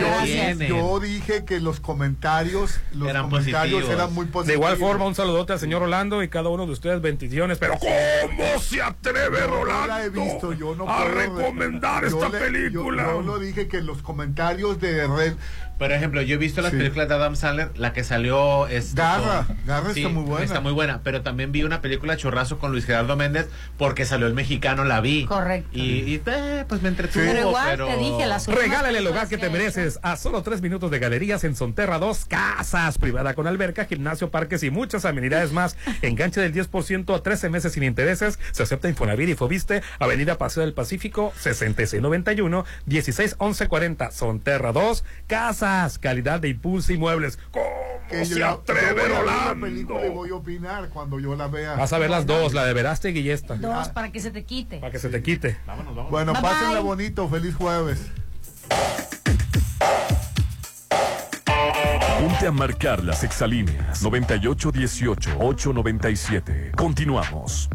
yo, yo dije que los comentarios, los Eran comentarios positivos. eran muy positivos. De igual forma, un saludote al señor Rolando y cada uno de ustedes bendiciones, pero ¿Cómo se atreve No Rolando la he visto, yo no a puedo recomendar esta le- película? Yo, yo lo dije que los comentarios de Red Por ejemplo, yo he visto las Sí. películas de Adam Sandler, la que salió es Garra, Garra está muy buena. Está muy buena, pero también vi una película chorrazo con Luis Gerardo Méndez porque salió el mexicano, la vi. Correcto. Y, y, eh, pues me entretuvo, Pero igual pero... te dije las Regálale el hogar que te mereces a solo tres minutos de galerías en Sonterra 2, casas privada con alberca, gimnasio, parques y muchas amenidades más. Enganche del 10% a 13 meses sin intereses. Se acepta Infonavit y Fobiste. Avenida Paseo del Pacífico, 6691 161140. Sonterra 2, casas, calidad de impulso y muebles. ¿Cómo que se yo, atreve yo voy a ver la película y voy a opinar cuando yo la vea. Vas a ver las dos, la de Verástegui y esta. Dos para que se te quite. Para que se te quite. Bueno, Bye, pásenla bye. bonito, feliz jueves. Ponte a marcar las exalíneas 9818-897. Continuamos.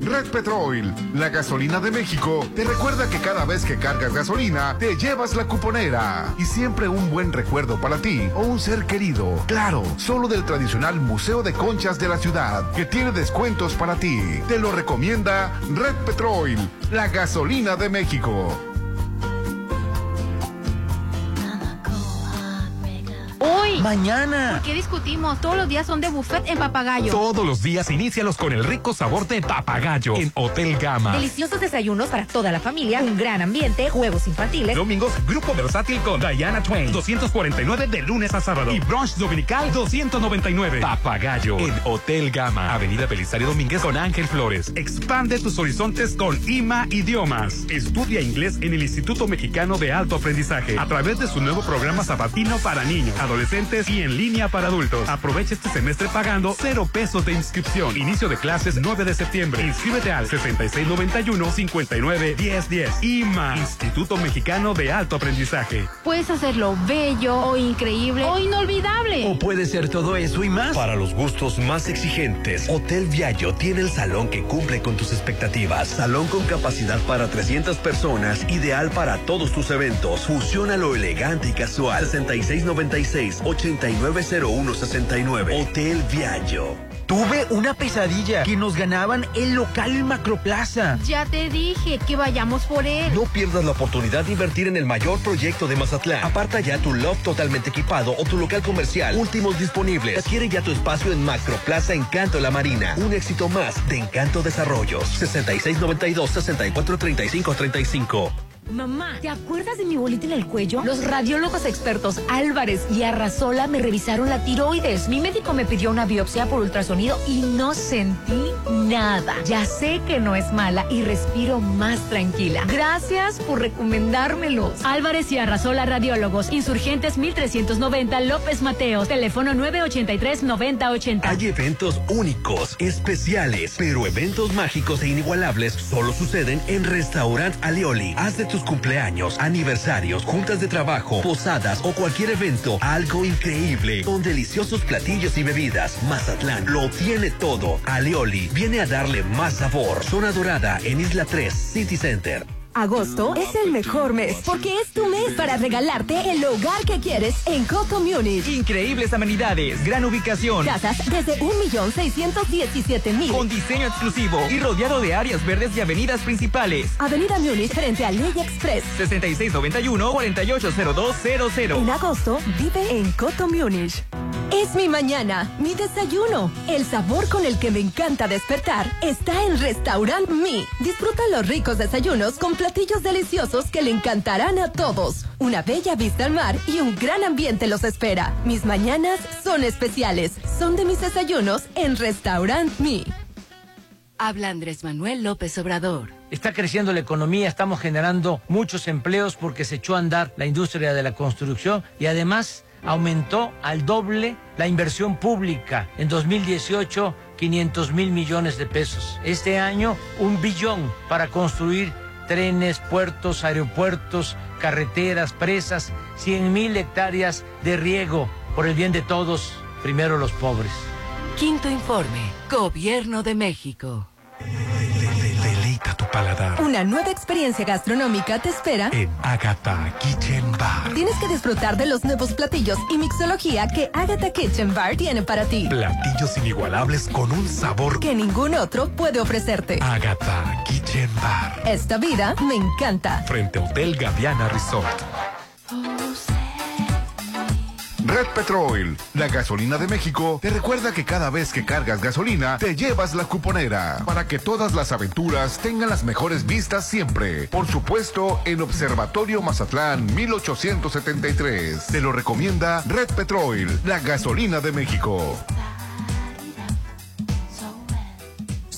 Red Petrol, la gasolina de México, te recuerda que cada vez que cargas gasolina, te llevas la cuponera. Y siempre un buen recuerdo para ti o un ser querido. Claro, solo del tradicional Museo de Conchas de la ciudad, que tiene descuentos para ti. Te lo recomienda Red Petrol, la gasolina de México. Hoy. Mañana. ¿Por qué discutimos? Todos los días son de buffet en papagayo. Todos los días inícialos con el rico sabor de papagayo en Hotel Gama. Deliciosos desayunos para toda la familia, un gran ambiente, juegos infantiles. Domingos, grupo versátil con Diana Twain, 249 de lunes a sábado. Y brunch dominical, 299. Papagayo en Hotel Gama, Avenida Belisario Domínguez con Ángel Flores. Expande tus horizontes con IMA Idiomas. Estudia inglés en el Instituto Mexicano de Alto Aprendizaje a través de su nuevo programa sabatino para niños, adolescentes y en línea para adultos. Aprovecha este semestre pagando cero pesos de inscripción. Inicio de clases 9 de septiembre. Inscríbete al 6691-591010. IMA, Instituto Mexicano de Alto Aprendizaje. Puedes hacerlo bello o increíble o inolvidable. O puede ser todo eso y más. Para los gustos más exigentes, Hotel Viallo tiene el salón que cumple con tus expectativas. Salón con capacidad para 300 personas, ideal para todos tus eventos. Fusiona lo elegante y casual. 6696-890169. Hotel Viallo. Tuve una pesadilla que nos ganaban el local Macroplaza. Ya te dije que vayamos por él. No pierdas la oportunidad de invertir en el mayor proyecto de Mazatlán. Aparta ya tu loft totalmente equipado o tu local comercial. Últimos disponibles. Adquiere ya tu espacio en Macroplaza Encanto La Marina. Un éxito más de Encanto Desarrollos. 6692 6435 35. Mamá, ¿te acuerdas de mi bolita en el cuello? Los radiólogos expertos Álvarez y Arrasola me revisaron la tiroides. Mi médico me pidió una biopsia por ultrasonido y no sentí nada. Ya sé que no es mala y respiro más tranquila. Gracias por recomendármelos. Álvarez y Arrasola Radiólogos, Insurgentes 1390 López Mateos, teléfono 983-9080. Hay eventos únicos, especiales, pero eventos mágicos e inigualables solo suceden en Restaurant Alioli. Haz de cumpleaños, aniversarios, juntas de trabajo, posadas o cualquier evento algo increíble con deliciosos platillos y bebidas. Mazatlán lo tiene todo. Alioli viene a darle más sabor. Zona Dorada en Isla 3 City Center. Agosto es el mejor mes porque es tu mes para regalarte el hogar que quieres en Coto Munich. Increíbles amenidades, gran ubicación. Casas desde 1.617.000. Con diseño exclusivo y rodeado de áreas verdes y avenidas principales. Avenida Múnich frente a Ley Express. 6691-480200. En agosto vive en Coto Munich. Es mi mañana, mi desayuno. El sabor con el que me encanta despertar está en Restaurant Mi. Disfruta los ricos desayunos con platillos deliciosos que le encantarán a todos. Una bella vista al mar y un gran ambiente los espera. Mis mañanas son especiales. Son de mis desayunos en Restaurant Mi. Habla Andrés Manuel López Obrador. Está creciendo la economía, estamos generando muchos empleos porque se echó a andar la industria de la construcción y además aumentó al doble la inversión pública. En 2018, 500 mil millones de pesos. Este año, un billón para construir trenes, puertos, aeropuertos, carreteras, presas, 100 mil hectáreas de riego por el bien de todos, primero los pobres. Quinto informe, Gobierno de México. Deleita tu paladar Una nueva experiencia gastronómica te espera en Agatha Kitchen Bar. Tienes que disfrutar de los nuevos platillos y mixología que Agatha Kitchen Bar tiene para ti. Platillos inigualables con un sabor que ningún otro puede ofrecerte. Agatha Kitchen Bar. Esta vida me encanta. Frente a Hotel Gaviana Resort. Red Petrol, la gasolina de México, te recuerda que cada vez que cargas gasolina, te llevas la cuponera para que todas las aventuras tengan las mejores vistas siempre. Por supuesto, en Observatorio Mazatlán 1873. Te lo recomienda Red Petrol, la gasolina de México.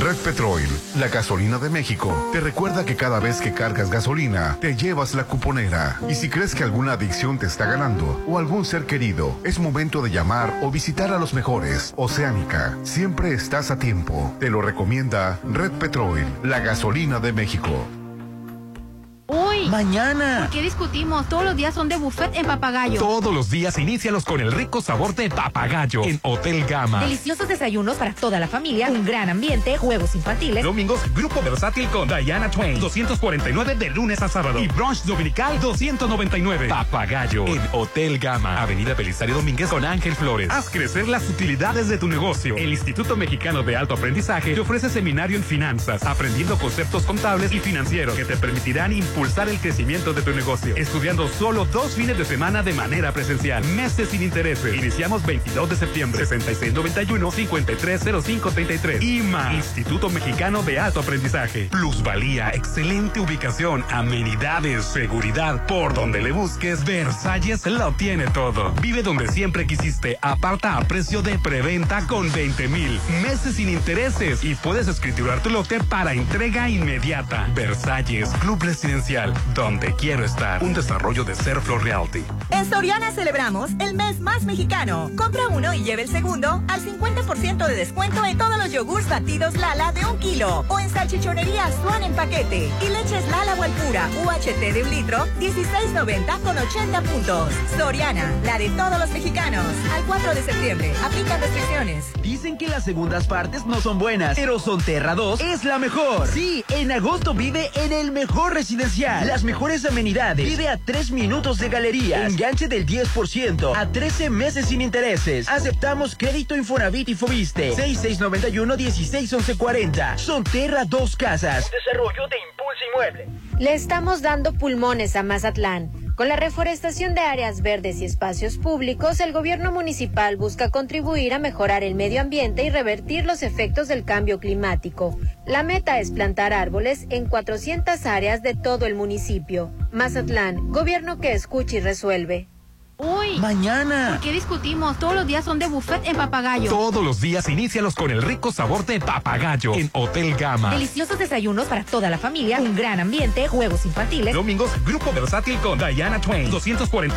Red Petrol, la gasolina de México, te recuerda que cada vez que cargas gasolina, te llevas la cuponera. Y si crees que alguna adicción te está ganando o algún ser querido, es momento de llamar o visitar a los mejores. Oceánica, siempre estás a tiempo. Te lo recomienda Red Petrol, la gasolina de México. Uy. Mañana. ¿Por qué discutimos? Todos los días son de buffet en Papagayo. Todos los días inícialos con el rico sabor de papagayo en Hotel Gama. Deliciosos desayunos para toda la familia, un gran ambiente, juegos infantiles. Domingos, grupo versátil con Diana Twain, 249 de lunes a sábado. Y brunch dominical, 299. Papagayo en Hotel Gama, Avenida Belisario Domínguez con Ángel Flores. Haz crecer las utilidades de tu negocio. El Instituto Mexicano de Alto Aprendizaje te ofrece seminario en finanzas, aprendiendo conceptos contables y financieros que te permitirán impulsar el crecimiento de tu negocio. Estudiando solo dos fines de semana de manera presencial. Meses sin intereses. Iniciamos 22 de septiembre. 6691-530533. IMA. Instituto Mexicano de Alto Aprendizaje. Plusvalía. Excelente ubicación. Amenidades. Seguridad. Por donde le busques, Versalles lo tiene todo. Vive donde siempre quisiste. Aparta a precio de preventa con 20 mil. Meses sin intereses. Y puedes escriturar tu lote para entrega inmediata. Versalles. Club Residencial. Donde quiero estar. Un desarrollo de Serflo Realty. En Soriana celebramos el mes más mexicano. Compra uno y lleve el segundo al 50% de descuento en todos los yogurts batidos Lala de un kilo o en salchichonería Swan en paquete y leches Lala o pura UHT de un litro 16.90 con 80 puntos. Soriana, la de todos los mexicanos. Al 4 de septiembre. Aplican restricciones. Dicen que las segundas partes no son buenas, pero Sonterra 2 es la mejor. Sí, en agosto vive en el mejor residencial. Las mejores amenidades. Vive a 3 minutos de galerías. Enganche del 10% a 13 meses sin intereses. Aceptamos crédito Infonavit y Fobiste. 6691-161140. Sonterra 2 Casas. Desarrollo de Impulso Inmueble. Le estamos dando pulmones a Mazatlán. Con la reforestación de áreas verdes y espacios públicos, el gobierno municipal busca contribuir a mejorar el medio ambiente y revertir los efectos del cambio climático. La meta es plantar árboles en 400 áreas de todo el municipio. Mazatlán, gobierno que escucha y resuelve. Uy. Mañana. ¿Por qué discutimos? Todos los días son de buffet en Papagayo. Todos los días inícialos con el rico sabor de papagayo en Hotel Gama. Deliciosos desayunos para toda la familia, un gran ambiente, juegos infantiles. Domingos, Grupo Versátil con Diana Twain. 240